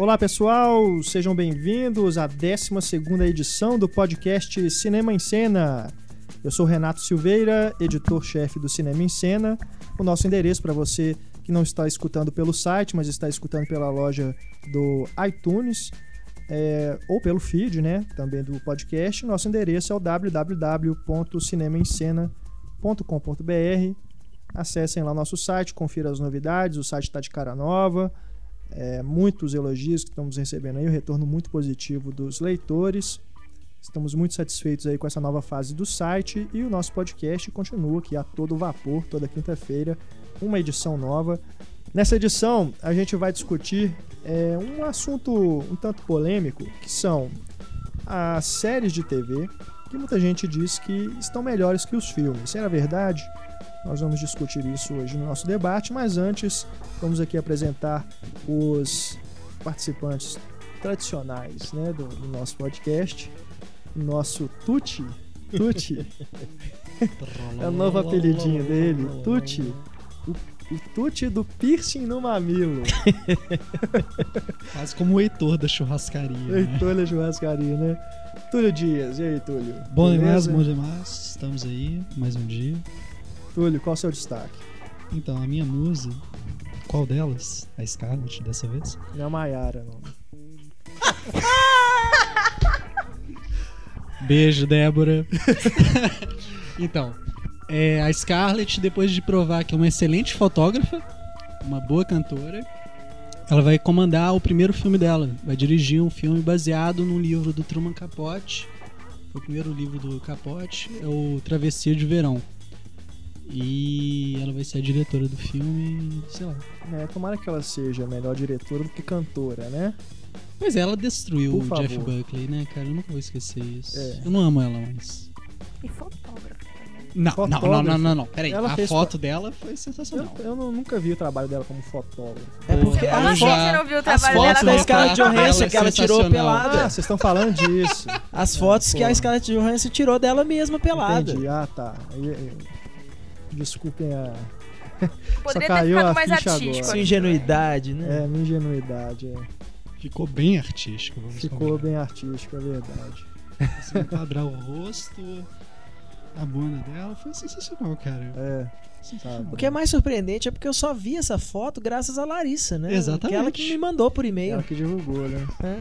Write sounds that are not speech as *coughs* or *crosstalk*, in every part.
Olá pessoal, sejam bem-vindos à 12 edição do podcast Cinema em Cena. Eu sou Renato Silveira, editor-chefe do Cinema em Cena. O nosso endereço para você que não está escutando pelo site, mas está escutando pela loja do iTunes é, ou pelo feed, né, também do podcast. Nosso endereço é o www.cinemaencena.com.br. Acessem lá o nosso site, confira as novidades. O site está de cara nova. É, muitos elogios que estamos recebendo aí, um retorno muito positivo dos leitores. Estamos muito satisfeitos aí com essa nova fase do site e o nosso podcast continua aqui a todo vapor, toda quinta-feira, uma edição nova. Nessa edição, a gente vai discutir é, um assunto um tanto polêmico, que são as séries de TV, que muita gente diz que estão melhores que os filmes. Será verdade? Nós vamos discutir isso hoje no nosso debate, mas antes vamos aqui apresentar os participantes tradicionais né, do, do nosso podcast nosso Tuti. Tuti. *laughs* é o novo apelidinho dele. Tuti. O, Tuti do piercing no mamilo. *laughs* Quase como o Heitor da churrascaria. Né? Heitor da churrascaria, né? Túlio Dias. E aí, Túlio? Bom demais, bom demais. Estamos aí, mais um dia. Túlio, qual é o seu destaque? Então, a minha musa, qual delas? A Scarlett, dessa vez? Não é a Maiara, não. *laughs* Beijo, Débora. *laughs* então, é, a Scarlett, depois de provar que é uma excelente fotógrafa, uma boa cantora, ela vai comandar o primeiro filme dela. Vai dirigir um filme baseado num livro do Truman Capote. Foi o primeiro livro do Capote, é o Travessia de Verão. E ela vai ser a diretora do filme, sei lá. É, tomara que ela seja melhor diretora do que cantora, né? Mas ela destruiu o Jeff Buckley, né, cara? Eu nunca vou esquecer isso. É. Eu não amo ela, mas. E fotógrafa não, não, não, não, não, não. Peraí, ela a foto dela foi sensacional. Eu, eu, nunca vi o trabalho dela como fotógrafa. É porque a foto, você não viu o trabalho dela da Scarlett Johansson que ela tirou pelada. Ah, vocês estão falando disso. As fotos que a Scarlett Johansson tirou dela mesma pelada. Entendi. Ah, tá. Desculpem a. *laughs* Poderia ter ficado mais artístico. Sua ingenuidade, né? É, minha ingenuidade. É. Ficou bem artístico. Ficou bem artístico, é verdade. Assim, enquadrar o rosto, a bunda dela, foi sensacional, cara. É. O que é mais surpreendente é porque eu só vi essa foto graças a Larissa, né? Exatamente. Aquela que me mandou por e-mail. Ela que divulgou, né? É.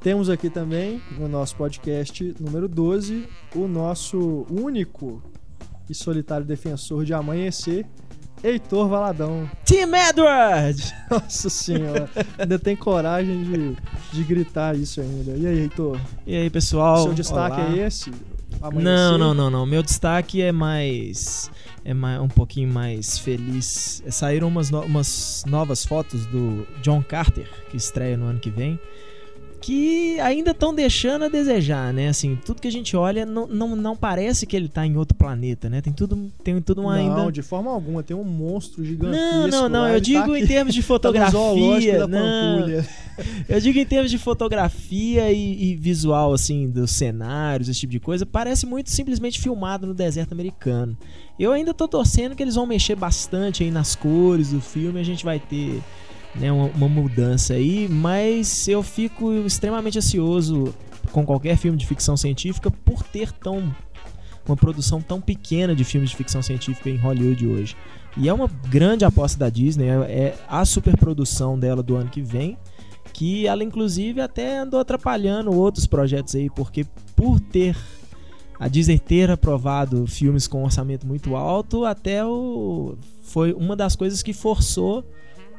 Temos aqui também, no nosso podcast número 12, o nosso único e solitário defensor de amanhecer, Heitor Valadão. Team Edward! *laughs* Nossa senhora, ainda tem coragem de, de gritar isso ainda. E aí, Heitor? E aí, pessoal? Seu destaque Olá. é esse? Amanhecer? Não, não, não, não. Meu destaque é mais. É mais, um pouquinho mais feliz. Saíram umas, no, umas novas fotos do John Carter, que estreia no ano que vem que ainda estão deixando a desejar, né? Assim, tudo que a gente olha não, não, não parece que ele tá em outro planeta, né? Tem tudo, tem tudo uma não, ainda. de forma alguma, tem um monstro gigantesco. Não, não, não, eu digo tá em termos de *laughs* fotografia. Tá não, eu digo em termos de fotografia e, e, visual, assim, dos cenários, esse tipo de coisa. Parece muito simplesmente filmado no deserto americano. Eu ainda tô torcendo que eles vão mexer bastante aí nas cores do filme. A gente vai ter né, uma, uma mudança aí, mas eu fico extremamente ansioso com qualquer filme de ficção científica por ter tão uma produção tão pequena de filmes de ficção científica em Hollywood hoje. E é uma grande aposta da Disney, é, é a superprodução dela do ano que vem, que ela inclusive até andou atrapalhando outros projetos aí, porque por ter a Disney ter aprovado filmes com orçamento muito alto, até o foi uma das coisas que forçou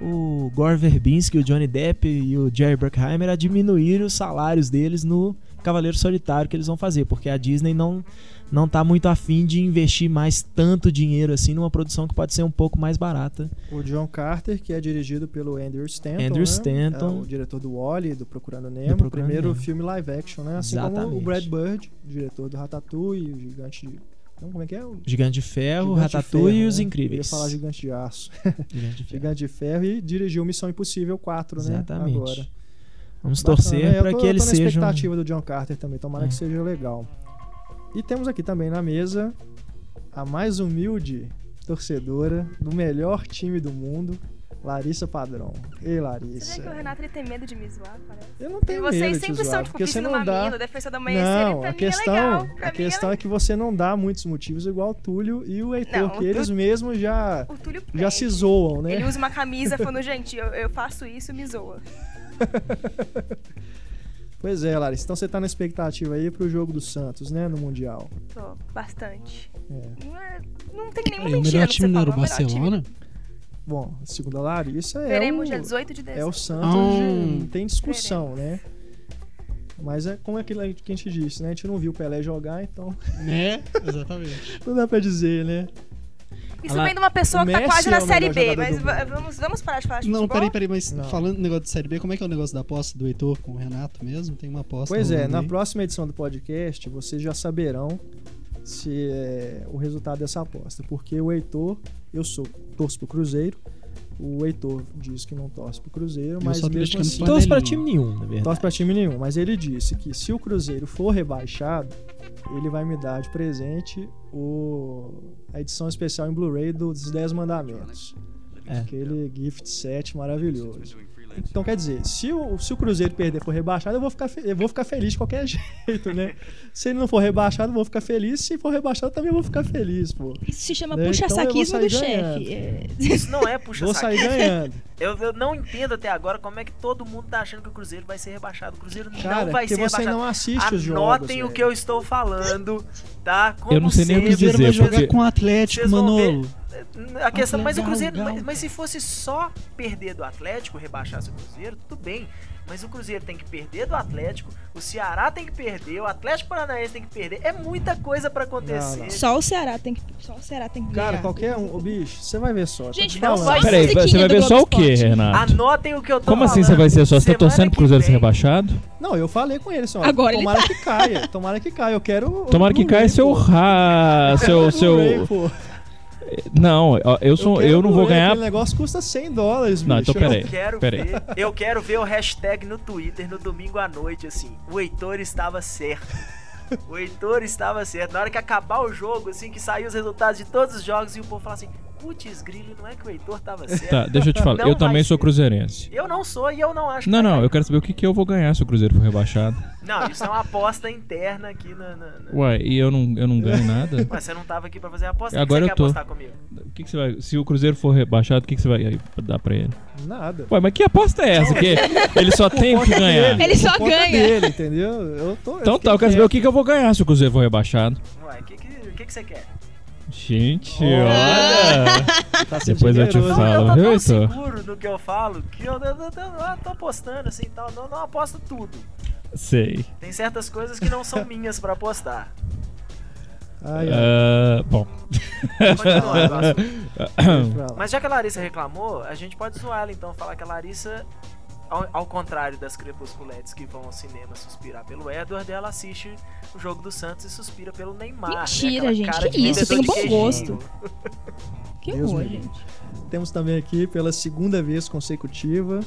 o Gore Verbinski, o Johnny Depp e o Jerry Bruckheimer a diminuir os salários deles no Cavaleiro Solitário que eles vão fazer, porque a Disney não não tá muito afim de investir mais tanto dinheiro assim numa produção que pode ser um pouco mais barata. O John Carter, que é dirigido pelo Andrew Stanton, Andrew né? Stanton, é o diretor do Wally, do Procurando Nemo, o primeiro Nemo. filme live action, né? Assim Exatamente. como o Brad Bird, diretor do Ratatouille, o Gigante de como é que é? Gigante de Ferro, Gigante Ratatouille e os né? Incríveis. Eu ia falar Gigante de Aço. Gigante de *laughs* Ferro. Gigante de Ferro e dirigiu Missão Impossível 4, né? Exatamente. Agora. Vamos Bacana, torcer né? para que ele seja. Eu tô na expectativa do John Carter também, tomara é. que seja legal. E temos aqui também na mesa a mais humilde torcedora do melhor time do mundo, Larissa Padrão. Ei, Larissa. Você vê que o Renato ele tem medo de me zoar, parece. Eu não tenho Vocês medo de sempre te são, zoar, tipo, porque você não uma dá... defesa da amanhecer, Não, pra a mim questão, é legal. Pra a mim questão é... é que você não dá muitos motivos igual o Túlio e o Heitor, Não, que o eles Túlio- mesmos já, O já se zoam, né? Ele usa uma camisa *laughs* falando, gente, eu, eu faço isso, me zoa. Pois é, Larissa. Então você tá na expectativa aí pro jogo do Santos, né? No Mundial. Tô, bastante. É. Não, é- não tem nenhuma E o mentira melhor no que time não era o é melhor time. Bom, segundo a Larissa, é Veremos o, dia 18 de dezembro. é o Santos. Não tem discussão, né? Mas é como aquilo aí que a gente disse, né? A gente não viu o Pelé jogar, então *laughs* Né? Exatamente. não dá pra dizer, né? Isso Ela- vem de uma pessoa que tá quase é na Série B, mas vamos, vamos parar de falar de Não, futebol? peraí, peraí, mas Não. falando do negócio de Série B, como é que é o negócio da aposta do Heitor com o Renato mesmo? Tem uma aposta. Pois é, na aí? próxima edição do podcast vocês já saberão se é o resultado dessa aposta. Porque o Heitor, eu sou, torço pro Cruzeiro. O Heitor diz que não torce pro Cruzeiro, Eu mas mesmo assim, Torce pra Panelinha. time nenhum, na verdade. torce pra time nenhum. Mas ele disse que se o Cruzeiro for rebaixado, ele vai me dar de presente o, a edição especial em Blu-ray dos 10 Mandamentos. É. Aquele gift set maravilhoso. Então quer dizer, se o, se o Cruzeiro perder for rebaixado, eu vou, ficar fe- eu vou ficar feliz de qualquer *laughs* jeito, né? Se ele não for rebaixado, eu vou ficar feliz. Se for rebaixado, eu também vou ficar feliz, pô. Isso se chama Né? Então puxa-saquismo sair do ganhando. chefe. É. Isso não é puxa Vou sair ganhando. *laughs* Eu, eu não entendo até agora como é que todo mundo tá achando que o Cruzeiro vai ser rebaixado. O Cruzeiro Cara, não vai porque ser você rebaixado. não assiste os jogos. Anotem o velho. que eu estou falando, tá? Como Eu não sei nem o que O Cruzeiro dizer, vai jogar porque- com o Atlético, Manolo. A questão, mas o Cruzeiro, mas, mas se fosse só perder do Atlético, rebaixasse o Cruzeiro, tudo bem. Mas o Cruzeiro tem que perder do Atlético, o Ceará tem que perder, o Atlético Paranaense tem que perder. É muita coisa pra acontecer. Não, não. Só o Ceará tem que, só o Ceará tem que Cara, ganhar. qualquer um, ô bicho, você vai ver só. tô Gente, te não vai- Peraí, você vai ver só o quê. Renato? Anotem o que eu tô Como assim falando. você vai ser só? Você tá torcendo pro Cruzeiro ser rebaixado? Não, eu falei com ele, só. Agora ele tomara que caia. Tomara que caia. Eu quero. o Tomara que caia seu ra... seu seu. Não, eu sou quero eu não vou ganhar. Aquele negócio custa 100 dólares, Não, bicho. então peraí. Eu quero peraí. ver, eu quero ver o hashtag no Twitter no domingo à noite, assim. O Heitor estava certo. O Heitor estava certo. Na hora que acabar o jogo, assim, que sair os resultados de todos os jogos e o povo falar assim: Putz, Grilo, não é que o Heitor estava certo. Tá, deixa eu te falar. Não eu vai também sou ser. cruzeirense. Eu não sou e eu não acho que Não, vai não, cair. eu quero saber o que, que eu vou ganhar se o Cruzeiro for rebaixado. Não, isso é uma aposta interna aqui na. na, na... Ué, e eu não, eu não ganho nada? *laughs* Mas você não tava aqui pra fazer a aposta? Agora o que eu você tô. quer apostar comigo? O que, que você vai. Se o Cruzeiro for rebaixado, o que, que você vai dar pra ele? Nada. Ué, mas que aposta é essa? Que ele só *laughs* tem o que ganhar. Ele só Por conta ganha. dele, entendeu? Eu tô, Então tá, eu quero saber o que, que eu vou ganhar se o Cruzeiro for rebaixado. Ué, o que, que, o que, que você quer? Gente, Olha. olha. *laughs* Tá Depois eu te generoso. falo. eu tô viu, tão Heitor? seguro no que eu falo que eu, eu, eu- eu tô apostando assim tal. Não, não aposto tudo. Sei. Tem certas coisas que não são minhas pra apostar. Ai, ai, Ah, bom. *laughs* Mas já que a Larissa reclamou, a gente pode zoar ela então, falar que a Larissa, ao, ao contrário das crepusculetes que vão ao cinema suspirar pelo Edward, ela assiste o jogo do Santos e suspira pelo Neymar. né? Mentira, Aquela gente, cara que isso, tem de bom queijinho. gosto. *laughs* Que Deus horror, gente. Temos também aqui, pela segunda vez consecutiva,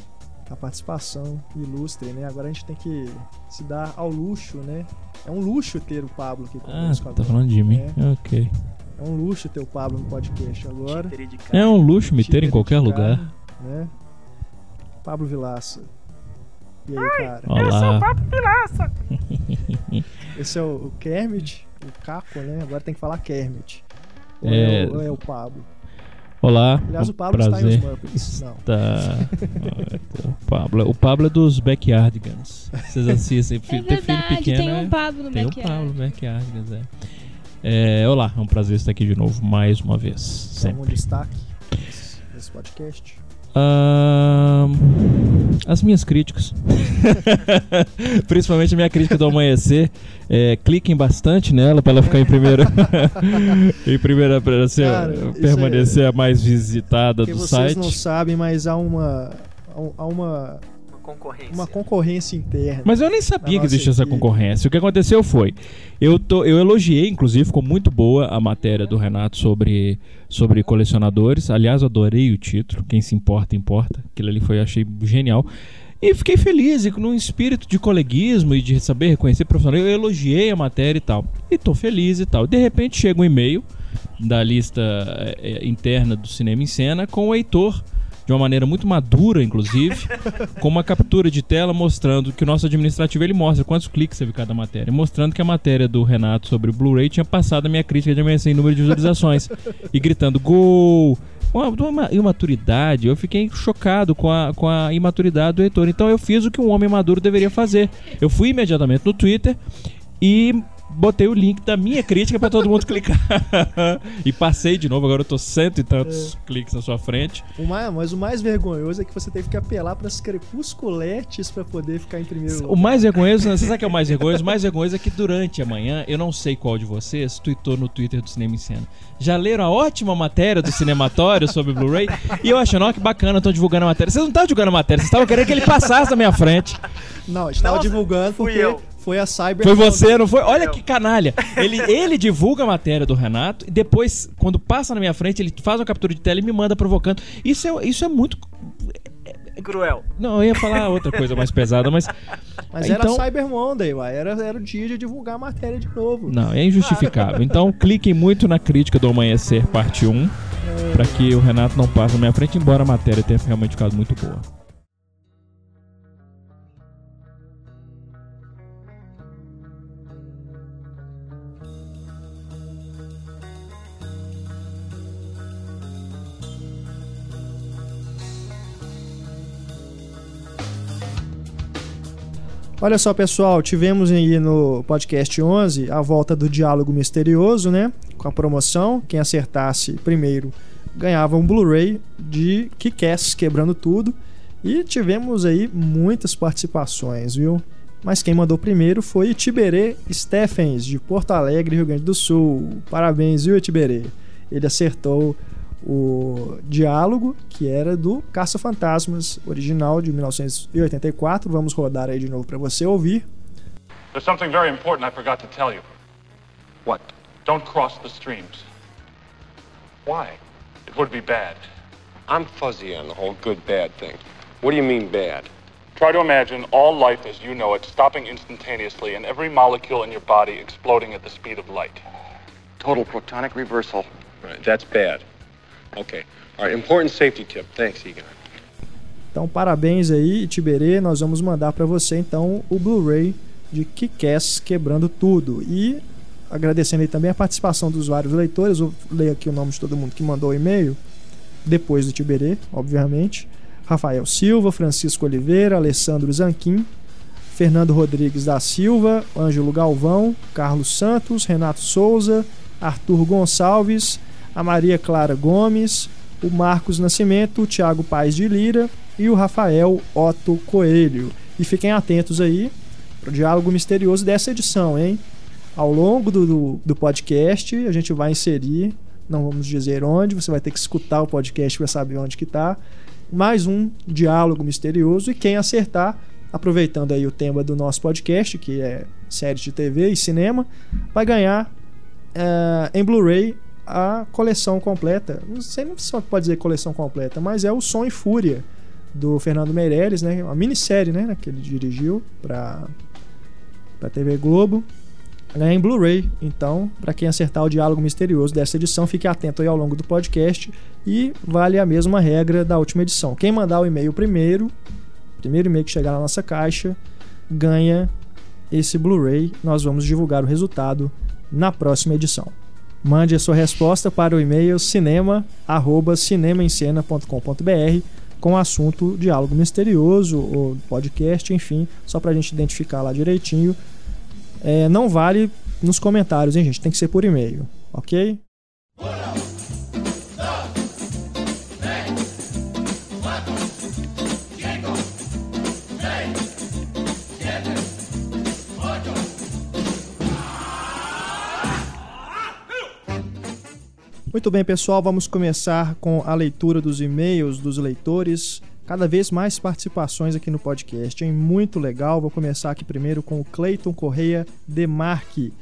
a participação ilustre, né? Agora a gente tem que se dar ao luxo, né? É um luxo ter o Pablo aqui Ah, conosco tá agora. falando de mim? Ok. É um luxo ter o Pablo no podcast agora. É um luxo me ter em qualquer lugar. Né? Pablo Vilaça. E aí, cara? Olá. *laughs* Esse é o, o Kermit, o Caco, né? Agora tem que falar Kermit. Ou É. é, o, ou é o Pablo? Olá. Aliás, um o Pablo está em prazer. os Muppets. Não. *laughs* Tá. o, Pablo. o Pablo é dos Backyardigans. Vocês assistem. É fi- ter filho verdade, pequeno. tem é- um Pablo no Tem o backyard. Pablo Backyardigans, é. é. Olá, é um prazer estar aqui de novo, mais uma vez. Tem algum Sempre. destaque nesse podcast? Ahn, as minhas críticas. *laughs* Principalmente a minha crítica do amanhecer. É, cliquem bastante nela para ela ficar em primeira. *laughs* em primeira para isso permanecer a mais visitada do vocês site. não sabem, mas há uma há Uma concorrência. uma concorrência interna. Mas eu nem sabia que existia nossa essa equipe. concorrência. O que aconteceu foi, eu, tô, eu elogiei, inclusive, ficou muito boa a matéria do Renato sobre, sobre colecionadores. Aliás, eu adorei o título. Quem se importa, importa. Aquilo ali foi, achei genial. E fiquei feliz, e num espírito de coleguismo e de saber reconhecer profissional. Eu elogiei a matéria e tal. E tô feliz e tal. De repente chega um e-mail da lista eh, eh, interna do Cinema em Cena com o Heitor de uma maneira muito madura, inclusive, *laughs* com uma captura de tela mostrando que o nosso administrativo ele mostra quantos cliques teve cada matéria, mostrando que a matéria do Renato sobre o Blu-ray tinha passado a minha crítica de amanhecer em número de visualizações e gritando gol. Uma, uma imaturidade, eu fiquei chocado com a, com a imaturidade do Heitor. Então eu fiz o que um homem maduro deveria fazer. Eu fui imediatamente no Twitter e botei o link da minha crítica para todo mundo clicar. e passei de novo, agora eu tô cento e tantos é. cliques na sua frente. O mais, mas o mais vergonhoso é que você teve que apelar para as crepusculetes para poder ficar em primeiro lugar. O mais vergonhoso, você sabe o que é o mais vergonhoso? O mais vergonhoso é que durante a manhã, eu não sei qual de vocês, tweetou no Twitter do Cinema em Cena. Já leram a ótima matéria do Cinematório sobre Blu-ray? E eu achando, ó, que bacana, estão divulgando a matéria. Vocês não estavam divulgando a matéria, vocês estavam querendo que ele passasse na minha frente. Não, estava divulgando porque eu. Foi a Cyber. Foi você, não foi? Olha que canalha. Ele, *laughs* ele divulga a matéria do Renato e depois, quando passa na minha frente, ele faz uma captura de tela e me manda provocando. Isso é, isso é muito. Cruel. Não, eu ia falar outra coisa mais pesada, mas. *laughs* Mas então... era Cyber Monday, uai. Era, era o dia de divulgar a matéria de novo. Não, é injustificável. Então cliquem muito na crítica do Amanhecer, parte 1, é... para que o Renato não passe na minha frente, embora a matéria tenha realmente ficado muito boa. Olha só, pessoal, tivemos aí no podcast 11 a volta do diálogo misterioso, né? Com a promoção. Quem acertasse primeiro ganhava um Blu-ray de Kick-Ass quebrando tudo. E tivemos aí muitas participações, viu? Mas quem mandou primeiro foi Tiberê Stephens, de Porto Alegre, Rio Grande do Sul. Parabéns, viu, Tiberê? Ele acertou o diálogo, que era do Caça Fantasmas, original de 1984. Vamos rodar aí de novo para você ouvir. There's something very important I forgot to tell you. What? Don't cross the streams. Why? It would be bad. I'm fuzzy on the whole good bad thing. What do you mean bad? Try to imagine all life as you know it stopping instantaneously and every molecule in your body exploding at the speed of light. Total protonic reversal. Right, that's bad. Ok. All right, important safety tip. Thanks, Egan. Então, parabéns aí, Tiberê. Nós vamos mandar para você então o Blu-ray de Kick-Ass Quebrando Tudo. E agradecendo aí também a participação dos vários leitores. Vou ler aqui o nome de todo mundo que mandou o e-mail, depois do Tiberê, obviamente. Rafael Silva, Francisco Oliveira, Alessandro Zanquim, Fernando Rodrigues da Silva, Ângelo Galvão, Carlos Santos, Renato Souza, Arthur Gonçalves, a Maria Clara Gomes, o Marcos Nascimento, o Thiago Paz de Lira e o Rafael Otto Coelho. E fiquem atentos aí para o diálogo misterioso dessa edição, hein? Ao longo do, do, do, podcast, a gente vai inserir, não vamos dizer onde, você vai ter que escutar o podcast para saber onde que está, mais um diálogo misterioso e quem acertar, aproveitando aí o tema do nosso podcast, que é séries de TV e cinema, vai ganhar uh, em Blu-ray a coleção completa. Não sei nem se pode dizer coleção completa, mas é o Som e Fúria do Fernando Meirelles, né? Uma minissérie, né? Que ele dirigiu para para TV Globo. Né, em Blu-ray. Então, para quem acertar o diálogo misterioso dessa edição, fique atento aí ao longo do podcast e vale a mesma regra da última edição. Quem mandar o e-mail primeiro, primeiro e-mail que chegar na nossa caixa, ganha esse Blu-ray. Nós vamos divulgar o resultado na próxima edição. Mande a sua resposta para o e-mail cinema@cinemaencena.com.br com assunto diálogo misterioso ou podcast, enfim, só para a gente identificar lá direitinho. É, não vale nos comentários, hein, gente? Tem que ser por e-mail, ok? Muito bem, pessoal, vamos começar com a leitura dos e-mails dos leitores. Cada vez mais participações aqui no podcast, hein? Muito legal. Vou começar aqui primeiro com o Cleiton Correia Demarque.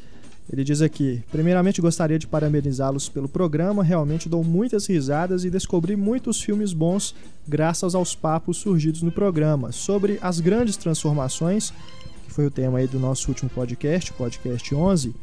Ele diz aqui: Primeiramente gostaria de parabenizá-los pelo programa. Realmente dou muitas risadas e descobri muitos filmes bons graças aos papos surgidos no programa sobre as grandes transformações, que foi o tema aí do nosso último podcast, podcast 11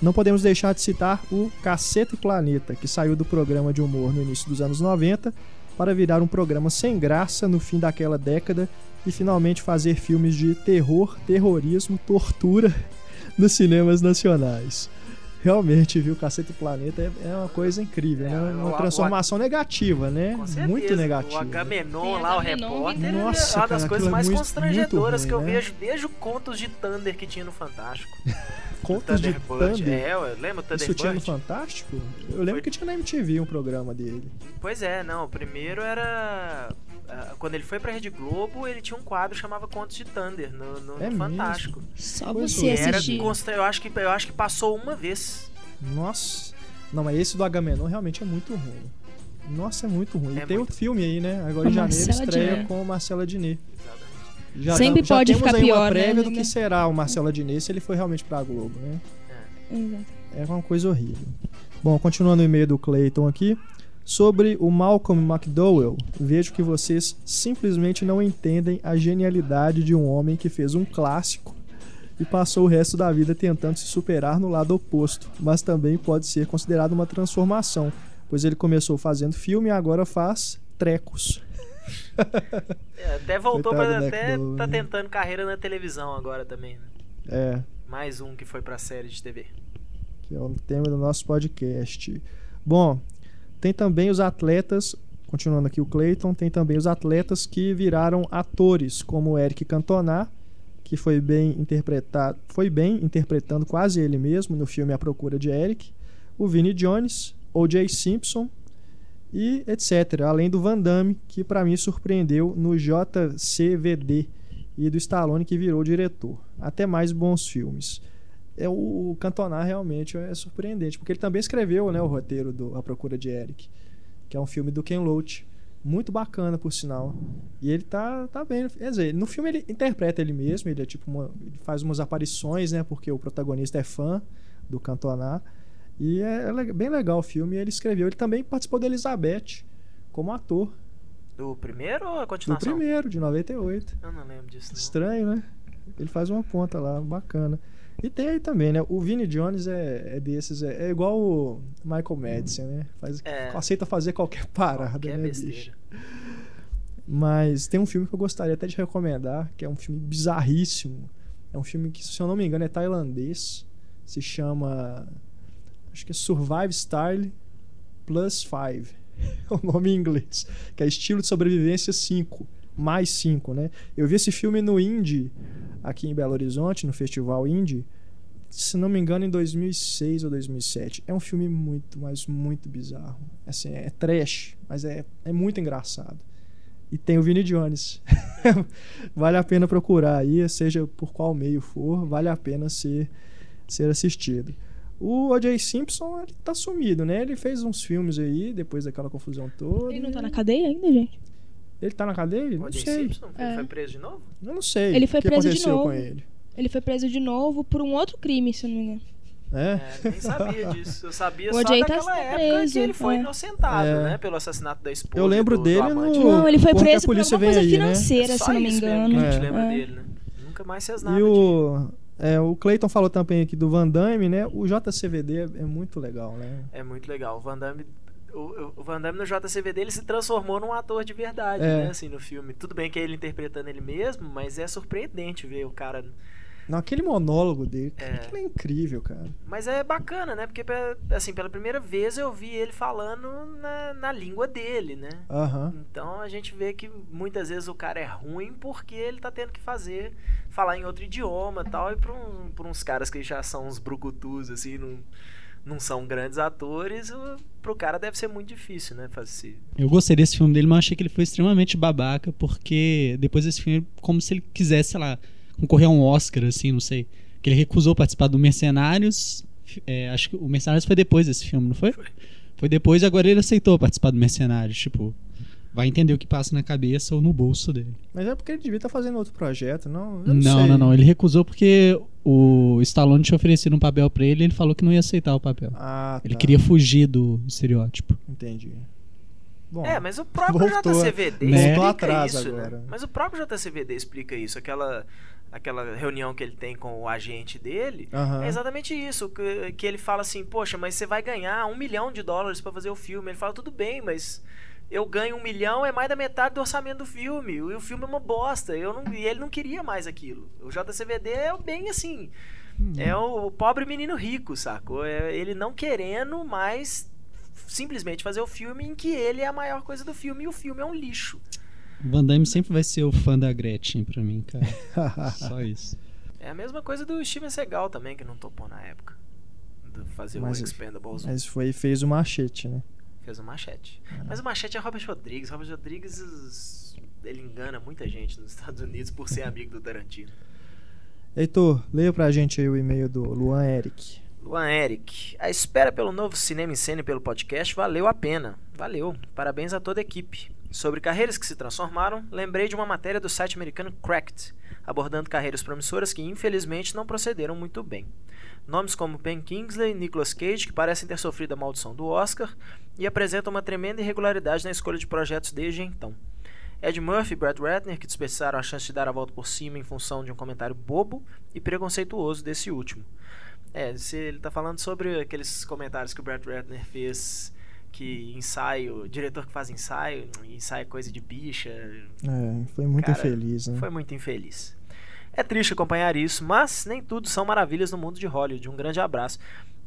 não podemos deixar de citar o Cacete Planeta, que saiu do programa de humor no início dos anos 90 para virar um programa sem graça no fim daquela década e finalmente fazer filmes de terror, terrorismo, tortura *laughs* nos cinemas nacionais. Realmente, viu? Cacete Planeta é, é uma coisa incrível, É, né? o- Uma o- transformação negativa, né? Certeza. Muito O negativa. Agamenon Tem lá, o repórter, Nossa, é uma das cara, coisas é mais muito- constrangedoras muito que eu ruim, né? vejo desde o Contos de Thunder que tinha no Fantástico. *laughs* Contos de. Thunder. É, ué, lembra o Isso tinha no? Fantástico? Eu lembro Foi- que tinha na MTV um programa dele. Pois é, não, o primeiro era... ah, Quando ele foi pra Rede Globo, ele tinha um quadro que chamava Contos de Thunder no, no- É no mesmo? Fantástico. Só você é. Assistir. eu, acho que, eu acho que passou uma vez. Nossa. Não, mas esse do Agamenon realmente é muito ruim. Nossa, é muito ruim. É e tem o filme aí, né? Agora em janeiro estreia Diné. com Marcela Diné. Exatamente. Já, Sempre já pode temos ficar aí pior, uma né, prévia do amiga? que será o Marcela Diné se ele for realmente pra Globo, né? Exato. É uma coisa horrível. Bom, continuando o e-mail do Clayton aqui. Sobre o Malcolm McDowell, vejo que vocês simplesmente não entendem a genialidade de um homem que fez um clássico e passou o resto da vida tentando se superar no lado oposto, mas também pode ser considerado uma transformação, pois ele começou fazendo filme e agora faz trecos. *laughs* É, até voltou do Até McDowell, tá né? tentando carreira na televisão agora também, né? É, Mais um que foi pra série de TV. que é o tema do nosso podcast. Bom, tem também os atletas, continuando aqui o Clayton, tem também os atletas que viraram atores, como o Eric Cantona, que foi bem interpretado, foi bem interpretando quase ele mesmo no filme A Procura de Eric, o Vinnie Jones, O.J. Simpson e etc. Além do Van Damme, que para mim surpreendeu no JCVD e do Stallone que virou diretor. Até mais bons filmes é o, o Cantona realmente é surpreendente, porque ele também escreveu né, o roteiro do A Procura de Eric, que é um filme do Ken Loach. Muito bacana, por sinal. E ele tá, tá bem. Quer dizer, no filme ele interpreta ele mesmo, ele é tipo uma- ele faz umas aparições, né? Porque o protagonista é fã do Cantona. E é, é bem legal o filme. Ele escreveu. Ele também participou da Elizabeth como ator. Do primeiro ou a Do continuação? primeiro, de 98. Eu não lembro disso, não. Estranho, né? Ele faz uma ponta lá, bacana. E tem aí também, né? O Vini Jones é, é desses, é, é igual o Michael Madison, né? Faz, É. Aceita fazer qualquer *laughs* parada, Qualquer né, besteira. bicho? Mas tem um filme que eu gostaria até de recomendar, que é um filme bizarríssimo. É um filme que, se eu não me engano, é tailandês. Se chama. Acho que é Survive Style Plus 5. *laughs* É o nome em inglês. Que é Estilo de Sobrevivência 5. Mais 5, né? Eu vi esse filme no Indie, aqui em Belo Horizonte, no Festival Indie. Se não me engano, em 2006 ou 2007. É um filme muito, mas muito bizarro. Assim, é trash, mas é, é muito engraçado. E tem o Vini Jones. *laughs* vale a pena procurar aí, seja por qual meio for, vale a pena ser, ser assistido. O O.J. Simpson, ele tá sumido, né? Ele fez uns filmes aí, depois daquela confusão toda. Ele não tá na cadeia ainda, gente? Ele tá na cadeia? Não O.J. sei. Simpson? Ele É. foi preso de novo? Eu não sei. Ele foi o que preso de aconteceu novo. com ele. Ele foi preso de novo por um outro crime, se eu não me engano. É? É, nem sabia disso. Eu sabia O só O.J. tá daquela época preso, que ele foi é. inocentado, É. né? Pelo assassinato da esposa. Eu lembro do, dele do no- Não, ele foi preso por polícia alguma coisa aí, né? financeira, Só se não me mesmo engano. que a gente É. lembra É. dele, né? Nunca mais fez nada. E o, é, o Clayton falou também aqui do Van Damme, né? O JCVD é, é muito legal, né? É muito legal. O Van Damme. O, o Van Damme no JCVD ele se transformou num ator de verdade, É. né? Assim, no filme. Tudo bem que é ele interpretando ele mesmo, mas é surpreendente ver o cara. Não, aquele monólogo dele, É. aquilo é incrível, cara. Mas é bacana, né? Porque, assim, pela primeira vez eu vi ele falando na, na língua dele, né? Aham. Então a gente vê que muitas vezes o cara é ruim porque ele tá tendo que fazer, falar em outro idioma e tal. E pra, um, pra uns caras que já são uns brucutus, assim, não, não são grandes atores, o, pro cara deve ser muito difícil, né? Fazer. Eu gostei desse filme dele, mas achei que ele foi extremamente babaca, porque depois desse filme, como se ele quisesse, sei lá, concorrer a um Oscar, assim, não sei. Que ele recusou participar do Mercenários. é, acho que o Mercenários foi depois desse filme, não foi? Foi. Foi depois e agora ele aceitou participar do Mercenários. Tipo, vai entender o que passa na cabeça ou no bolso dele. Mas é porque ele devia estar fazendo outro projeto, não? Eu Não, não, não, sei. não, Ele recusou porque o Stallone tinha oferecido um papel pra ele e ele falou que não ia aceitar o papel. Ah, Ele tá. queria fugir do estereótipo. Entendi. Bom, É, mas o próprio voltou- JCVD né? explica atrás isso, agora. né? Mas o próprio JCVD explica isso. Aquela, aquela reunião que ele tem com o agente dele, Aham. É exatamente isso, que, que ele fala assim, poxa, mas você vai ganhar um milhão de dólares pra fazer o filme. Ele fala, tudo bem, mas eu ganho um milhão, é mais da metade do orçamento do filme. E o filme é uma bosta. Eu não, e ele não queria mais aquilo. O JCVD é bem assim. É o, o pobre menino rico, sacou? É ele não querendo mais simplesmente fazer o filme em que ele é a maior coisa do filme e o filme é um lixo. Van Damme sempre vai ser o fã da Gretchen pra mim, cara. *laughs* Só isso. É a mesma coisa do Steven Seagal também, que não topou na época. Fazer Mas- o Expendables 1. Mas foi fez o machete, né? Fez o Machete. Mas o Machete é Robert Rodrigues. Robert Rodrigues, ele engana muita gente nos Estados Unidos por ser amigo do Tarantino. Heitor, leia pra gente aí o e-mail do Luan Eric. Luan Eric, a espera pelo novo Cinema em Cena e pelo podcast valeu a pena. Valeu. Parabéns a toda a equipe. Sobre carreiras que se transformaram, lembrei de uma matéria do site americano Cracked, abordando carreiras promissoras que infelizmente não procederam muito bem. Nomes como Ben Kingsley e Nicolas Cage, que parecem ter sofrido a maldição do Oscar e apresentam uma tremenda irregularidade na escolha de projetos desde então. Ed Murphy e Brad Ratner, que desperdiçaram a chance de dar a volta por cima em função de um comentário bobo e preconceituoso desse último. É, se ele tá falando sobre aqueles comentários que o Brad Ratner fez que ensaio, diretor que faz ensaio, ensaio é coisa de bicha, É, foi muito Cara, infeliz, né? foi muito infeliz. É triste acompanhar isso, mas nem tudo são maravilhas no mundo de Hollywood. Um grande abraço.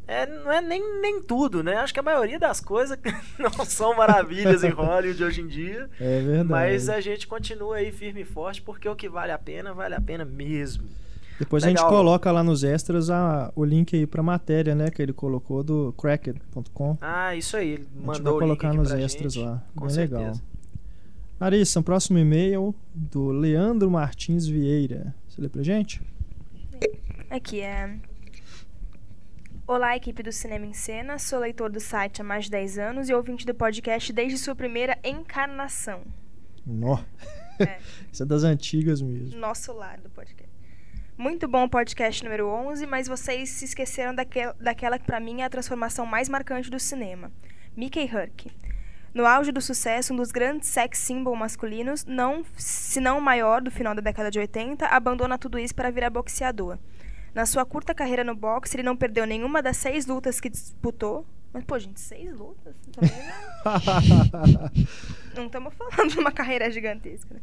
É, não é nem, nem tudo, né? Acho que a maioria das coisas *laughs* não são maravilhas em Hollywood hoje em dia. É verdade. Mas a gente continua aí firme e forte, porque o que vale a pena, vale a pena mesmo. Depois a Legal. gente coloca lá nos extras a- o link aí pra matéria, né? Que ele colocou do cracked.com. Ah, isso aí. Ele A gente mandou vai colocar nos extras gente. lá. Com Bem certeza. legal. Larissa, um próximo e-mail do Leandro Martins Vieira. Você lê pra gente? Aqui é. Olá, equipe do Cinema em Cena. Sou leitor do site há mais de 10 anos e ouvinte do podcast desde sua primeira encarnação. Nó. É. *laughs* Isso é das antigas mesmo. Nosso lar do podcast. Muito bom o podcast número 11, mas vocês se esqueceram daquel, daquela que pra mim é a transformação mais marcante do cinema. Mickey Herc. No auge do sucesso, um dos grandes sex symbol masculinos, não, se não o maior do final da década de 80, abandona tudo isso para virar boxeador. Na sua curta carreira no boxe, ele não perdeu nenhuma das seis lutas que disputou. Mas, pô, gente, seis lutas? Também não- *laughs* não estamos falando de uma carreira gigantesca, né?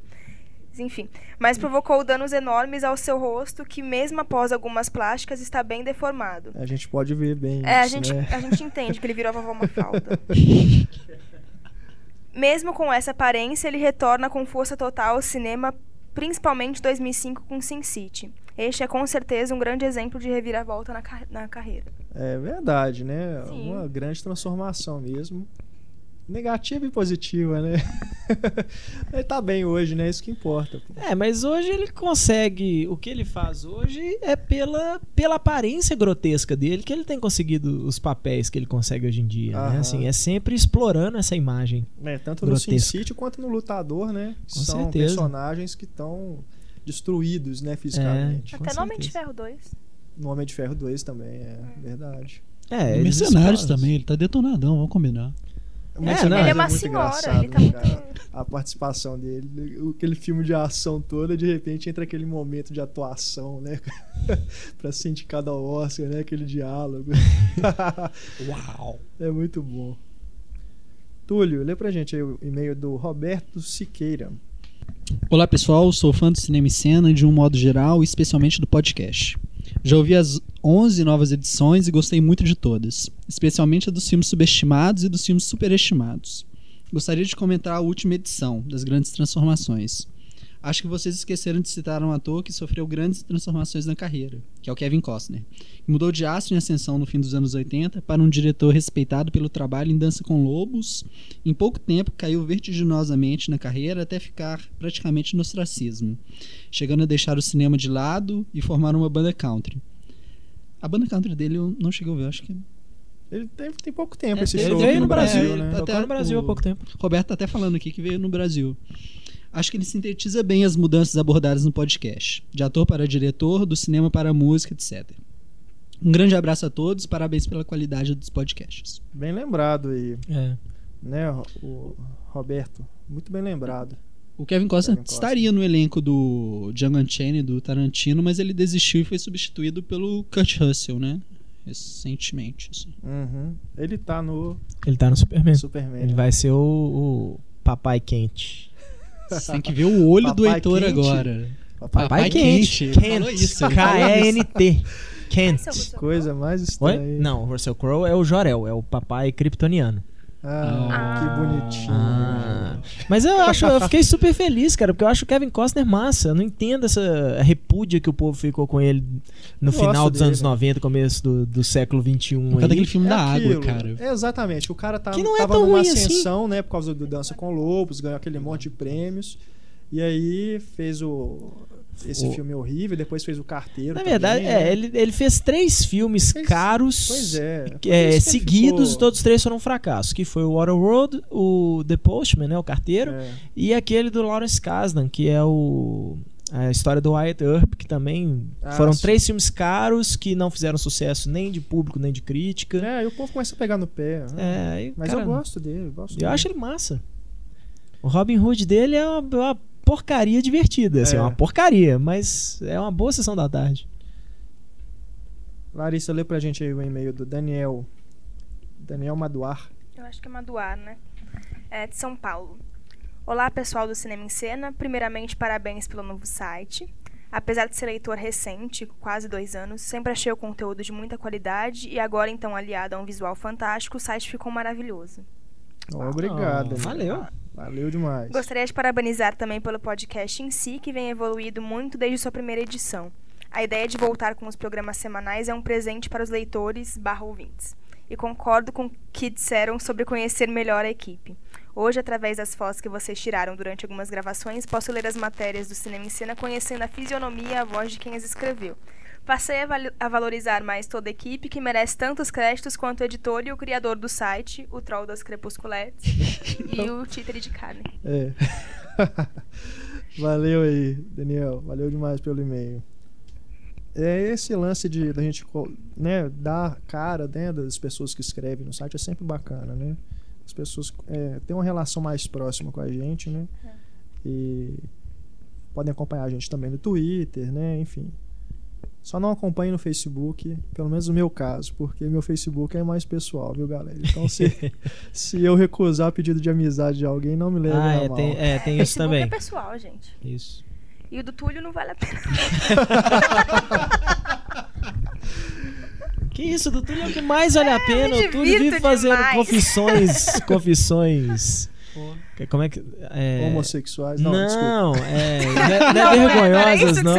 Enfim, mas provocou danos enormes ao seu rosto, que mesmo após algumas plásticas está bem deformado. A gente pode ver bem É, a isso, gente, né? a gente entende que ele virou a vovó Mafalda. *laughs* Mesmo com essa aparência, ele retorna com força total ao cinema, principalmente em 2005 com Sin City. Este é com certeza um grande exemplo de reviravolta na, ca- na carreira. É verdade, né? Sim. Uma grande transformação mesmo. Negativa e positiva, né? *laughs* ele tá bem hoje, né? Isso que importa. pô. É, mas hoje ele consegue. O que ele faz hoje é pela, pela aparência grotesca dele que ele tem conseguido os papéis que ele consegue hoje em dia. Né? Assim, é sempre explorando essa imagem. É, tanto no Sin Grotesca. City quanto no Lutador, né? Com São certeza. personagens que estão destruídos, né, fisicamente. Com Até no Homem de. Ferro 2. No Homem de Ferro 2 também, é verdade. É, E eles Mercenários também, ele tá detonadão, vamos combinar. É, Mercenários não, Ele é uma muito senhora, engraçado, ele tá muito. cara? A participação dele, o- aquele filme de ação toda, de repente entra aquele momento de atuação, né? *laughs* pra ser indicado ao Oscar, né? Aquele diálogo. *laughs* Uau! É muito bom. Túlio, lê pra gente aí o e-mail do Roberto Siqueira. Olá pessoal, sou fã do Cinema e Cena de um modo geral, especialmente do podcast. Já ouvi as 11 novas edições e gostei muito de todas, especialmente a dos filmes subestimados e dos filmes superestimados. Gostaria de comentar a última edição, das grandes transformações. Acho que vocês esqueceram de citar um ator que sofreu grandes transformações na carreira, que é o Kevin Costner. que Mudou de astro em ascensão no fim dos anos 80 para um diretor respeitado pelo trabalho em Dança com Lobos. Em pouco tempo, caiu vertiginosamente na carreira até ficar praticamente no ostracismo, chegando a deixar o cinema de lado e formar uma banda country. A banda country dele eu não cheguei a ver, acho que Ele tem, tem pouco tempo É, esse ele show veio aqui no Brasil, né? tá- Tocou no Brasil há pouco tempo. Roberto tá até falando aqui que veio no Brasil. Acho que ele sintetiza bem as mudanças abordadas no podcast, de ator para diretor, do cinema para música, etc. Um grande abraço a todos, parabéns pela qualidade dos podcasts. Bem lembrado aí, É. né, o Roberto? Muito bem lembrado. O Kevin Costner Kevin Costner. estaria no elenco do Django Unchained do Tarantino, mas ele desistiu e foi substituído pelo Kurt Russell, né? Recentemente. assim. Uhum. Ele tá no Ele tá no Superman. Superman. Ele né? vai ser o, o papai quente. Você *laughs* tem que ver o olho do Heitor quente. agora. Papai, Papai quente. Falou K-E-N-T. Kent. É Coisa mais Oi? estranha. Não, o Russell Crowe é o Jorel, é o papai kryptoniano. Ah, Ah. que bonitinho. Ah. Mas eu acho, eu fiquei super feliz, cara, porque eu acho o Kevin Costner massa. Eu não entendo essa repúdia que o povo ficou com ele no Eu final dos dele. anos 90, começo do, do século 21. Por causa daquele filme É da aquilo. água, cara. É, exatamente. O cara tá, Que não é tava tão numa ruim assim. ascensão, né? Por causa do Dança com Lobos, ganhou aquele monte de prêmios. E aí fez o. Esse O- filme horrível, depois fez o Carteiro. Na também, verdade, né? é, ele, ele fez três filmes Fez- caros. Pois é. é, seguidos, ficou- todos os três foram um fracasso. Que foi o Waterworld, o The Postman, né, o carteiro, É. e aquele do Lawrence Kasdan, que é o a história do Wyatt Earp, que também Ah, foram sim. três filmes caros que não fizeram sucesso nem de público nem de crítica. É, e o povo começa a pegar no pé. né? É, aí, Mas cara, eu gosto dele. Eu, gosto Eu dele. acho ele massa. O Robin Hood dele é uma, uma porcaria divertida, assim, É. é uma porcaria, mas é uma boa sessão da tarde. Larissa, lê pra gente aí o e-mail do Daniel. Daniel Maduar. Eu acho que é Maduar, né? É de São Paulo. Olá, pessoal do Cinema em Cena. Primeiramente, parabéns pelo novo site. Apesar de ser leitor recente, quase dois anos, sempre achei o conteúdo de muita qualidade e agora, então, aliado a um visual fantástico, o site ficou maravilhoso. Obrigado. Oh, Daniel. valeu. Valeu demais. Gostaria de parabenizar também pelo podcast em si, que vem evoluído muito desde sua primeira edição. A ideia de voltar com os programas semanais é um presente para os leitores barra ouvintes. E concordo com o que disseram sobre conhecer melhor a equipe. Hoje, através das fotos que vocês tiraram durante algumas gravações, posso ler as matérias do Cinema em Cena conhecendo a fisionomia e a voz de quem as escreveu. Passei a, vali- a valorizar mais toda a equipe, que merece tantos créditos quanto o editor e o criador do site, o Troll das Crepusculetes, *laughs* e o títere de carne. É. *laughs* Valeu aí, Daniel. Valeu demais pelo e-mail. É esse lance de da gente né, dar cara né, das pessoas que escrevem no site é sempre bacana, né? As pessoas é, têm uma relação mais próxima com a gente, né? E podem acompanhar a gente também no Twitter, né? Enfim. Só não acompanhe no Facebook, pelo menos no meu caso, porque meu Facebook é mais pessoal, viu, galera? Então, se, *laughs* se eu recusar pedido de amizade de alguém, não me leve Ah, é, mal. tem, é, tem isso Facebook também. é pessoal, gente. Isso. E o do Túlio não vale a pena. *laughs* Que isso, do Túlio é o que mais vale a pena. me O Túlio vive fazendo demais. confissões. *laughs* Confissões. Como é que. É... Homossexuais? Não, desculpa. Não, é, não é, não é Não, isso vergonhosas, que não.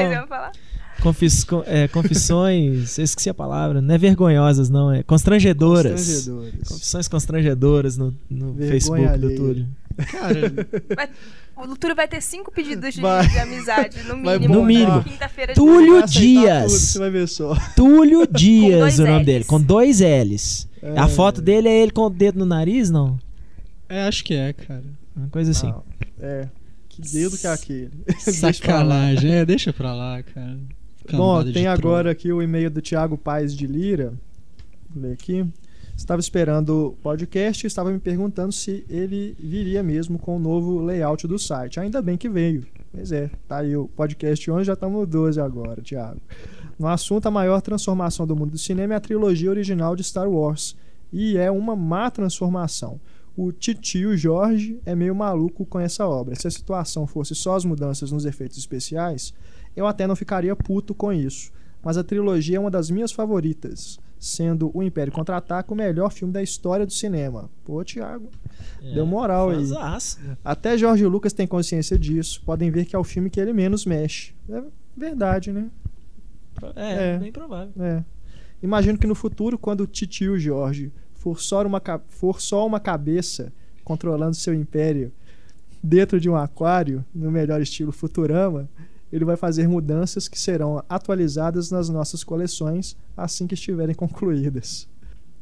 Confis, co- é, confissões. eu esqueci a palavra. Não é vergonhosas, não. É constrangedoras. Constrangedores. Confissões constrangedoras no, no Facebook do alheia. Túlio. Cara, Vai- o Túlio vai ter cinco pedidos de, Vai. de amizade, no Vai mínimo. No mínimo. Quinta-feira de Túlio Dias. tudo, vai ver só. Túlio *laughs* Dias, o nome Ls. dele. Com dois L's. É. A foto dele é ele com o dedo no nariz, não? é, acho que é, cara. Uma coisa assim. Ah, é. Que dedo que é aquele? *laughs* Sacanagem. É, deixa pra lá, cara. Bom, tem agora aqui o e-mail do Thiago Paz de Lira. Vou ler aqui. Estava esperando o podcast e estava me perguntando se ele viria mesmo com o novo layout do site. Ainda bem que veio. Pois é, tá aí o podcast 11, já estamos no 12 agora, Thiago. No assunto, a maior transformação do mundo do cinema é a trilogia original de Star Wars. E é uma má transformação. O titio Jorge é meio maluco com essa obra. Se a situação fosse só as mudanças nos efeitos especiais, eu até não ficaria puto com isso. Mas a trilogia é uma das minhas favoritas, sendo O Império Contra-Ataca o melhor filme da história do cinema. Pô, Thiago, deu moral aí. Fãzaço. Até Jorge Lucas tem consciência disso. Podem ver que é o filme que ele menos mexe. É verdade, né? É, É. bem provável. É. Imagino que no futuro, quando o titio Jorge for só uma, for só uma cabeça controlando seu império dentro de um aquário, no melhor estilo Futurama, ele vai fazer mudanças que serão atualizadas nas nossas coleções assim que estiverem *laughs* concluídas.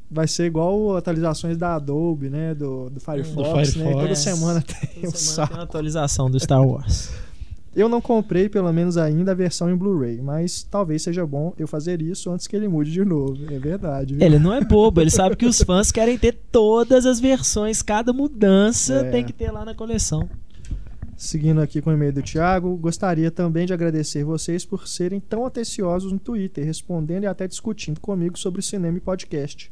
Vai ser igual atualizações da Adobe, né? Do, do Firefox, né? Firefox. Toda semana tem Toda um semana *laughs* tem uma atualização do Star Wars. Eu não comprei, pelo menos ainda, a versão em Blu-ray, mas talvez seja bom eu fazer isso antes que ele mude de novo. É verdade. viu? Ele não é bobo, ele sabe que os fãs querem ter todas as versões, cada mudança É. tem que ter lá na coleção. Seguindo aqui com o e-mail do Thiago, gostaria também de agradecer vocês por serem tão atenciosos no Twitter, respondendo e até discutindo comigo sobre cinema e podcast.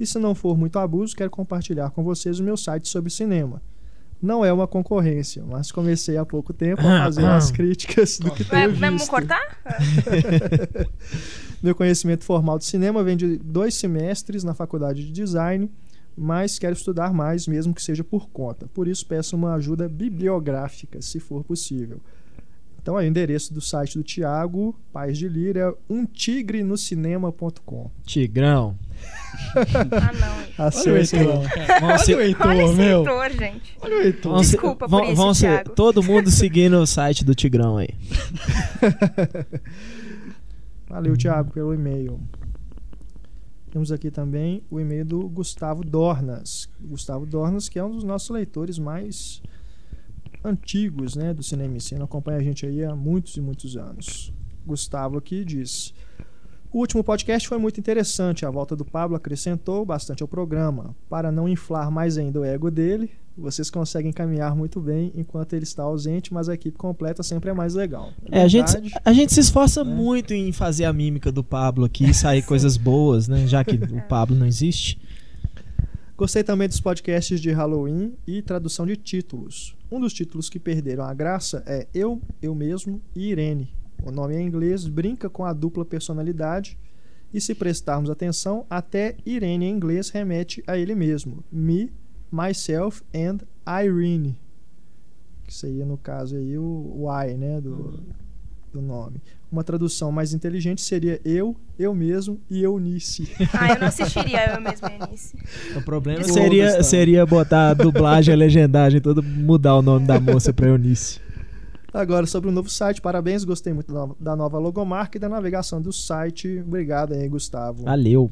E se não for muito abuso, quero compartilhar com vocês o meu site sobre cinema. Não é uma concorrência, mas comecei há pouco tempo a fazer as *coughs* críticas do que tenho vamos visto. cortar? *laughs* Meu conhecimento formal de cinema vem de dois semestres na faculdade de design, mas quero estudar mais, mesmo que seja por conta. Por isso peço uma ajuda bibliográfica, se for possível. Então aí o endereço do site do Tiago Paz de Lira é umtigreноcinema.com. Tigrão. Ah, não. Acesse lá. Vamos ser- Olha o Heitor, Olha esse meu. Heitor, gente. Olha o Heitor. Desculpa por vão- isso, vão ser todo mundo seguindo o site do Tigrão aí. *laughs* Valeu, Thiago, pelo e-mail. Temos aqui também o e-mail do Gustavo Dornas. Gustavo Dornas, que é um dos nossos leitores mais antigos né, do Cinema e Cena, acompanha a gente aí há muitos e muitos anos. Gustavo aqui diz: O último podcast foi muito interessante. A volta do Pablo acrescentou bastante ao programa. Para não inflar mais ainda o ego dele, vocês conseguem caminhar muito bem enquanto ele está ausente, mas a equipe completa sempre é mais legal. É, a gente, a gente se esforça né? muito em fazer a mímica do Pablo aqui e sair *laughs* coisas boas, né? Já que o Pablo não existe. Gostei também dos podcasts de Halloween e tradução de títulos. Um dos títulos que perderam a graça é Eu, Eu Mesmo e Irene. O nome em inglês brinca com a dupla personalidade e, se prestarmos atenção, até Irene em inglês remete a ele mesmo. Me, Myself and Irene. Que seria, no caso, aí, o, o I, né, do, do nome. Uma tradução mais inteligente seria Eu, Eu Mesmo e Eunice. *laughs* Ah, eu não assistiria eu mesma, Eunice. O problema Desculpa, seria, seria botar a dublagem, a legendagem, todo mudar o nome da moça pra Eunice. Agora, sobre o novo site, parabéns, gostei muito da nova- da nova logomarca e da navegação do site. Obrigado aí, Gustavo, Valeu.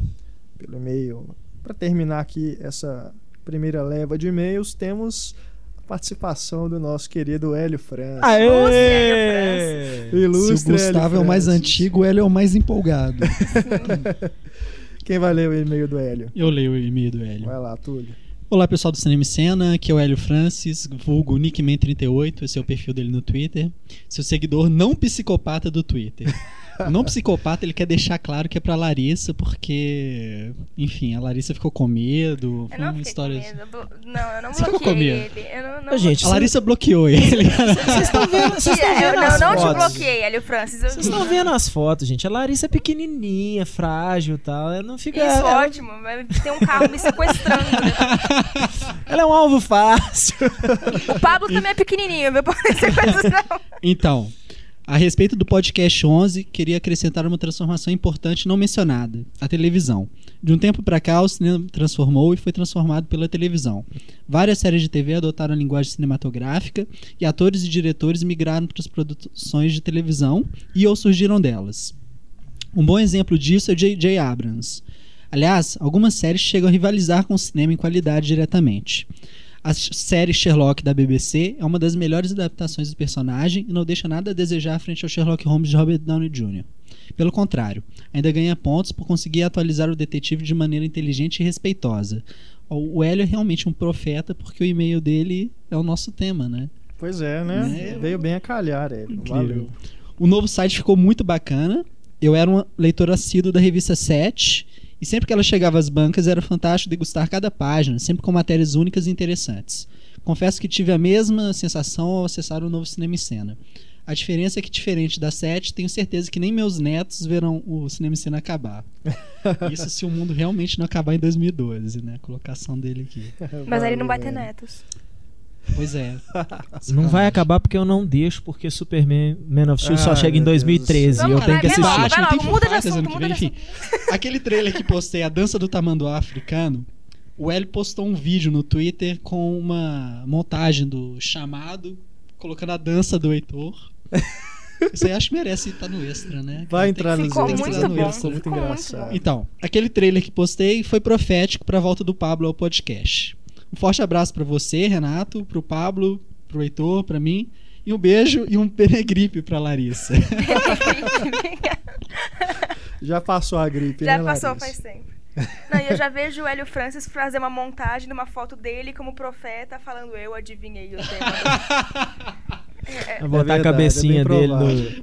pelo e-mail. Para terminar aqui essa primeira leva de e-mails, temos a participação do nosso querido Hélio França. Aê! Ilustre Se o Gustavo Hélio é o mais antigo, ele é o mais empolgado. *laughs* Quem vai ler o e-mail do Hélio? Eu leio o e-mail do Hélio. Vai lá, Túlio. Olá pessoal do Cinema e Cena, aqui é o Hélio Francis, vulgo Nickman38, esse é o perfil dele no Twitter. Seu seguidor não psicopata do Twitter. *laughs* Não psicopata ele quer deixar claro que é pra Larissa, porque, enfim, a Larissa ficou com medo. Eu Foi não uma história. com eu Não, eu não Você ficou com bloqueei medo? ele. Eu não, não gente, A Larissa bloqueou ele. Vocês estão vendo, vocês estão bloqueei. vendo Eu as não, não te fotos? bloqueei, Hélio Francis. Eu Vocês estão vendo as fotos, gente. A Larissa é pequenininha, frágil e tal. Ela não fica. Isso, ela, ótimo. Ter um carro me sequestrando. né? *laughs* ela é um alvo fácil. O Pablo também é pequenininho, viu? *laughs* Não. Então, a respeito do podcast 11, queria acrescentar uma transformação importante não mencionada: a televisão. De um tempo para cá, o cinema transformou e foi transformado pela televisão. Várias séries de TV adotaram a linguagem cinematográfica e atores e diretores migraram para as produções de televisão e ou surgiram delas. Um bom exemplo disso é J.J. Abrams. Aliás, algumas séries chegam a rivalizar com o cinema em qualidade diretamente. A série Sherlock da BBC é uma das melhores adaptações do personagem e não deixa nada a desejar frente ao Sherlock Holmes de Robert Downey Jr. Pelo contrário, ainda ganha pontos por conseguir atualizar o detetive de maneira inteligente e respeitosa. O Hélio é realmente um profeta porque o e-mail dele é o nosso tema, né? Pois é, né? Né? Veio bem a calhar, Hélio. Valeu. O novo site ficou muito bacana. Eu era um leitor assíduo da revista 7 e sempre que ela chegava às bancas era fantástico degustar cada página, sempre com matérias únicas e interessantes. Confesso que tive a mesma sensação ao acessar o novo Cinema em Cena. A diferença é que, diferente da 7, tenho certeza que nem meus netos verão o Cinema em Cena acabar. *laughs* Isso se o mundo realmente não acabar em 2012, né? A colocação dele aqui. Mas aí ele não vai ter netos. Pois é. *laughs* Não vai acabar porque eu não deixo, porque Superman Man of Steel só Ai, chega em meu Deus do 2013 céu. e eu tenho lá, que vai assistir. vai tem logo, muda de assunto, muda *laughs* enfim. Aquele trailer que postei, a dança do tamanduá africano, o Hélio postou um vídeo no Twitter com uma montagem do chamado, colocando a dança do Heitor. *laughs* Isso aí acho que merece estar no extra, né? Vai entrar extras, estar muito no extra. Ficou muito Ficou muito engraçado. Então, aquele trailer que postei foi profético para a volta do Pablo ao podcast. Um forte abraço para você, Renato, pro Pablo, pro Heitor, para mim, e um beijo e um penegripe para Larissa. *laughs* *laughs* Já passou a gripe, Já né, passou Larissa? faz tempo. Não, e eu já vejo o Hélio Francis fazer uma montagem de uma foto dele como profeta, falando eu adivinhei o tema. *laughs* É vou botar a verdade, cabecinha é bem dele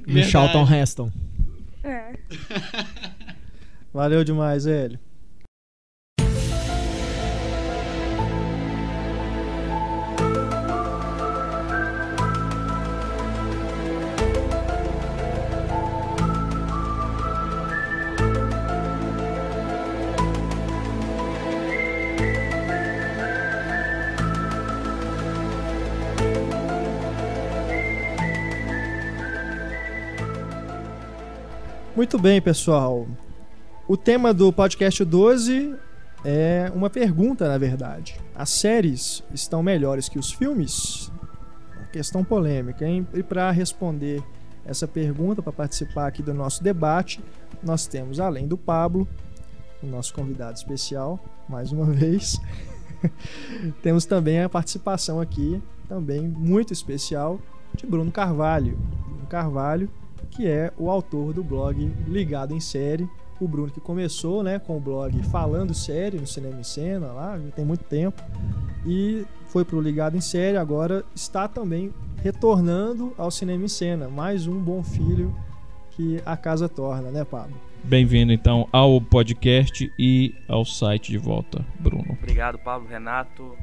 no, no. Charlton Heston. É. Valeu demais, Hélio. Muito bem, pessoal. O tema do podcast 12 é uma pergunta, na verdade. As séries estão melhores que os filmes? Uma questão polêmica, hein? E para responder essa pergunta, para participar aqui do nosso debate, nós temos, além do Pablo, o nosso convidado especial, mais uma *laughs* vez, temos também a participação aqui, também muito especial, de Bruno Carvalho. Bruno Carvalho, que é o autor do blog Ligado em Série. O Bruno que começou né, com o blog Falando Série no Cinema em Cena, lá, já tem muito tempo, e foi para o Ligado em Série, agora está também retornando ao Cinema em Cena. Mais um bom filho que a casa torna, né, Pablo? Bem-vindo então ao podcast e ao site de volta, Bruno. Obrigado, Pablo, Renato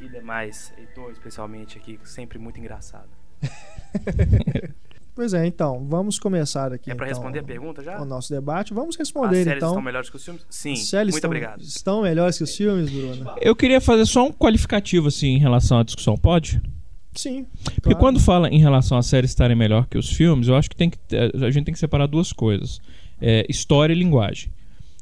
e demais, Heitor, especialmente aqui, sempre muito engraçado. *laughs* Pois é, então, vamos começar aqui. É para então, responder a pergunta já? O nosso debate. Vamos responder, As séries então. estão melhores que os filmes? Sim, As séries muito estão, obrigado. Estão melhores que os filmes, Bruno? Eu queria fazer só um qualificativo assim em relação à discussão, pode? Sim. Porque claro. quando fala em relação às séries estarem melhor que os filmes, eu acho que, tem que a gente tem que separar duas coisas: é, história e linguagem.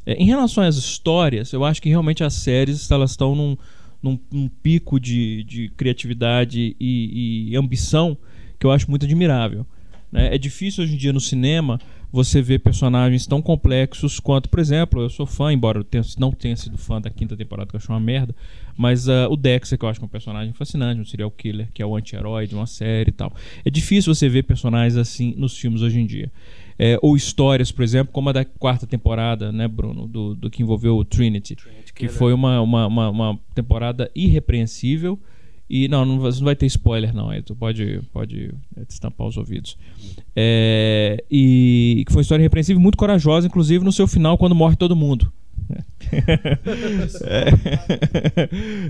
É, em relação às histórias, eu acho que realmente as séries elas estão num, num, num pico de, de criatividade e, e ambição que eu acho muito admirável. Né? É difícil hoje em dia no cinema você ver personagens tão complexos quanto, por exemplo, eu sou fã, embora eu tenha, não tenha sido fã da quinta temporada, que eu acho uma merda, mas uh, o Dexter, que eu acho é um personagem fascinante, um serial killer, que é o anti-herói de uma série e tal. É difícil você ver personagens assim nos filmes hoje em dia. É, ou histórias, por exemplo, como a da quarta temporada, né, Bruno, do, do que envolveu o Trinity, Trinity que foi uma, uma, uma, uma temporada irrepreensível. E não, não, vai- não vai ter spoiler, não. Aí tu pode, pode é, destampar os ouvidos. É, e que foi uma história irrepreensível muito corajosa, inclusive no seu final, quando morre todo mundo. *laughs* É.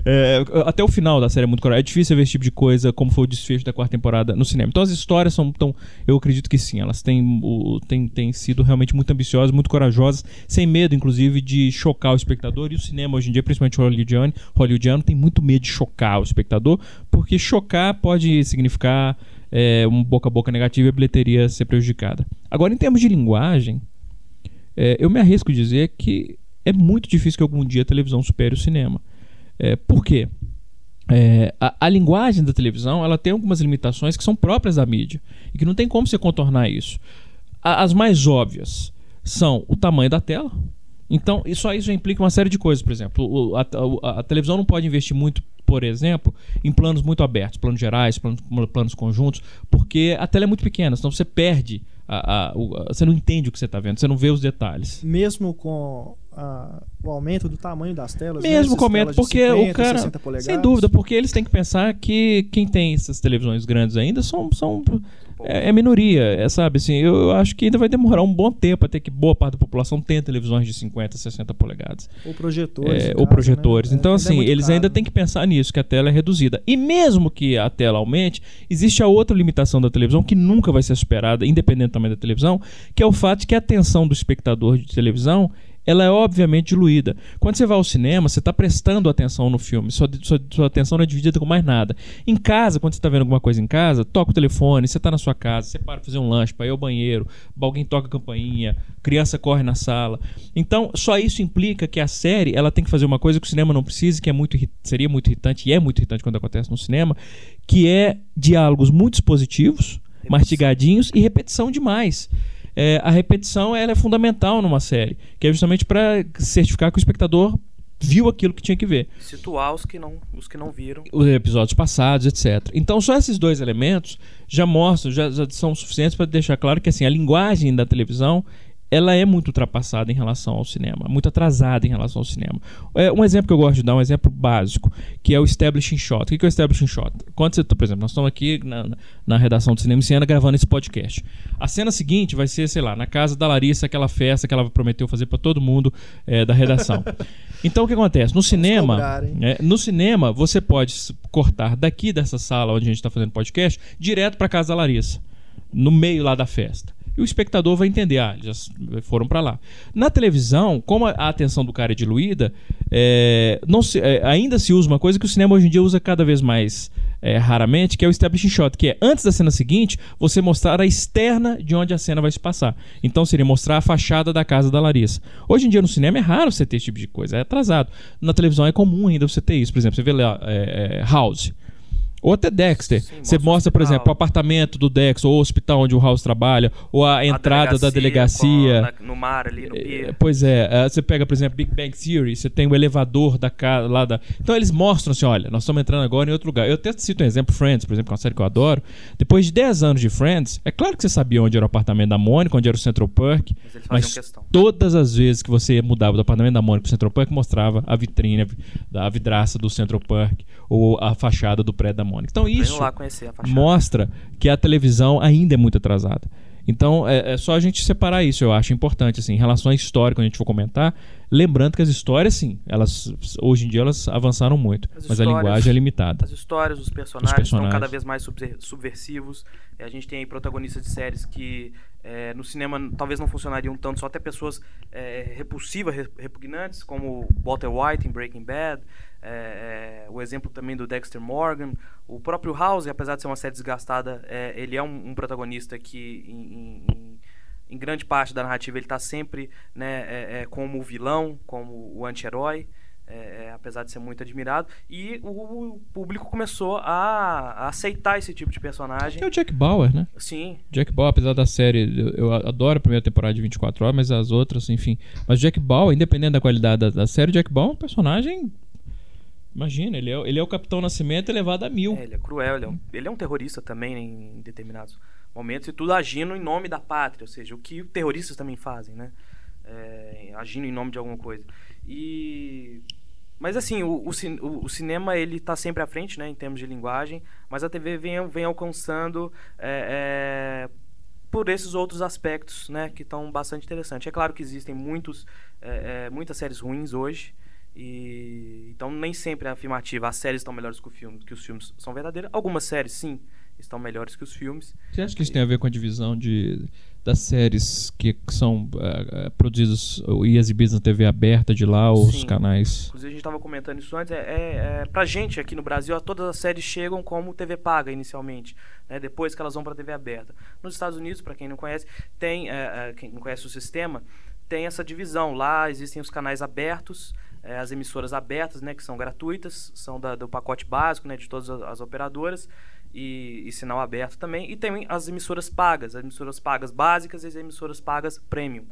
É, até o final da série é muito corajosa. É difícil ver esse tipo de coisa, como foi o desfecho da quarta temporada no cinema. Então as histórias são tão. Eu acredito que sim, elas têm, o, têm, têm sido realmente muito ambiciosas, muito corajosas, sem medo, inclusive, de chocar o espectador. E o cinema hoje em dia, principalmente hollywoodiano, hollywoodiano tem muito medo de chocar o espectador, porque chocar pode significar é, um boca a boca negativo e a bilheteria ser prejudicada. Agora, em termos de linguagem, é, eu me arrisco a dizer que é muito difícil que algum dia a televisão supere o cinema. É, por quê? É, a, a linguagem da televisão ela tem algumas limitações que são próprias da mídia e que não tem como você contornar isso. A- as mais óbvias são o tamanho da tela. Então, isso aí já implica uma série de coisas. Por exemplo, o- a, a- a televisão não pode investir muito, por exemplo, em planos muito abertos, planos gerais, planos, planos conjuntos, porque a tela é muito pequena, senão você perde. A- a- o- a- você não entende o que você está vendo, você não vê os detalhes. Mesmo com o aumento do tamanho das telas. né? Mesmo Essas com aumento, porque 50, o cara. 60 polegadas. Sem dúvida, porque eles têm que pensar que quem tem essas televisões grandes ainda são. são é, é minoria, é, sabe? Assim, eu, eu acho que ainda vai demorar um bom tempo até que boa parte da população tenha televisões de 50, 60 polegadas. Ou projetores. É, ou caso, projetores. né? Então, Ainda é assim, eles caro. ainda têm que pensar nisso, que a tela é reduzida. E mesmo que a tela aumente, existe a outra limitação da televisão que nunca vai ser superada, independente tamanho da televisão, que é o fato de que a atenção do espectador de televisão ela é obviamente diluída. Quando você vai ao cinema, você está prestando atenção no filme, sua, sua, sua atenção não é dividida com mais nada. Em casa, quando você está vendo alguma coisa em casa, toca o telefone, você está na sua casa, você para pra fazer um lanche, para ir ao banheiro, alguém toca a campainha, criança corre na sala. Então, só isso implica que a série ela tem que fazer uma coisa que o cinema não precisa, que é muito, seria muito irritante, e é muito irritante quando acontece no cinema, que é diálogos muito expositivos, mastigadinhos e repetição demais. É, a repetição ela é fundamental numa série, que é justamente para certificar que o espectador viu aquilo que tinha que ver Situar os que não, os que não viram. os episódios passados, etc. Então, só esses dois elementos já mostram, já, já são suficientes para deixar claro que assim, a linguagem da televisão ela é muito ultrapassada em relação ao cinema, muito atrasada em relação ao cinema. É, um exemplo que eu gosto de dar, um exemplo básico, que é o establishing shot. O que é o establishing shot? Quando você, por exemplo, nós estamos aqui na, na redação do Cinema em Cena gravando esse podcast. A cena seguinte vai ser, sei lá, na casa da Larissa, aquela festa que ela prometeu fazer para todo mundo é, da redação. *laughs* Então, o que acontece? No cinema, cobrar, é, no cinema, você pode cortar daqui dessa sala onde a gente está fazendo podcast direto para casa da Larissa, no meio lá da festa. E o espectador vai entender, ah, já foram para lá. Na televisão, como a atenção do cara é diluída, é, não se, é, ainda se usa uma coisa que o cinema hoje em dia usa cada vez mais é, raramente, que é o establishing shot, que é antes da cena seguinte, você mostrar a externa de onde a cena vai se passar. Então seria mostrar a fachada da casa da Larissa. Hoje em dia no cinema é raro você ter esse tipo de coisa, é atrasado. Na televisão é comum ainda você ter isso. Por exemplo, você vê lá é, é House. Ou até Dexter. Sim, você mostra, por exemplo, o apartamento do Dexter, ou o hospital onde o House trabalha, ou a, a entrada delegacia, da delegacia. Na, no mar ali, no pier. É, pois é, é, você pega, por exemplo, Big Bang Theory, você tem o elevador da casa lá da. Então eles mostram assim: olha, nós estamos entrando agora em outro lugar. Eu até cito um exemplo, Friends, por exemplo, que é uma série que eu adoro. Depois de 10 anos de Friends, é claro que você sabia onde era o apartamento da Mônica, onde era o Central Park. Mas, mas todas as vezes que você mudava do apartamento da Mônica pro Central Park, mostrava a vitrine, a vidraça do Central Park, ou a fachada do prédio da Mônica. Então isso mostra que a televisão ainda é muito atrasada. Então é, é, só a gente separar isso, eu acho importante assim, em relação à história quando a gente for comentar, lembrando que as histórias sim, elas hoje em dia elas avançaram muito, as mas a linguagem é limitada. As histórias, os personagens, os personagens. estão cada vez mais subversivos. A gente tem protagonistas de séries que é, no cinema talvez não funcionariam tanto, só até pessoas é, repulsivas, repugnantes, como Walter White em Breaking Bad. É, é, o exemplo também do Dexter Morgan, o próprio House, apesar de ser uma série desgastada, é, ele é um, um, protagonista que em, em, em, grande parte da narrativa ele está sempre né, é, como vilão, como o anti-herói. É, apesar de ser muito admirado, e o, o público começou a, a, aceitar esse tipo de personagem. É o Jack Bauer, né? Sim. Jack Bauer, apesar da série, eu, eu adoro a primeira temporada de 24 horas, mas as outras, enfim. Mas Jack Bauer, independente da qualidade da, da série, Jack Bauer é um personagem Imagina, ele é, ele é o Capitão Nascimento elevado a mil. É, ele é cruel, ele é, um, ele é um terrorista também em determinados momentos, e tudo agindo em nome da pátria, ou seja, o que terroristas também fazem, né? É, agindo em nome de alguma coisa. E... Mas assim, o, o, o cinema ele está sempre à frente, né, em termos de linguagem, mas a TV vem, vem alcançando é, é, por esses outros aspectos, né, que estão bastante interessantes. É claro que existem muitos, é, é, muitas séries ruins hoje, e então nem sempre é afirmativa. As séries estão melhores que, o filme, que os filmes são verdadeiras. Algumas séries sim estão melhores que os filmes. Você acha que isso tem a ver com a divisão de das séries que são uh, produzidas e exibidas na TV aberta de lá ou os canais? Inclusive a gente estava comentando isso antes. É, é, é, pra gente aqui no Brasil, todas as séries chegam como TV paga inicialmente, né, depois que elas vão para TV aberta. Nos Estados Unidos, para quem não conhece, tem uh, quem não conhece o sistema, tem essa divisão. Lá existem os canais abertos é, as emissoras abertas, né, que são gratuitas, são da, do pacote básico né, de todas as, as operadoras e, e, sinal aberto também. E tem as emissoras pagas, as emissoras pagas básicas e as emissoras pagas premium.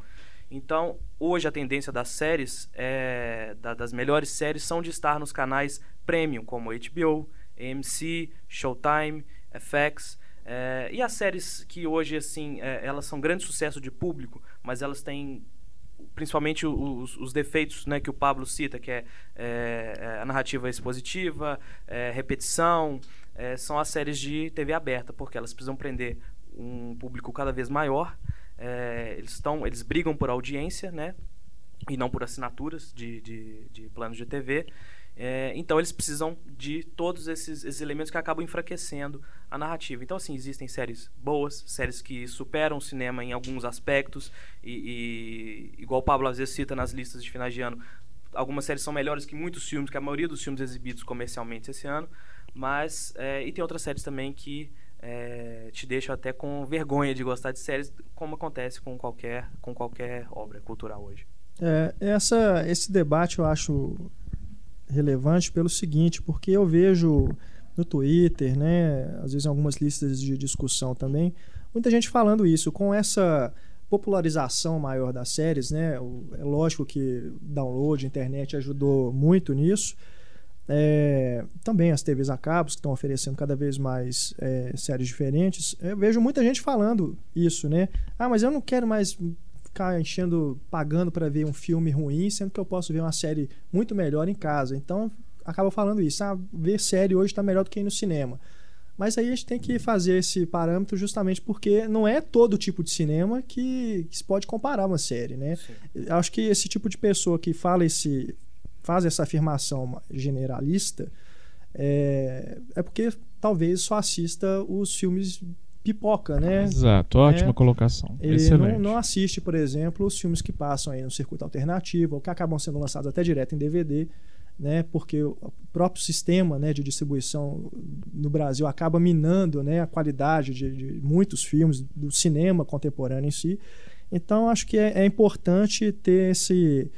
Então, hoje a tendência das séries, é, da, das melhores séries, são de estar nos canais premium, como HBO, AMC, Showtime, FX. É, e as séries que hoje, assim, é, elas são grande sucesso de público, mas elas têm principalmente os, os, defeitos né, que o Pablo cita, que é, é, é a narrativa expositiva, é, repetição, é, são as séries de TV aberta, porque elas precisam prender um público cada vez maior. É, eles, estão, eles brigam por audiência, né, e não por assinaturas de, de, de planos de TV. É, então eles precisam de todos esses, esses, elementos que acabam enfraquecendo a narrativa. Então, assim, existem séries boas, séries que superam o cinema em alguns aspectos, e, e igual o Pablo às vezes cita nas listas de finais de ano, algumas séries são melhores que muitos filmes, que a maioria dos filmes exibidos comercialmente esse ano, mas é, e tem outras séries também que é, te deixam até com vergonha de gostar de séries, como acontece com qualquer, com qualquer obra cultural hoje. É, essa, esse debate eu acho relevante pelo seguinte, porque eu vejo no Twitter, né, às vezes em algumas listas de discussão também, muita gente falando isso, com essa popularização maior das séries, né, é lógico que download, internet ajudou muito nisso, é, também as TVs a cabos que estão oferecendo cada vez mais é, séries diferentes. Eu vejo muita gente falando isso, né? Ah, mas eu não quero mais ficar enchendo, pagando para ver um filme ruim, sendo que eu posso ver uma série muito melhor em casa. Então, acaba falando isso. Ah, ver série hoje está melhor do que ir no cinema. Mas aí a gente tem que fazer esse parâmetro justamente porque não é todo tipo de cinema que, que se pode comparar uma série, né? Eu acho que esse tipo de pessoa que fala esse, faz essa afirmação generalista é, é porque talvez só assista os filmes pipoca, né? Exato, ótima É. colocação. Ele Excelente. não, não assiste, por exemplo, os filmes que passam aí no circuito alternativo, ou que acabam sendo lançados até direto em DVD, né? Porque o próprio sistema né, de distribuição no Brasil acaba minando né, a qualidade de, de muitos filmes, do cinema contemporâneo em si. Então, acho que é, é importante ter esse.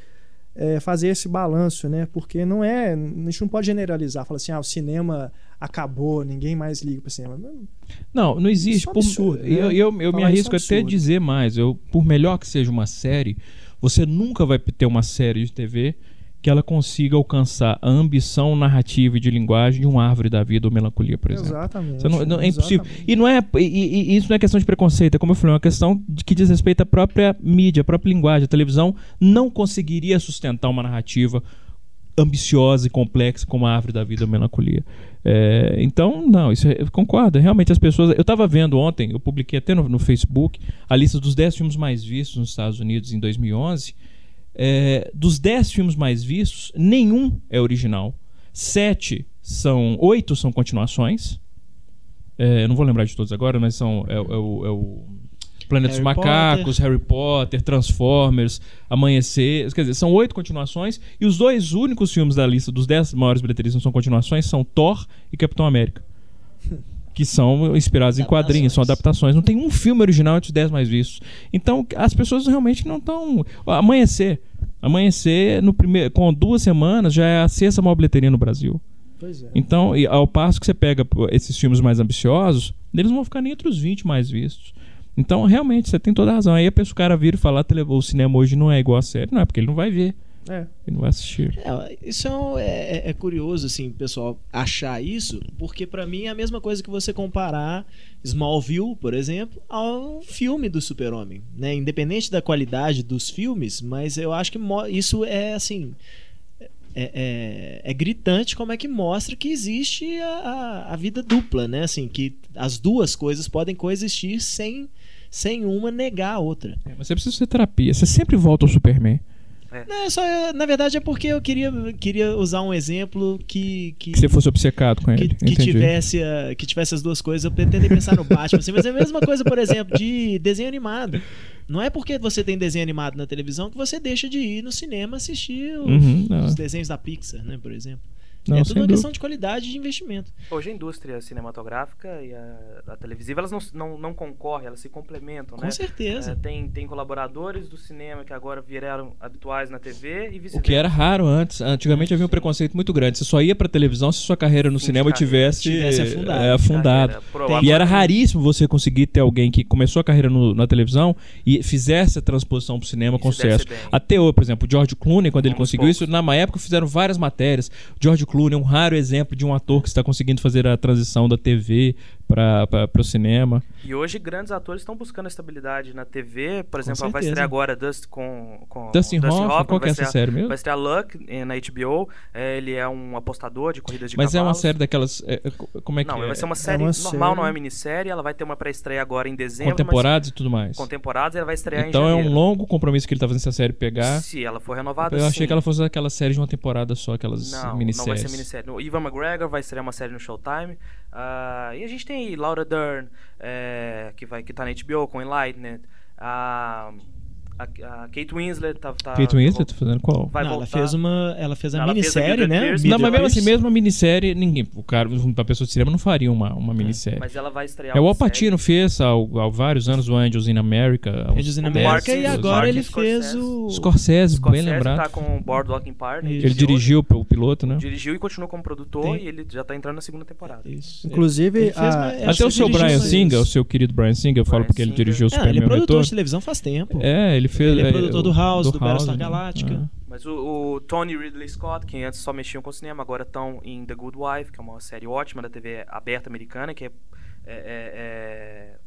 é, fazer esse balanço, né? Porque não é. A gente não pode generalizar, falar assim, ah, o cinema acabou, ninguém mais liga para cinema. Não, não existe. É um por- absurdo, né? eu eu, eu me Falar arrisco é até dizer mais. Eu, por melhor que seja uma série, você nunca vai ter uma série de TV que ela consiga alcançar a ambição narrativa e de linguagem de um Árvore da Vida ou Melancolia, por exemplo. Exatamente. Não- não- é impossível. exatamente. E não é e- e isso não é questão de preconceito, é como eu falei, é uma questão de que diz respeito à própria mídia, à própria linguagem. A televisão não conseguiria sustentar uma narrativa ambiciosa e complexa como a Árvore da Vida Melancolia. É, então, não, isso é- eu concordo. Realmente as pessoas. Eu estava vendo ontem, eu publiquei até no, no Facebook a lista dos 10 filmes mais vistos nos Estados Unidos em 2011. É, dos 10 filmes mais vistos, nenhum é original. Sete são. Oito são continuações. É, não vou lembrar de todos agora, mas são. É, é o. é o Planeta dos Macacos, Harry Potter, Transformers, Amanhecer. Quer dizer, são oito continuações. E os dois únicos filmes da lista dos dez maiores bilheterias que não são continuações são Thor e Capitão América. *laughs* Que são inspirados em quadrinhos, são adaptações. Não tem um filme original entre os 10 mais vistos. Então, as pessoas realmente não estão. Amanhecer. Amanhecer, no primeiro, com duas semanas, já é a sexta maior bilheteria no Brasil. Pois é. Então, ao passo que você pega esses filmes mais ambiciosos, eles não vão ficar nem entre os 20 mais vistos. Então, realmente, você tem toda a razão. Aí a pessoa, o cara vira e fala, "Ah, o cinema hoje não é igual a série. Não é porque ele não vai ver, É. ele não vai assistir. É, isso é, um- é- é- é curioso, assim, pessoal, achar isso, porque pra mim é a mesma coisa que você comparar Smallville, por exemplo, ao filme do Super-Homem, né? Independente da qualidade dos filmes, mas eu acho que isso é, assim... É, é- é gritante como é que mostra que existe a, a- a vida dupla, né? Assim, que as duas coisas podem coexistir sem, sem uma negar a outra. É, mas você precisa fazer terapia. Você sempre volta ao Superman. Não, é só, na verdade é porque eu queria, queria usar um exemplo que, que, Que você fosse obcecado com que, ele. que Entendi. tivesse, a- que tivesse as duas coisas. Eu tentei pensar no Batman, assim, mas é a mesma coisa, por exemplo, de desenho animado. Não é porque você tem desenho animado na televisão que você deixa de ir no cinema assistir os, Uhum, os desenhos da Pixar, né, por exemplo. Não, é tudo uma dúvida. questão de qualidade de investimento. Hoje a indústria cinematográfica e a, a televisiva elas não, não, não concorrem, elas se complementam, Com né? certeza. É, tem, tem colaboradores do cinema que agora viraram habituais na TV e O vice-versa. que era raro antes. Antigamente havia um preconceito muito grande. Você só ia pra televisão se sua carreira no de cinema carreira. tivesse, Tivesse afundado. é, afundado. E era raríssimo você conseguir ter alguém que começou a carreira no- na televisão e fizesse a transposição pro cinema E com sucesso. Até hoje, por exemplo, o George Clooney, quando ele Um dos conseguiu isso, poucos. na época fizeram várias matérias. George Clooney é um raro exemplo de um ator que está conseguindo fazer a transição da TV para o cinema. E hoje grandes atores estão buscando estabilidade na TV. Por exemplo, ela vai estrear agora Dust com, com Dustin Hoffman, qual que vai é essa estrear- série mesmo? Vai estrear Luck eh, na HBO. Eh, ele é um apostador de corridas de Mas é uma cavalos. série daquelas. é, é, como é que Não, é? vai ser uma série uma normal, série- não é minissérie. Ela vai ter uma pré-estreia agora em dezembro. com temporadas e tudo mais. Mas com temporadas ela vai estrear Então em é janeiro. um longo compromisso que ele tá fazendo essa série pegar. Se ela for renovada, Eu achei sim. que ela fosse aquela série de uma temporada só, aquelas Não, minisséries. não vai ser minissérie. O Ivan McGregor vai estrear uma série no Showtime. Ah, e a gente tem Laura Dern, eh, que, vai, que tá na HBO com Enlightened. A, a, a Kate Winslet tá, tá Kate Winslet tá fazendo qual? vai Não, ela fez uma, ela fez a Ela fez a minissérie, né? Pierce. Não, mas mesmo assim, mesmo uma minissérie, ninguém. O cara, uma pessoa de cinema não faria uma, uma minissérie. Mas ela vai estrear É o uma Al Pacino fez há, há vários anos o Angels in America. Angels in America, e agora ele fez Scorsese. o... Scorsese, bem Scorsese lembrado. tá com o Boardwalk Empire. né? Isso. Ele dirigiu o piloto, né? Dirigiu e continuou como produtor Tem- e ele já tá entrando na segunda temporada. Isso. Inclusive, Ele fez a- Até o ele seu Brian. Singer, o seu querido Brian Singer, eu falo porque ele dirigiu o Ah, ele é Superman produtor de televisão faz tempo. É, ele fez. Ele é produtor do House, do Battlestar né? Galactica. Ah. Mas o, o Tony Ridley Scott, que antes só mexiam com cinema, agora estão em The Good Wife, que é uma série ótima da TV aberta americana, que é, é, é- é-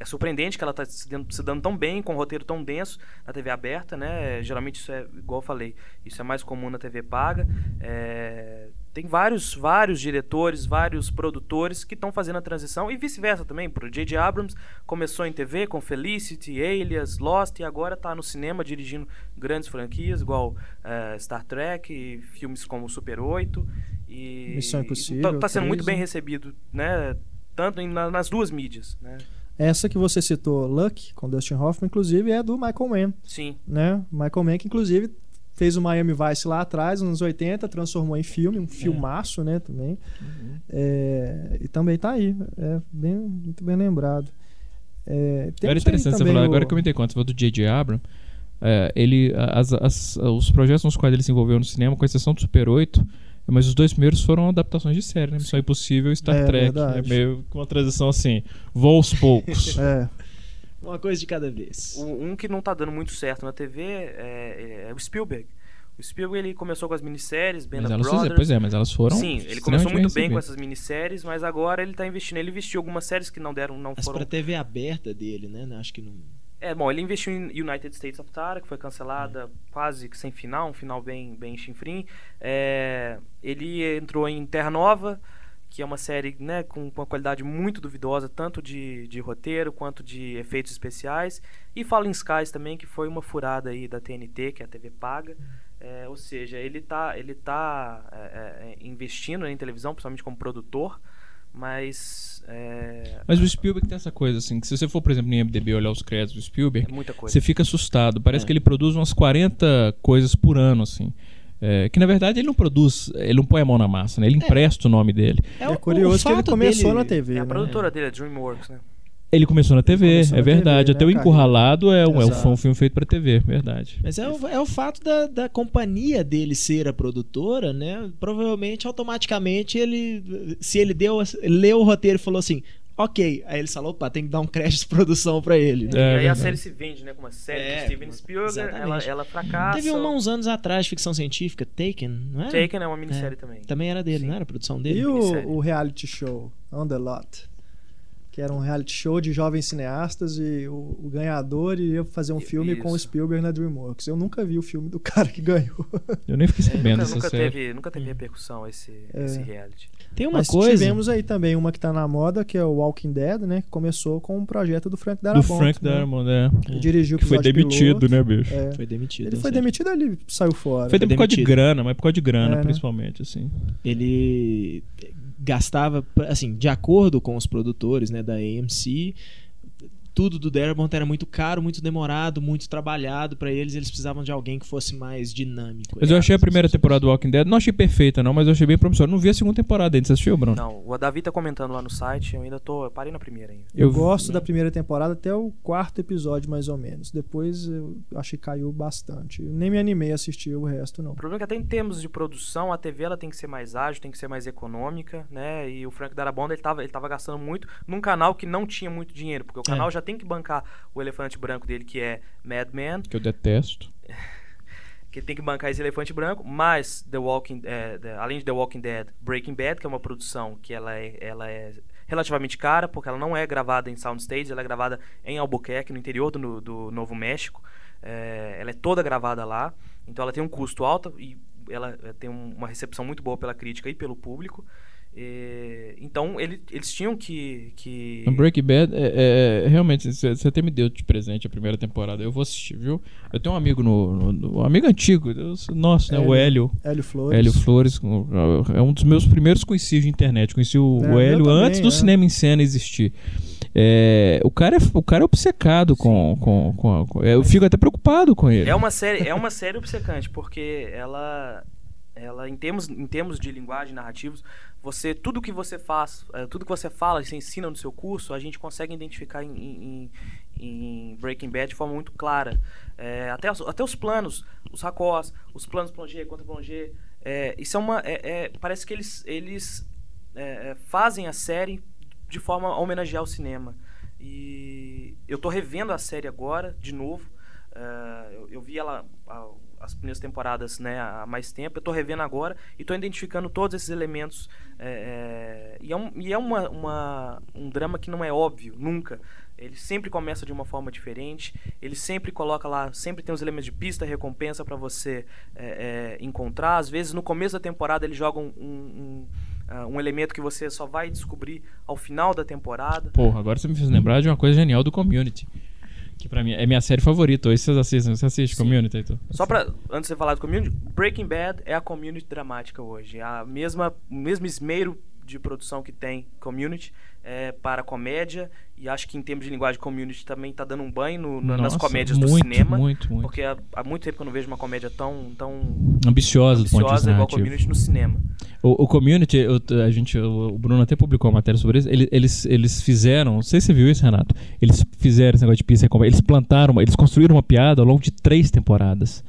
é surpreendente que ela está se, dando- se dando tão bem, com um roteiro tão denso na TV aberta, né? Geralmente isso é, igual eu falei, isso é mais comum na TV paga. É, tem vários, vários diretores, vários produtores que estão fazendo a transição e vice-versa também. Pro J.J. Abrams começou em TV com Felicity, Alias, Lost e agora está no cinema dirigindo grandes franquias, igual eh, Star Trek, e filmes como Super 8 e Missão Impossível, Está sendo muito 13. bem recebido, né? Tanto em- na- nas duas mídias, né? Essa que você citou, Luck, com Dustin Hoffman, inclusive, é do Michael Mann, Sim. né? Michael Mann, que inclusive fez o Miami Vice lá atrás, nos anos 80, transformou em filme, um filmaço, né, também. É, e também tá aí, é bem, muito bem lembrado. É, Era temos aí interessante você falar, o- agora que eu me dei conta, você falou do J.J. Abrams. é, ele, as, as- os projetos nos quais ele se envolveu no cinema, com exceção do Super 8, mas os dois primeiros foram adaptações de série, né? Missão Impossível e Star É, Trek. verdade. É meio que uma transição assim, vou aos poucos. *laughs* É, Uma coisa de cada vez. Um, um que não tá dando muito certo na TV é, é o Spielberg. O Spielberg ele começou com as minisséries, Band mas of elas, Brothers. pois é, mas elas foram. Sim, ele começou muito bem com recebidas. essas minisséries, mas agora ele tá investindo. Ele investiu em algumas séries que não deram, não Mas foram. pra TV aberta dele, né? Acho que não. É, bom, ele investiu em United States of Tara, que foi cancelada quase que sem final, um final bem, bem chinfrim. É, ele entrou em Terra Nova, que é uma série né, com com uma qualidade muito duvidosa, tanto de, de roteiro quanto de efeitos especiais. E Fallen Skies também, que foi uma furada aí da TNT, que é a TV paga. É, ou seja, ele está ele tá, é, é, investindo em televisão, principalmente como produtor, mas é, Mas o Spielberg tem essa coisa assim, que se você for, por exemplo, no IMDb olhar os créditos do Spielberg, é muita coisa. você fica assustado. Parece É. que ele produz umas 40 coisas por ano, assim. É, que na verdade ele não produz, ele não põe a mão na massa, né? Ele empresta o nome dele. é, curioso que ele começou dele- na TV, É, a né? produtora dele é DreamWorks, né? Ele começou na TV, começou é na verdade. TV, Até né, o? Encurralado é, um, é um, Exato. um filme feito pra TV, verdade. Mas é o, é o fato da, da companhia dele ser a produtora, né? Provavelmente, automaticamente, ele. Se ele deu. Ele leu o roteiro e falou assim. Ok, aí ele falou, opa, tem que dar um crédito de produção pra ele. né? É, e aí a série se vende, né? Com uma série É, do Steven Spielberg, ela, ela fracassa. Teve uma uns anos atrás, ficção científica, Taken, não é? Taken é uma minissérie também. Também era dele, Sim. não era a produção dele? E o, o reality show, On The Lot, que era um reality show de jovens cineastas e o, o ganhador iria fazer um I- filme com o isso. Spielberg na DreamWorks. Eu nunca vi o filme do *laughs* cara que ganhou. Eu nem fiquei É, sabendo nunca, dessa nunca série. teve, nunca teve repercussão esse, É. esse reality. Tem uma Mas coisa. tivemos aí também uma que tá na moda, que é o Walking Dead, né? Que começou com um projeto do Frank Do Darabont. Frank né? Darabont, é. Ele dirigiu o Que foi demitido, piloto. né, bicho? É. Foi demitido. Ele foi demitido ele saiu fora. Foi por causa de demitido. grana, mas por causa de grana, É, né? principalmente, assim. Ele gastava, assim, de acordo com os produtores, né, da AMC, tudo do Darabont era muito caro, muito demorado, muito trabalhado pra eles, eles precisavam de alguém que fosse mais dinâmico. Mas eu achei a primeira temporada do Walking Dead, não achei perfeita não, mas eu achei bem promissora. Não vi a segunda temporada ainda, você assistiu, Bruno? Não, o Davi tá comentando lá no site, eu ainda tô. Eu parei na primeira ainda. Eu, Eu- gosto da primeira temporada até o quarto episódio, mais ou menos. Depois eu achei que caiu bastante. Eu nem me animei a assistir o resto, não. O problema é que até em termos de produção, a TV ela tem que ser mais ágil, tem que ser mais econômica, né? E o Frank Darabont ele tava, ele tava gastando muito num canal que não tinha muito dinheiro, porque o canal já tem que bancar o elefante branco dele, que é Mad Men, Que eu detesto. *laughs* que tem que bancar esse elefante branco, mas The Walking, é, The- além de The Walking Dead, Breaking Bad, que é uma produção que ela é, ela é relativamente cara, porque ela não é gravada em soundstage, ela é gravada em Albuquerque, no interior do, do Novo México. É, ela é toda gravada lá, então ela tem um custo alto e ela é, tem um- uma recepção muito boa pela crítica e pelo público. E, então ele- eles tinham que, que Breaking Bad, é, é, realmente, você você até me deu de presente a primeira temporada. Eu vou assistir, viu? Eu tenho um amigo no. no- no- um amigo antigo, nosso, né? O Hélio. Hélio Flores. Hélio Flores. É um dos meus primeiros conhecidos de internet. Conheci o, É, o Hélio também, antes do é. cinema em cena existir. É, o, cara é, o cara é obcecado com. com, com, com- Eu fico até preocupado com ele. É uma série, é uma série obcecante, porque ela ela em termos em termos de linguagem narrativos, você tudo que você faz, eh, tudo que você fala, você ensina no seu curso, a gente consegue identificar em, em- em Breaking Bad de forma muito clara. Eh, até, os, até os planos, os racós, os planos plongé, contra plongé, eh, isso é uma é- é- parece que eles eles fazem a série de forma a homenagear o cinema. E eu tô revendo a série agora, de novo. Eu, eu vi ela ah, as primeiras temporadas né, há mais tempo. Eu tô revendo agora e tô identificando todos esses elementos. é, é, e é, um, e é uma, uma- um drama que não é óbvio, nunca. Ele sempre começa de uma forma diferente. Ele sempre coloca lá, sempre tem os elementos de pista, recompensa para você é, é, encontrar. Às vezes no começo da temporada ele joga um, um, um, um elemento que você só vai descobrir ao final da temporada. Porra, agora você me fez lembrar de uma coisa genial do Community. Que pra mim é minha série favorita. Hoje vocês assistem. Você assiste Sim. Community, Heitor? Só pra, antes de você falar do community, Breaking Bad é a community dramática hoje. É a mesma, o mesmo esmero de produção que tem Community é, para comédia e acho que em termos de linguagem community também está dando um banho no, no, Nossa, nas comédias muito, do cinema. Muito, muito. Porque há, há, muito tempo que eu não vejo uma comédia tão, tão ambiciosa, do ponto de vista igual community no cinema. O, o community, eu, a gente, o Bruno até publicou uma matéria sobre isso. Eles, eles, eles fizeram, não sei se você viu isso, Renato. Eles fizeram esse negócio de pizza Eles plantaram, eles construíram uma piada ao longo de três temporadas.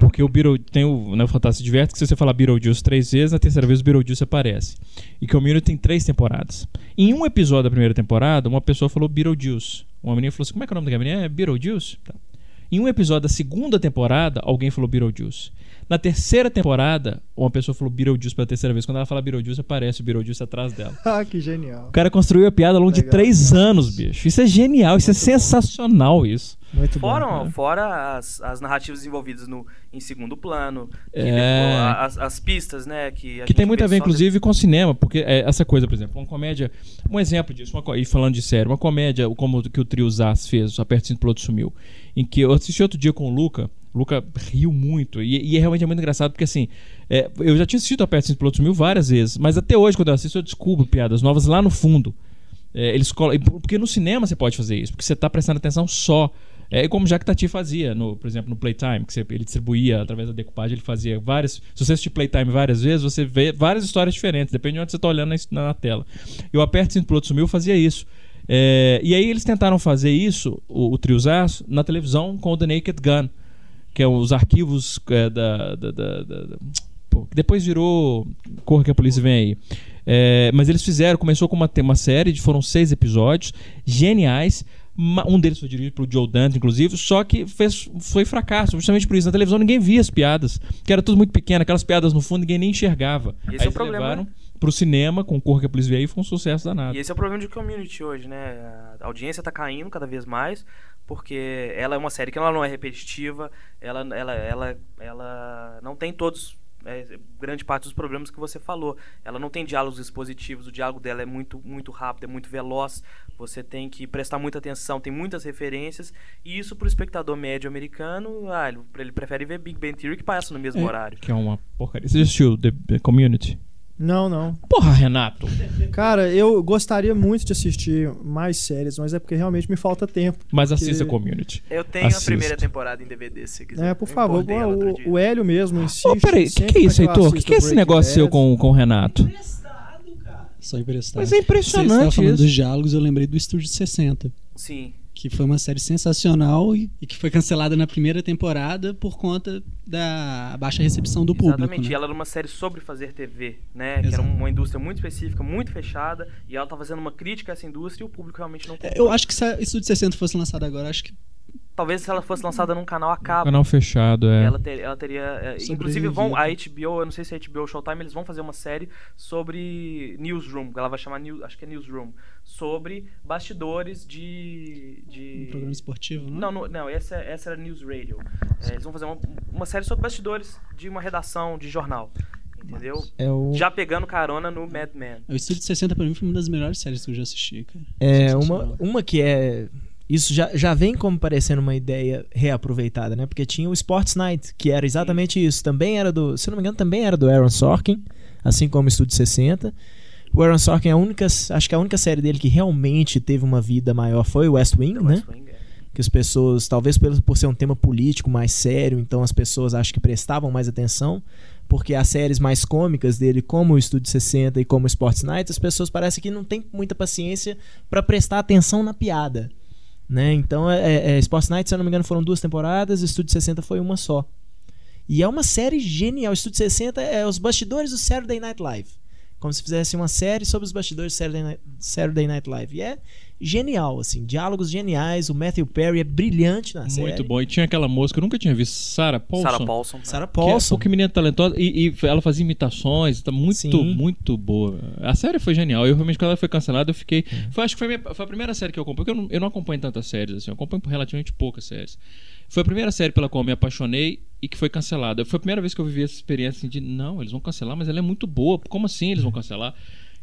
Porque o Beetle tem o né, Fantástico Diverte que se você falar Beetlejuice três vezes, na terceira vez o Beetlejuice aparece. E Community tem três temporadas. Em um episódio da primeira temporada, uma pessoa falou Beetlejuice. Uma menina falou assim: como é que é o nome da menina? É Beetlejuice? Tá. Em um episódio da segunda temporada, alguém falou Beetlejuice. Na terceira temporada, uma pessoa falou Beetlejuice pela terceira vez. Quando ela fala Beetlejuice, aparece o Beetlejuice atrás dela. *laughs* ah, que genial. O cara construiu a piada ao longo Legal, de três anos, bicho. Isso é genial, isso é sensacional, isso. Muito fora, bom, fora as, as narrativas envolvidas no, em segundo plano, é... as, as, pistas, né? Que, que tem muito a ver, inclusive, de... com cinema, porque é essa coisa, por exemplo, uma comédia. Um exemplo disso, uma, e falando de sério, uma comédia como que o Trio Zaz fez, o Aperto Cinto Piloto Sumiu, em que eu assisti outro dia com o Luca. O Luca riu muito. E, e é realmente é muito engraçado, porque assim, é, eu já tinha assistido Aperto Cinto Piloto Sumiu várias vezes, mas até hoje, quando eu assisto, eu descubro piadas novas lá no fundo. É, eles Porque no cinema você pode fazer isso, porque você está prestando atenção só é como Jacques Tati fazia, no, por exemplo, no Playtime, que você, ele distribuía através da decupagem, ele fazia várias. Se você assistir Playtime várias vezes, você vê várias histórias diferentes, depende de onde você está olhando na, na, tela. E o Aperto Cinto Piloto Sumiu fazia isso. É, e aí eles tentaram fazer isso, o, o na televisão com o The Naked Gun, que é os arquivos é, da, da, da, da pô, depois virou Corra que a Polícia Vem Aí. É, mas eles fizeram, começou com uma, uma série, foram seis episódios, geniais. Um deles foi dirigido pelo Joe Dante, inclusive, só que fez, foi fracasso, justamente por isso. Na televisão ninguém via as piadas, que era tudo muito pequeno, aquelas piadas no fundo ninguém nem enxergava. E esse Aí é o problema. Levaram pro cinema com o Corra que a Polícia Veio e foi um sucesso danado. E esse é o problema de community hoje, né? A audiência tá caindo cada vez mais, porque ela é uma série que ela não é repetitiva, ela, ela, ela, ela não tem todos é, grande parte dos problemas que você falou. Ela não tem diálogos expositivos, o diálogo dela é muito, muito rápido, é muito veloz. Você tem que prestar muita atenção, tem muitas referências. E isso para o espectador médio americano, ah, ele, ele, prefere ver Big Bang Theory que passa no mesmo é, horário. Que é uma porcaria. Você assistiu The, The Community? Não, não. Porra, Renato. Cara, eu gostaria muito de assistir mais séries, mas é porque realmente me falta tempo. Mas porque... assista Community. Eu tenho Assista. a primeira temporada em DVD, se quiser. É, por favor. O, o, Hélio mesmo insiste. Oh, peraí, o que, que é isso, Heitor? O que, que é esse negócio seu com, com o Renato? Emprestado, cara. Só emprestado. Mas é impressionante Você estava falando dos diálogos, eu lembrei do Estúdio 60. Sim que foi uma série sensacional e, e, que foi cancelada na primeira temporada por conta da baixa recepção do Exatamente. público. Exatamente, né? ela era uma série sobre fazer TV, né? Exato. Que era uma indústria muito específica, muito fechada, e ela estava fazendo uma crítica a essa indústria e o público realmente não é, Eu acho que se a Estúdio 60 fosse lançado agora, acho que talvez se ela fosse lançada num canal a cabo. Canal fechado, é. Ela, ter, ela teria. É, inclusive, vão, a HBO, eu não sei se é HBO Showtime, eles vão fazer uma série sobre Newsroom. Ela vai chamar, News, acho que é Newsroom. Sobre bastidores de. de... Um programa esportivo, não? Não, não, não essa, essa era News Radio. É, eles vão fazer uma, uma série sobre bastidores de uma redação de jornal. Entendeu? É o... Já pegando carona no Mad Men. O Estúdio 60 pra mim foi uma das melhores séries que eu já assisti, cara. É, uma, uma que é isso já, já vem como parecendo uma ideia reaproveitada, né? Porque tinha o Sports Night, que era exatamente Sim. isso. Também era do, se não me engano, também era do Aaron Sorkin, assim como o Estúdio 60. O Aaron Sorkin, a única, acho que a única série dele que realmente teve uma vida maior foi o West Wing, né? West Wing, é. Que as pessoas, talvez por, por ser um tema político mais sério, então as pessoas acho que prestavam mais atenção porque as séries mais cômicas dele, como o Estúdio 60 e como o Sports Night, as pessoas parecem que não têm muita paciência para prestar atenção na piada. Né? Então, é, é, é, Sports Night, se eu não me engano, foram duas temporadas, Estúdio 60 foi uma só. E é uma série genial. Estúdio 60 é os bastidores do Saturday Night Live. Como se fizesse uma série sobre os bastidores do Saturday Night, Saturday Night Live. E é genial, assim, diálogos geniais. O Matthew Perry é brilhante na série. Muito bom. E tinha aquela moça que eu nunca tinha visto, Sarah Paulson. Sarah Paulson. Sarah Paulson. Que, é, que menina talentosa. E, e, ela fazia imitações, tá muito, Sim. muito boa. A série foi genial. Eu realmente, quando ela foi cancelada, eu fiquei. Hum. Foi, acho que foi, minha, foi a primeira série que eu acompanhei, porque eu não, eu não acompanho tantas séries, assim, eu acompanho relativamente poucas séries. Foi a primeira série pela qual me apaixonei e que foi cancelada. Foi a primeira vez que eu vivi essa experiência assim, de não, eles vão cancelar, mas ela é muito boa. Como assim eles vão cancelar?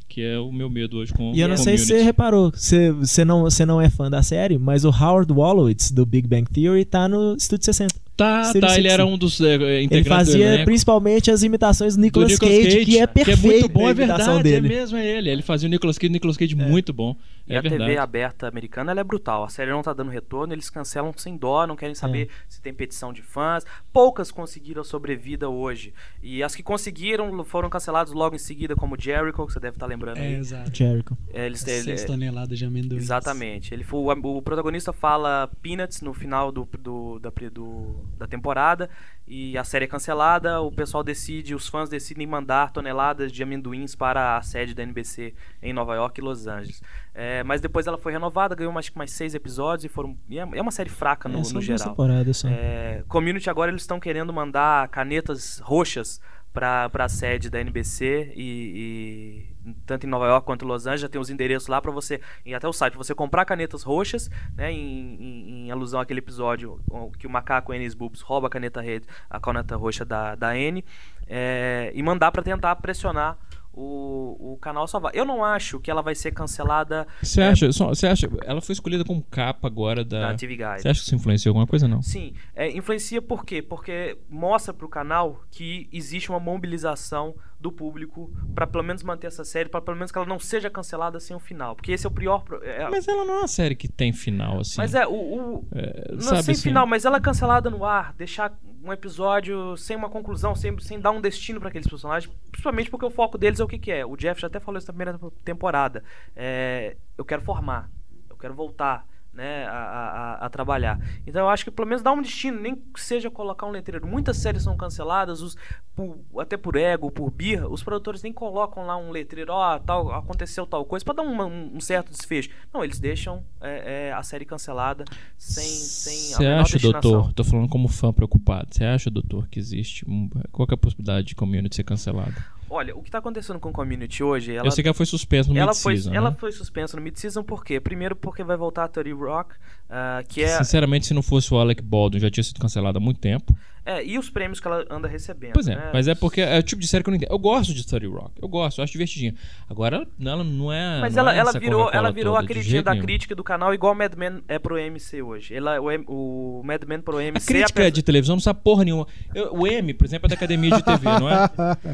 Que é o meu medo hoje com E eu não sei se você reparou, você, você, não, você não é fã da série, mas o Howard Wolowitz do Big Bang Theory tá no Estúdio 60. Tá, Seria tá, ele era um dos é, integrantes Ele fazia principalmente as imitações do do Nicolas, Nicolas Cage, que é perfeito. Que é muito bom, a é imitação verdade, dele. é mesmo, é ele. Ele fazia o Nicolas Cage, o Nicolas Cage muito bom. E é a verdade. TV aberta americana ela é brutal. A série não tá dando retorno, eles cancelam sem dó, não querem saber se tem petição de fãs. Poucas conseguiram sobrevida hoje. E as que conseguiram foram canceladas logo em seguida, como Jericho, que você deve estar lembrando É, aí. exato. Jericho. É, Eles, As ele- Seis toneladas de amendoim. Exatamente. Ele foi, o, o protagonista fala Peanuts no final do, do- da, do- da temporada e a série é cancelada. O pessoal decide, os fãs decidem mandar toneladas de amendoins para a sede da NBC em Nova York e Los Angeles. É, mas depois ela foi renovada, ganhou mais, mais seis episódios e foram. e É é uma série fraca no, É, no geral. temporadas só. É, Community agora eles estão querendo mandar canetas roxas para a sede da NBC e, e tanto em Nova York quanto em Los Angeles já tem os endereços lá para você e até o site pra você comprar canetas roxas, né, em, em- em alusão àquele episódio que o macaco Ennis Boobs rouba a caneta rede, a caneta roxa da, da N é, e mandar para tentar pressionar o, o canal a salvar. Eu não acho que ela vai ser cancelada Você é, acha, só- você acha. Ela foi escolhida como capa agora da. da TV Guide. Você acha que isso influenciou alguma coisa não? Sim, é, influencia por quê? Porque mostra pro canal que existe uma mobilização do público para pelo menos manter essa série, para pelo menos que ela não seja cancelada sem o final, porque esse é o pior. pro- é- Mas ela não é uma série que tem final, assim. mas é o, o- É, não, sem assim, final, mas ela é cancelada no ar, deixar um episódio sem uma conclusão, sem, sem dar um destino para aqueles personagens, principalmente porque o foco deles é o que, que é. O Jeff já até falou isso na primeira temporada. É, eu quero formar, eu quero voltar. Né, a, a- a- trabalhar. Então eu acho que pelo menos dá um destino, nem que seja colocar um letreiro. Muitas séries são canceladas, os, por- até por ego, por birra, os produtores nem colocam lá um letreiro, ó, tal, aconteceu tal coisa, para dar um, um certo desfecho. Não, eles deixam é, é, a série cancelada sem, sem a Você acha, doutor? Tô falando como fã preocupado. Você acha, doutor, que existe. um- é a possibilidade de community ser cancelada? Olha, o que tá acontecendo com o Community hoje, ela, Eu sei que ela foi suspensa no ela, foi, mid-season. ela né? foi suspensa no mid-season por quê? Primeiro porque vai voltar a 30 Rock, ah, que é, Sinceramente, se não fosse o Alec Baldwin, já tinha sido cancelada há muito tempo. É, E os prêmios que ela anda recebendo. Pois é, né? mas é porque é o tipo de série que eu não entendo. Eu gosto de Study Rock, eu gosto, eu acho divertidinho. Agora, ela, não é. Mas não ela, é ela essa virou, ela virou a toda, jeito da nenhum. crítica do canal, igual o Mad Men é pro MC hoje. Ela, o, M- o Mad Men pro MC. A crítica apesar- de televisão não sabe porra nenhuma. Eu- o M, por exemplo, é da academia de TV, *laughs* não é?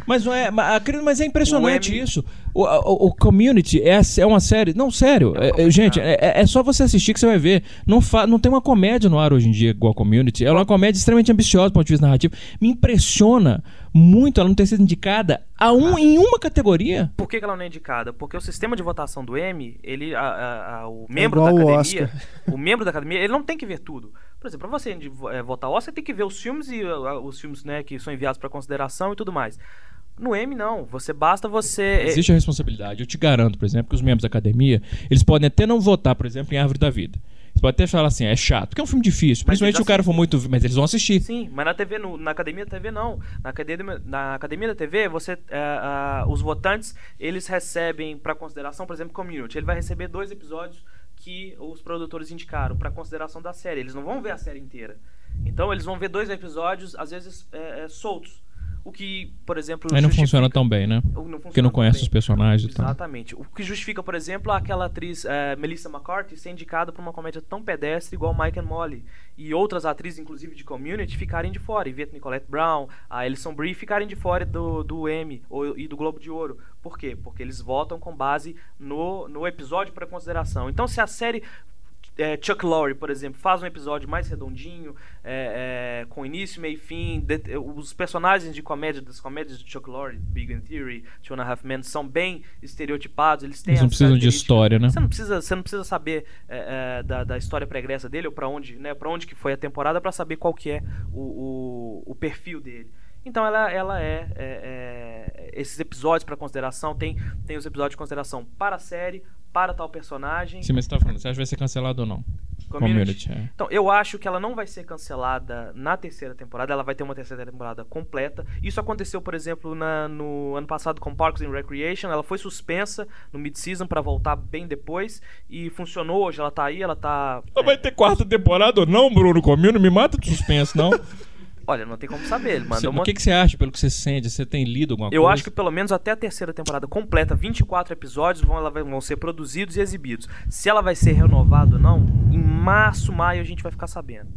Mas não é. mas é impressionante O M- isso. O, o- o Community é, é uma série. Não, sério. É é- é- gente, é, é- é só você assistir que você vai ver. Não, fa, não tem uma comédia no ar hoje em dia igual a Community. Ela é uma comédia extremamente ambiciosa ponto de vista narrativo. Me impressiona muito ela não ter sido indicada a um, em uma categoria. Por que, que ela não é indicada? Porque o sistema de votação do M, ele, a- a- a- o membro igual da o academia, o membro da academia, ele não tem que ver tudo. Por exemplo, para você eh, votar o Oscar, você tem que ver os filmes e ah, os filmes né, que são enviados para consideração e tudo mais. No M, não. Você basta você. Existe a responsabilidade. Eu te garanto, por exemplo, que os membros da academia, eles podem até não votar, por exemplo, em Árvore da Vida. Eles podem até falar assim, é chato, porque é um filme difícil. Principalmente o cara for muito. Mas eles vão assistir. Sim, mas na TV, no- na academia da TV não. Na academia, na academia da TV, você, eh, ah, os votantes eles recebem para consideração, por exemplo, Community. Ele vai receber dois episódios que os produtores indicaram para consideração da série. Eles não vão ver a série inteira. Então eles vão ver dois episódios, às vezes eh, eh, soltos. O que, por exemplo, Aí não funciona tão bem, né? não Porque não conhece tão os bem. personagens e tal. Exatamente. O que justifica, por exemplo, aquela atriz eh, Melissa McCarthy ser indicada por uma comédia tão pedestre igual Mike and Molly. E outras atrizes, inclusive de Community, ficarem de fora. Ivete Nicolette Brown, a Alison Brie ficarem de fora do, do Emmy ou, e do Globo de Ouro. Por quê? Porque eles votam com base no, no episódio para consideração. Então, se a série é, Chuck Lorre, por exemplo, faz um episódio mais redondinho, é, é, com início, meio e fim. de- os personagens de comédia, das comédias de Chuck Lorre, Big Bang Theory, Two and a Half Men, são bem estereotipados. Eles têm Eles não precisam de história, né? Você não precisa, você não precisa saber é, é, da, da história pregressa dele ou para onde, né, para onde que foi a temporada para saber qual que é o, o, o perfil dele. Então ela, ela é, é, é, esses episódios para consideração tem tem os episódios de consideração para a série, para tal personagem. Sim, mas você tá falando, você acha que vai ser cancelado ou não? Community. Community, é. Então, eu acho que ela não vai ser cancelada na terceira temporada, ela vai ter uma terceira temporada completa. Isso aconteceu, por exemplo, na- no ano passado com Parks and Recreation, ela foi suspensa no mid-season pra voltar bem depois e funcionou, hoje ela tá aí, ela tá Não vai ter quarta temporada ou não, Bruno? Community, me mata de suspense, não? *laughs* Olha, não tem como saber, ele mandou o uma... que, que você acha, pelo que você sente? Você tem lido alguma Eu coisa? acho que pelo menos até a terceira temporada completa, 24 episódios vão, vai- vão ser produzidos e exibidos. Se ela vai ser renovada ou não, em março, maio a gente vai ficar sabendo.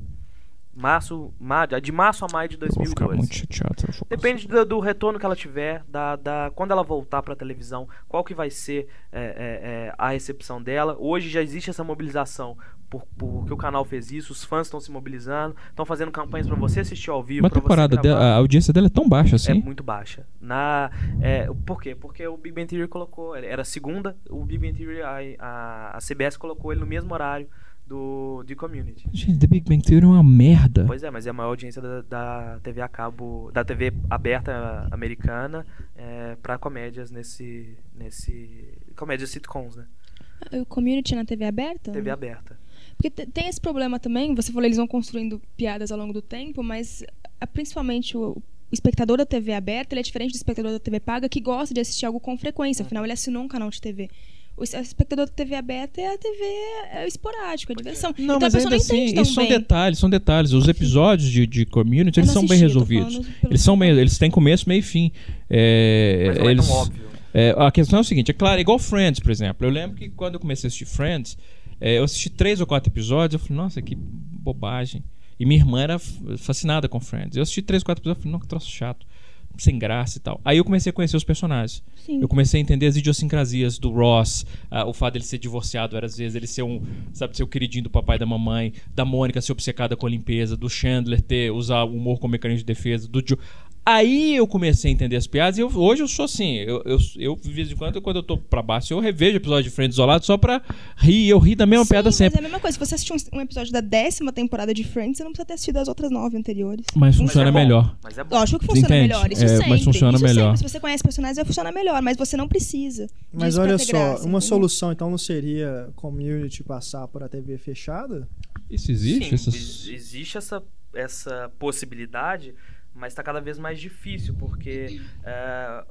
Março, ma- de março a maio de Eu vou ficar 2012. muito chateado eu Depende do, do retorno que ela tiver, da, da, quando ela voltar pra televisão, qual que vai ser é, é, é, a recepção dela. Hoje já existe essa mobilização por, porque o canal fez isso, os fãs estão se mobilizando, estão fazendo campanhas pra você assistir ao vivo. Uma pra você temporada, dela, a audiência dela é tão baixa É assim. muito baixa. Na, é, por quê? Porque o Big Bang Theory colocou, era segunda, o Big Bang Theory, a, a, a CBS colocou ele no mesmo horário do de Community. Gente, The Big Bang Theory é uma merda. Pois é, mas é a maior audiência da, da TV a cabo, da TV aberta americana é, para comédias nesse, nesse, comédias sitcoms, né? O community na TV aberta? TV aberta. Porque te- tem esse problema também, você falou, eles vão construindo piadas ao longo do tempo, mas ah, principalmente o, espectador da TV aberta, ele é diferente do espectador da TV paga que gosta de assistir algo com frequência, afinal ele assinou um canal de TV. O es- espectador da TV aberta é a TV é esporádico, é diversão. Não, então a mas pessoa ainda não entende assim, isso são bem. detalhes, são detalhes. Os episódios de, de Community, Eu eles não são bem assisti, resolvidos. Eles são bem, eles têm começo, meio e fim. É, Mas não é eles, tão óbvio. é, a questão é o seguinte, é claro, é igual Friends, por exemplo. Eu lembro que quando eu comecei a assistir Friends, é, eu assisti três ou quatro episódios, eu falei, nossa, que bobagem. E minha irmã era fascinada com Friends. Eu assisti três ou quatro episódios, eu falei, não, que troço chato, sem graça e tal. Aí eu comecei a conhecer os personagens. Sim. Eu comecei a entender as idiosincrasias do Ross, ah, o fato dele ser divorciado várias vezes, ele ser um, sabe, ser o queridinho do papai e da mamãe, da Mônica ser obcecada com a limpeza, do Chandler ter usar o humor como mecanismo de defesa, do Joe. Aí eu comecei a entender as piadas e eu- hoje eu sou assim. Eu, eu, eu, de vez em quando, quando eu tô pra baixo, eu revejo episódio de Friends isolado só pra rir. Eu ri da mesma Sim, piada mas sempre. é a mesma coisa. Se você assistir um, um episódio da décima temporada de Friends, você não precisa ter assistido as outras nove anteriores. Mas Mas funciona é bom, melhor. Mas é bom. Lógico que Você funciona entende? melhor, isso É, sempre. mas funciona isso melhor. Sempre. Se você conhece personagens, vai funcionar melhor, mas você não precisa. Mas disso pra olha ter só, graça, uma entendeu? solução então não seria community passar por a TV fechada? Isso existe? Sim, Essas- existe essa, essa possibilidade, mas está cada vez mais difícil, porque é,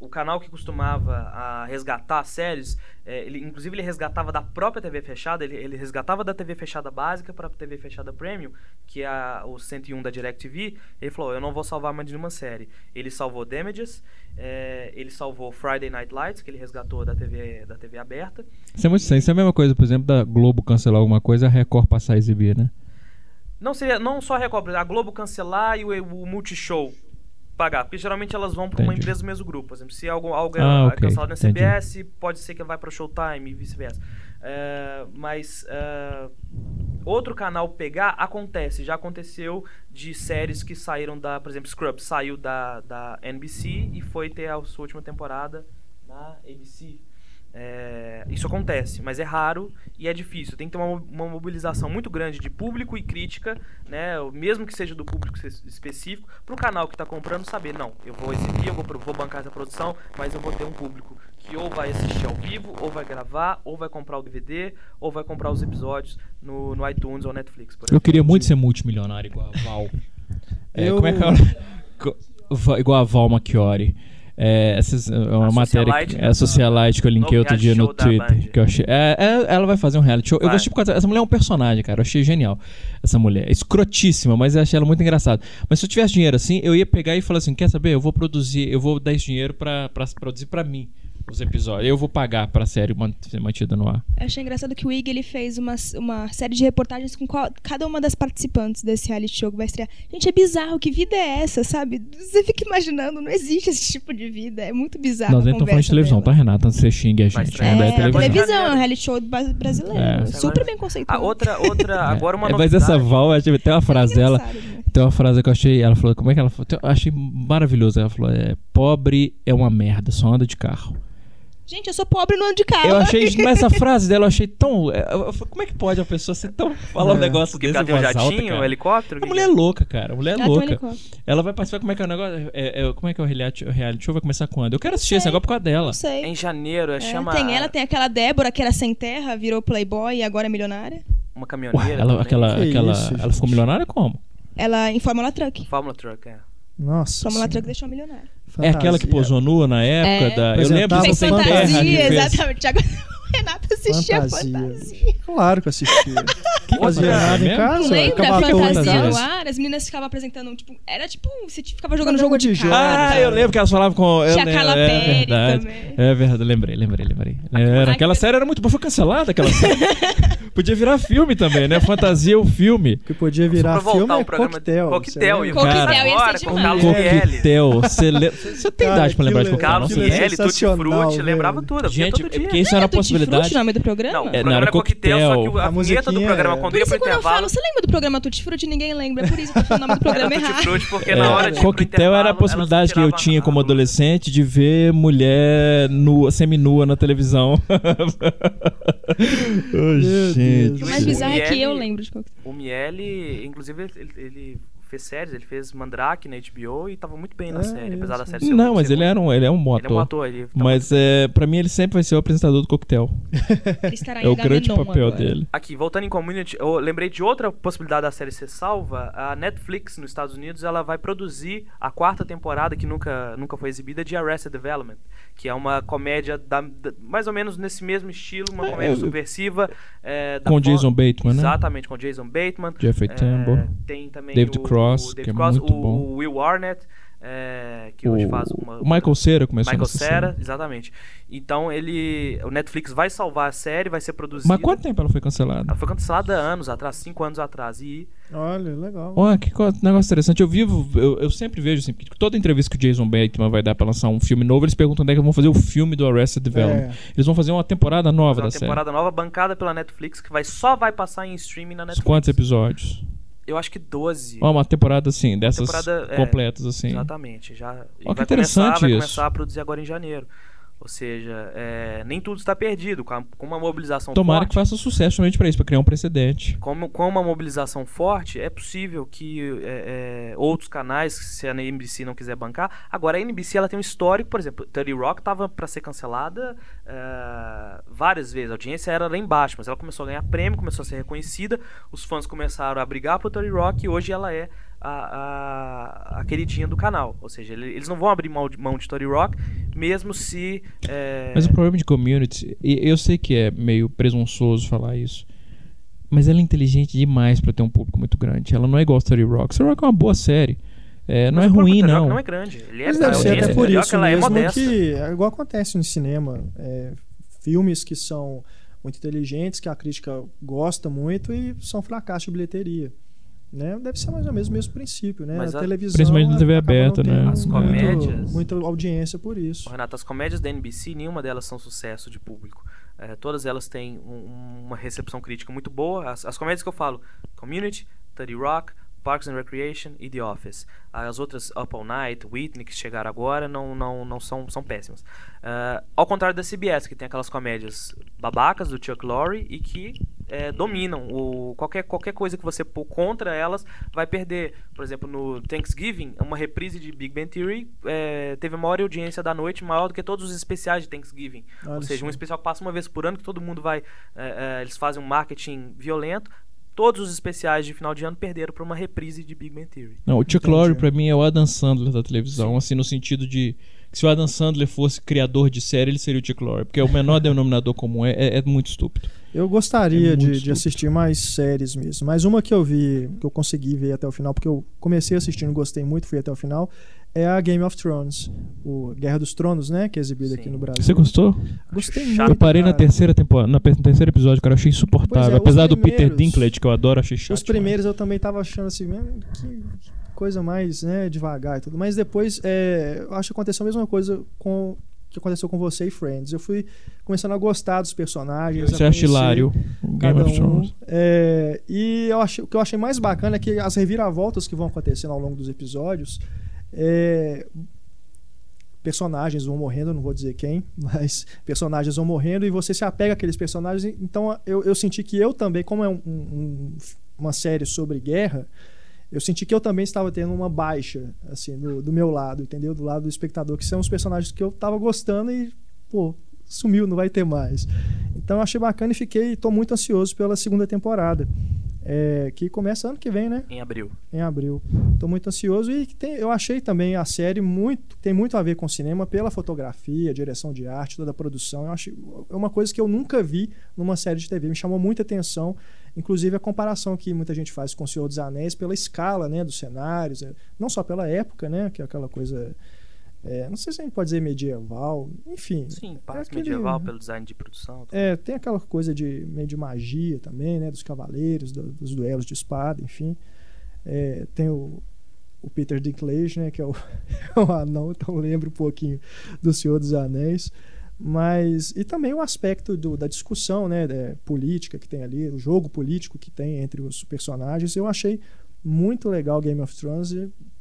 o canal que costumava resgatar séries, é, ele, inclusive ele resgatava da própria TV fechada, ele, ele resgatava da TV fechada básica para a TV fechada premium, que é a, o 101 da DirecTV, ele falou, eu não vou salvar mais nenhuma série. Ele salvou Damages, é, ele salvou Friday Night Lights, que ele resgatou da TV, da TV aberta, Isso é muito estranho. Isso é a mesma coisa, por exemplo, da Globo cancelar alguma coisa, a Record passar a exibir, né? Não seria não só a Record, a Globo cancelar e o, o Multishow pagar, porque geralmente elas vão para uma Entendi. empresa do mesmo grupo. Por exemplo, se algo, algo Ah, é ok, cancelado na entendi. CBS, pode ser que vai para Showtime e vice-versa. É, mas é, outro canal pegar acontece, já aconteceu de séries que saíram da, por exemplo, Scrubs saiu da, da NBC e foi ter a sua última temporada na ABC. É, isso acontece, mas é raro e é difícil. Tem que ter uma, uma mobilização muito grande de público e crítica, né? Mesmo que seja do público es- específico, para o canal que está comprando saber, não, eu vou exibir, eu vou, vou bancar essa produção, mas eu vou ter um público que ou vai assistir ao vivo, ou vai gravar, ou vai comprar o DVD, ou vai comprar os episódios no, no iTunes ou Netflix. Por Eu exemplo. queria muito ser multimilionário igual a Val. *laughs* É, Eu- Como é que é? *laughs* Igual a Val Machiori. É, essas, é uma A matéria. Socialite que- É a Socialite que eu linkei outro dia no Twitter. Que eu achei, é, é, ela vai fazer um reality show. Eu Vai. gostei por causa. Essa mulher é um personagem, cara. Eu achei genial. Essa mulher. Escrotíssima, mas eu achei ela muito engraçada. Mas se eu tivesse dinheiro assim, eu ia pegar e falar assim: quer saber? Eu vou produzir, eu vou dar esse dinheiro pra, pra produzir pra mim os episódios. Eu vou pagar pra série ser mantida no ar. Eu achei engraçado que o Ig ele fez uma, uma série de reportagens com qual- cada uma das participantes desse reality show que vai estrear. Gente, é bizarro, que vida é essa, sabe? Você fica imaginando, não existe esse tipo de vida. É muito bizarro. Nós estamos falando de televisão, tá, dela. Renata? Antes que você xingue a gente. né? É, É televisão. televisão, é um reality show brasileiro. É. Super bem conceituado. A outra, outra *laughs* agora uma É, novidade. mas essa Val, tem uma frase dela. Né? Tem uma frase que eu achei. Ela falou, como é que ela falou? Eu achei maravilhoso. Ela falou: é, pobre é uma merda, só anda de carro. Gente, eu sou pobre no ano de carro. Eu achei. *laughs* Mas essa frase dela eu achei tão. é, eu- eu falei, como é que pode uma pessoa ser tão. falar um É. negócio Porque desse ela tem um voz alta, jatinho, um helicóptero. A mulher é louca, cara. A mulher é um louca. helicóptero. Ela vai participar. Como é que é o negócio? É, é, como é que é o reality, o reality show? Vai começar quando? Eu quero assistir esse negócio por causa dela. Não sei. Em janeiro, é, É, chama Tem ela, tem aquela Débora que era sem terra, virou playboy e agora é milionária. uma Ué, caminhoneira. ela, também. aquela, Que aquela, isso, ela ficou milionária como? Ela em Fórmula Truck. Fórmula Truck, é. Nossa. Fórmula. Truck deixou milionária. É aquela que Fantasia. posou nua na época É. da. Eu lembro Apresentava de Fez fantasia, Terra. fantasia, fez- Renato assistia Fantasia. fantasia. Claro que eu assistia. *laughs* Que fazia nada em casa. Lembra? em Fantasia no ar, as meninas ficavam apresentando, tipo, era tipo, você ficava jogando jogo de de carta. jogos, Ah, eu lembro que elas falavam com. Eu Tinha Carla é verdade. também. É verdade, lembrei, lembrei, lembrei. Era, aquela série era muito boa, foi cancelada aquela série. *laughs* Podia virar filme também, né? Fantasia o filme. Que podia virar Só pra voltar filme o é programa coquetel. Coquetel, você e? Coquetel Cara, ia ser demais. Carlos. Coquetel. Você le- Você tem idade pra lembrar de Coquetel, é Miele, Tutti sensacional, Frutti, lembrava tudo. Gente, é porque isso era uma Tutti possibilidade. Frutti, o nome do programa? Não, o É, programa não, era era Coquetel, só que A a vinheta do programa, é- quando Por ia isso pro quando eu intervalo, falo, você lembra do programa Tutti Frutti? Ninguém lembra, é por isso que eu tô falando o nome do era programa *laughs* Tutti errado. Frutti, porque É, na hora de coquetel era a intervalo, possibilidade que eu tinha como adolescente de ver mulher nua, semi-nua na televisão. *laughs* Deus. gente. O mais bizarro é que eu lembro de qualquer O Miele, inclusive, ele, ele fez séries, ele fez Mandrake na HBO e tava muito bem na É, série, apesar da série ser Não, mas ele era um, ele é um bom Ele é um ator. ator, ele tá Mas é, pra mim ele sempre vai ser o apresentador do coquetel. *laughs* Ele estará em É o grande papel agora. dele. Aqui, voltando em Community, eu lembrei de outra possibilidade da série ser salva. A Netflix, nos Estados Unidos, ela vai produzir a quarta temporada, que nunca, nunca foi exibida, de Arrested Development, que é uma comédia da- da- mais ou menos nesse mesmo estilo, uma É, comédia eu- subversiva. é, da Com Jason Bateman, né? Exatamente, com Jason Bateman. Jeffrey É, Tambor. tem também David o, Cross, o que é Cross, muito o, bom. o Will Arnett, é, que hoje O, faz uma... o Michael Cera começou Michael nessa Cera, série. exatamente. Então ele, o Netflix vai salvar a série, vai ser produzida. Mas quanto tempo ela foi cancelada? Ela foi cancelada há anos atrás, cinco anos atrás. E Olha, legal. Olha, que negócio interessante. Eu vivo, eu, eu sempre vejo assim, porque toda entrevista que o Jason Bateman vai dar pra lançar um filme novo, eles perguntam onde é que vão fazer o filme do Arrested Development. É. Eles vão fazer uma temporada nova uma da série. temporada nova bancada pela Netflix que vai só vai passar em streaming na Netflix. Quantos episódios? Eu acho que 12. Ó, uma temporada assim, dessas temporada, é, completas assim. Exatamente. Já, Ó, que vai interessante começar, vai começar a produzir agora em janeiro. Ou seja, é, nem tudo está perdido. Com, a- com uma mobilização Tomara forte. que faça sucesso somente pra isso, pra criar um precedente. Com, com uma mobilização forte, é possível que é, é, outros canais, se a NBC não quiser bancar. Agora, a NBC ela tem um histórico, por exemplo, 30 Rock estava para ser cancelada é, várias vezes. A audiência era lá embaixo, mas ela começou a ganhar prêmio, começou a ser reconhecida. Os fãs começaram a brigar por 30 Rock e hoje ela é a, a, a queridinha do canal. Ou seja, ele- eles não vão abrir mão de, mão de 30 Rock, mesmo se. é, Mas o problema de community, e eu sei que é meio presunçoso falar isso, mas ela é inteligente demais pra ter um público muito grande. Ela não é igual a 30 Rock. 30 Rock é uma boa série. É, não mas é ruim, do 30 Rock não. não é grande. Ele é, deve ser até por 30 Rock, isso ela é mesmo modesta. que é igual acontece no cinema. é, filmes que são muito inteligentes, que a crítica gosta muito e são fracassos de bilheteria. Né? Deve ser mais ou menos o mesmo princípio, né? Mas a a- televisão Principalmente na TV aberta, né? As comédias- muita audiência por isso. Ô, Renato, as comédias da NBC, nenhuma delas são sucesso de público. É, todas elas têm um- uma recepção crítica muito boa. As, as comédias que eu falo, Community, 30 Rock, Parks and Recreation e The Office. As outras, Up All Night, Whitney, que chegaram agora, não, não, não são, são péssimas. É, ao contrário da CBS, que tem aquelas comédias babacas do Chuck Lorre e que é, dominam. O, qualquer, qualquer coisa que você pôr contra elas vai perder. Por exemplo, no Thanksgiving, uma reprise de Big Bang Theory é, teve a maior audiência da noite, maior do que todos os especiais de Thanksgiving. Olha Ou seja, um só. especial que passa uma vez por ano, que todo mundo vai. é, eles fazem um marketing violento. Todos os especiais de final de ano perderam para uma reprise de Big Bang Theory. Não, o Chuck. Lorre pra mim é o Adam Sandler da televisão, assim, no sentido de que se o Adam Sandler fosse criador de série, ele seria o Chuck Lorre, porque é o menor *laughs* denominador comum, é, é- é muito estúpido. Eu gostaria É de, de assistir mais séries mesmo. Mas uma que eu vi, que eu consegui ver até o final, porque eu comecei assistindo, gostei muito, fui até o final, é a Game of Thrones. O Guerra dos Tronos, né? Que é exibida aqui Sim. no Brasil. Você gostou? Gostei Acho chato. muito. Eu parei na cara. terceira temporada, na terceiro episódio, cara, eu achei insuportável. É, os Apesar do Peter primeiros- Dinklage, que eu adoro, achei chato. Os primeiros eu também tava achando assim, mesmo, que que coisa mais, né, devagar e tudo. Mas depois, é, eu acho que aconteceu a mesma coisa com que aconteceu com você e Friends. Eu fui começando a gostar dos personagens. Você acha hilário Game of um. Thrones? É, e eu achei, o que eu achei mais bacana é que as reviravoltas que vão acontecendo ao longo dos episódios. É, personagens vão morrendo, não vou dizer quem, *laughs* mas personagens vão morrendo e você se apega àqueles personagens. Então eu, eu senti que eu também, como é um- um- uma série sobre guerra, eu senti que eu também estava tendo uma baixa, assim, do, do meu lado, entendeu? Do lado do espectador, que são os personagens que eu estava gostando e, pô, sumiu, não vai ter mais. Então eu achei bacana e fiquei, tô muito ansioso pela segunda temporada. É, que começa ano que vem, né? Em abril. Em abril. Tô muito ansioso e tem, eu achei também a série muito tem muito a ver com cinema pela fotografia, direção de arte, toda a produção. Eu acho é uma coisa que eu nunca vi numa série de TV. Me chamou muita atenção, inclusive a comparação que muita gente faz com O Senhor dos Anéis pela escala, né, dos cenários, é, não só pela época, né, que é aquela coisa é, não sei se a gente pode dizer medieval, enfim. Sim, parte é aquele, medieval pelo design de produção. Também. É, tem aquela coisa de meio de magia também, né? Dos cavaleiros, do, dos duelos de espada, enfim. É, tem o, o Peter Dinklage, né? Que é o, *laughs* é o anão, então lembro um pouquinho do Senhor dos Anéis. Mas, e também o aspecto do, da discussão né, da política que tem ali, o jogo político que tem entre os personagens, eu achei muito legal Game of Thrones.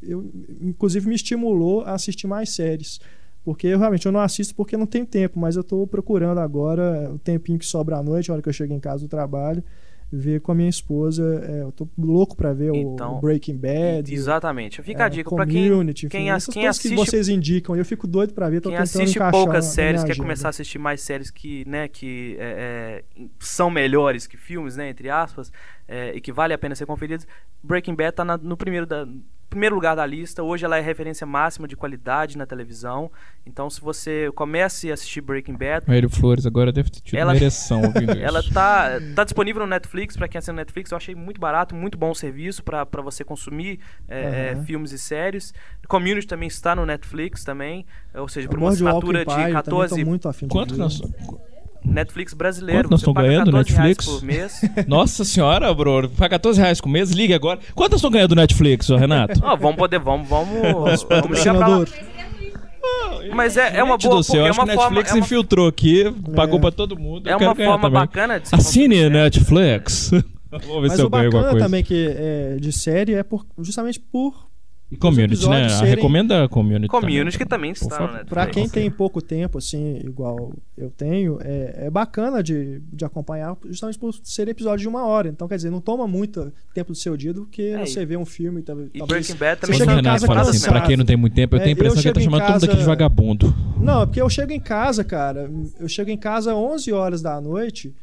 Eu, inclusive, me estimulou a assistir mais séries. Porque eu realmente eu não assisto porque não tenho tempo, mas eu estou procurando agora o tempinho que sobra à noite, a hora que eu chego em casa do trabalho, ver com a minha esposa. É, eu tô louco para ver então, o Breaking Bad. Exatamente. Fica é, a dica para quem, quem, quem assiste, que vocês indicam. Eu fico doido para ver. Tô quem assiste poucas séries, quer começar a assistir mais séries que, né, que é, é, são melhores que filmes, né, entre aspas, é, e que vale a pena ser conferidos. Breaking Bad tá na, no primeiro da, primeiro lugar da lista. Hoje ela é referência máxima de qualidade na televisão. Então, se você comece a assistir Breaking Bad. Mário Flores agora deve ter tido ela, uma ereção ouvindo *laughs* isso. Ela tá, tá disponível no Netflix, para quem assina Netflix. Eu achei muito barato, muito bom serviço para você consumir é, uhum. filmes e séries. Community também está no Netflix também. Ou seja, por uma assinatura de 14. Muito afim Quanto nós. Netflix brasileiro. Quanto nós estamos ganhando Netflix? Por mês. *laughs* Nossa senhora, bro. Paga 14 reais por mês, ligue agora. Quanto nós estamos ganhando do Netflix, Renato? *laughs* oh, vamos poder, vamos, vamos, *laughs* vamos ligar pra lá. Mas é, é uma boa do céu, é uma que Netflix forma, infiltrou é uma... aqui, pagou é. pra todo mundo. É uma forma bacana de se Assine Netflix. Vamos ver Mas se eu ganho alguma coisa. também que é, de série é por, justamente por e community, né? Serem... Recomenda a community. Community também. que também está no Netflix. Pra quem tem pouco tempo, assim, igual eu tenho, é, é bacana de, de acompanhar, justamente por ser episódio de uma hora. Então, quer dizer, não toma muito tempo do seu dia do que é, você vê um filme. E Breaking Bad também casa fala assim, Pra quem não tem muito tempo, eu tenho a é, impressão que ele tá chamando casa... todo mundo aqui de vagabundo. Não, é porque eu chego em casa, cara. Eu chego em casa às 11 horas da noite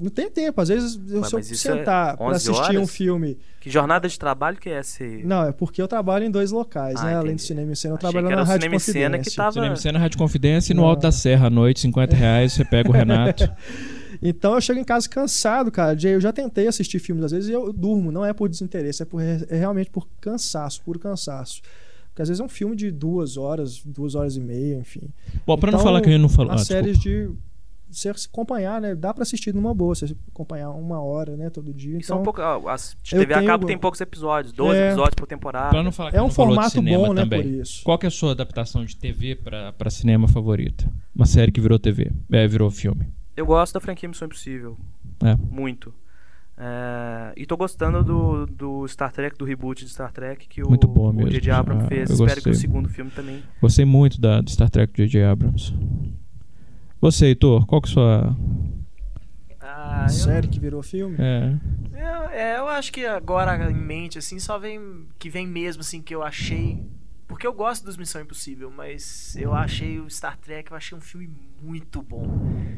não tem tempo. Às vezes, eu, mas, se eu é sentar é pra assistir horas? um filme. Que jornada de trabalho que é esse? Não, é porque eu trabalho em dois locais, ah, né? Entendi. Além do Cinema e Cena, eu trabalho na Rádio Confidência. Que tava... Cinema e Cena, Rádio Confidência e no não. Alto da Serra à noite, 50 reais, você pega o *laughs* Renato. então eu chego em casa cansado, cara. Eu já tentei assistir filmes, às vezes eu durmo, não é por desinteresse, é, por, é realmente por cansaço, puro cansaço. Porque às vezes é um filme de duas horas, duas horas e meia, enfim. Bom, pra então, não falar que a gente não falou. As ah, séries de você acompanhar, né? Dá para assistir numa boa, você acompanhar uma hora, né? Todo dia. Então, são pouco, as TV tenho, a cabo tem poucos episódios, 12 é, episódios por temporada. Pra não falar que é um formato bom, né? Por isso. Qual que é a sua adaptação de TV para cinema favorita? Uma série que virou TV, é, virou filme. Eu gosto da franquia Missão Impossível. É. Muito. É, e tô gostando do, do Star Trek, do reboot de Star Trek que muito o J.J. Abrams ah, fez. Espero gostei. que o segundo filme também. Gostei muito da, do Star Trek do J.J. Abrams. Você, Heitor, qual que é a sua. Ah, Série eu... que virou filme? É. Eu, é, eu acho que agora em mente, assim, só vem. Que vem mesmo, assim, que eu achei. Porque eu gosto dos Missão Impossível, mas eu achei o Star Trek, eu achei um filme muito bom.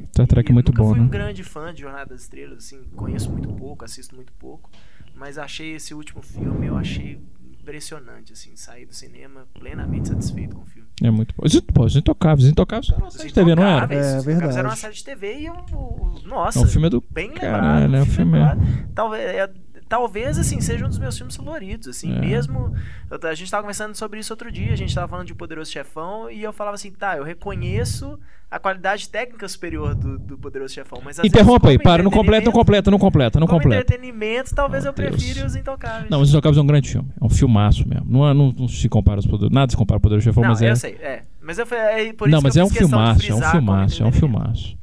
Star Trek é muito bom. Eu fui né? um grande fã de Jornada das Estrelas, assim, conheço muito pouco, assisto muito pouco. Mas achei esse último filme, eu achei impressionante, assim, sair do cinema plenamente satisfeito com o filme. É muito bom. Os Intocáveis, Intocáveis era uma série de TV, não era? É verdade. Era uma série de TV e o. Nossa. É um filme do. Bem Caralho, lembrado. É um filme. É. Talvez. É, talvez, assim, seja um dos meus filmes favoritos, assim, é. mesmo... A gente tava conversando sobre isso outro dia, a gente tava falando de O Poderoso Chefão, e eu falava assim, tá, eu reconheço a qualidade técnica superior do, do Poderoso Chefão, mas Interrompa aí, para, não completa, não completa, não completa, não completa. entretenimento, talvez oh, eu prefira Os Intocáveis. Não, Os Intocáveis é um grande filme, é um filmaço mesmo, não, não, não se compara os nada se compara ao Poderoso Chefão, não, mas é... eu sei, é, mas eu, é por isso Não, mas é um filmaço, é um filmaço, é um filmaço.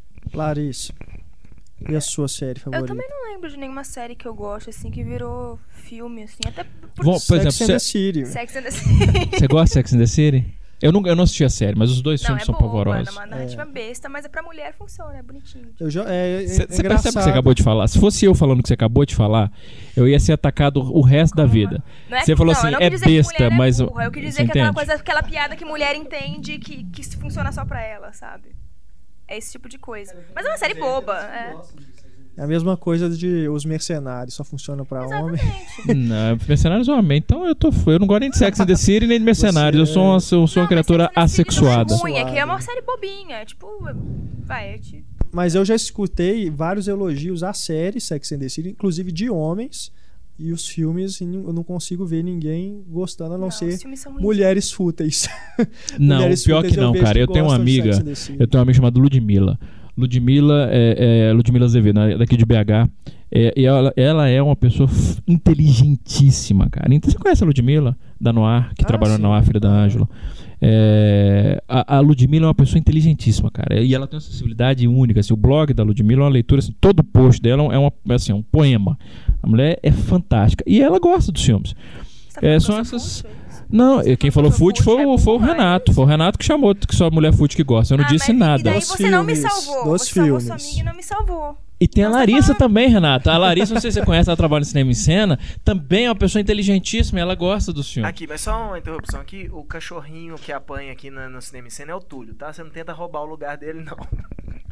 E a sua série favorita? Eu também não lembro de nenhuma série que eu gosto, assim, que virou filme, assim. Até por... Bom, por Sex exemplo, and the City. Sex and the City. Você gosta de Sex and the City? Eu não, eu não assisti a série, mas os dois não, filmes é são boa, pavorosos. É uma narrativa é. besta, mas é pra mulher funciona, é bonitinho. Eu já, é, é, Você é percebe o que você acabou de falar? Se fosse eu falando o que você acabou de falar, eu ia ser atacado o resto Como? da vida. É você falou não, assim, é besta, mas. É burra. Eu quis dizer que é aquela coisa, aquela piada que mulher entende que, que funciona só pra ela, sabe? É esse tipo de coisa. Mas é uma série boba. É. É a mesma coisa de os mercenários, só funciona pra homem. *laughs* Não, mercenários homem. Então eu tô. Eu não gosto nem de Sex and the City nem de mercenários. Eu sou uma, eu sou uma Não, criatura the City não é assexuada. ruim, é que é uma série bobinha. Tipo, vai, é tipo... Mas eu já escutei vários elogios à série Sex and the City, inclusive de homens. E os filmes eu não consigo ver ninguém gostando, a não, os ser filmes são ruins. mulheres fúteis. *laughs* Não, Mulheres pior fúteis que não, cara. que Eu tenho uma amiga. Eu tenho uma amiga chamada Ludmilla. Ludmilla é, é Ludmilla Azevedo, né, daqui de BH. É, e ela, ela é uma pessoa inteligentíssima, cara. Então, você conhece a Ludmilla, da Noir, que Ah, trabalhou sim. na Noir, filha da Ângela. É, a, a Ludmilla é uma pessoa inteligentíssima, cara. E ela tem uma sensibilidade única. Assim, o blog da Ludmilla é uma leitura, assim, todo post dela é uma, assim, é um poema. A mulher é fantástica. E ela gosta dos filmes. Você tá É, são essas- é? Não, eh, quem falou fute foi, é o- foi o é Renato. Foi o Renato que chamou que só mulher fute que gosta. Eu não Ah, disse mas nada. E daí Dos você não me filmes, salvou. dos você salvou sua filmes. amiga e não me salvou. E tem a Nós tá Larissa também, Renata. A Larissa, não sei se você conhece, ela trabalha no cinema em cena. Também é uma pessoa inteligentíssima e ela gosta dos filmes. Aqui, mas só uma interrupção aqui. O cachorrinho que apanha aqui na- no cinema em cena é o Túlio, tá? Você não tenta roubar o lugar dele, não.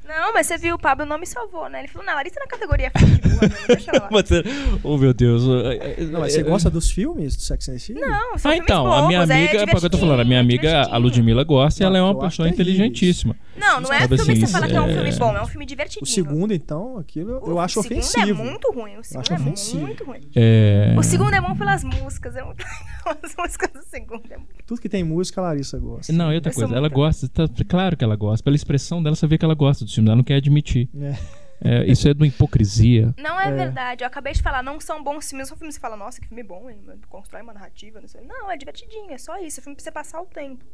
Não, mas você viu, o Pablo não me salvou, né? Ele falou, não, Larissa na categoria boa, mesmo, deixa lá. *laughs* Oh, meu Deus. Não, mas você gosta dos filmes do Sex and the City? Não, são Ah, então, a minha é amiga, é o que eu tô falando, a minha amiga, a. Ludmilla gosta e ela é uma pessoa terríveis. inteligentíssima. Não, não é filme que assim, você fala que é um é- filme bom, é um filme divertidinho. O segundo, então, aquilo eu O acho segundo ofensivo. é muito ruim, o segundo acho é ofensivo. muito ruim. É... O segundo é bom pelas músicas, é muito *laughs* as músicas do segundo. É... muito- Tudo que tem música, a Larissa gosta. Não, e outra Eu coisa, ela muito- gosta, tá, claro que ela gosta. Pela expressão dela, você vê que ela gosta dos filmes, ela não quer admitir. É. É, isso é de uma hipocrisia. Não é, É. verdade, eu acabei de falar, não são bons filmes, são filmes que você fala, nossa, que filme bom, hein? Constrói uma narrativa, não sei. Não, é divertidinho, é só isso, é filme pra você passar o tempo.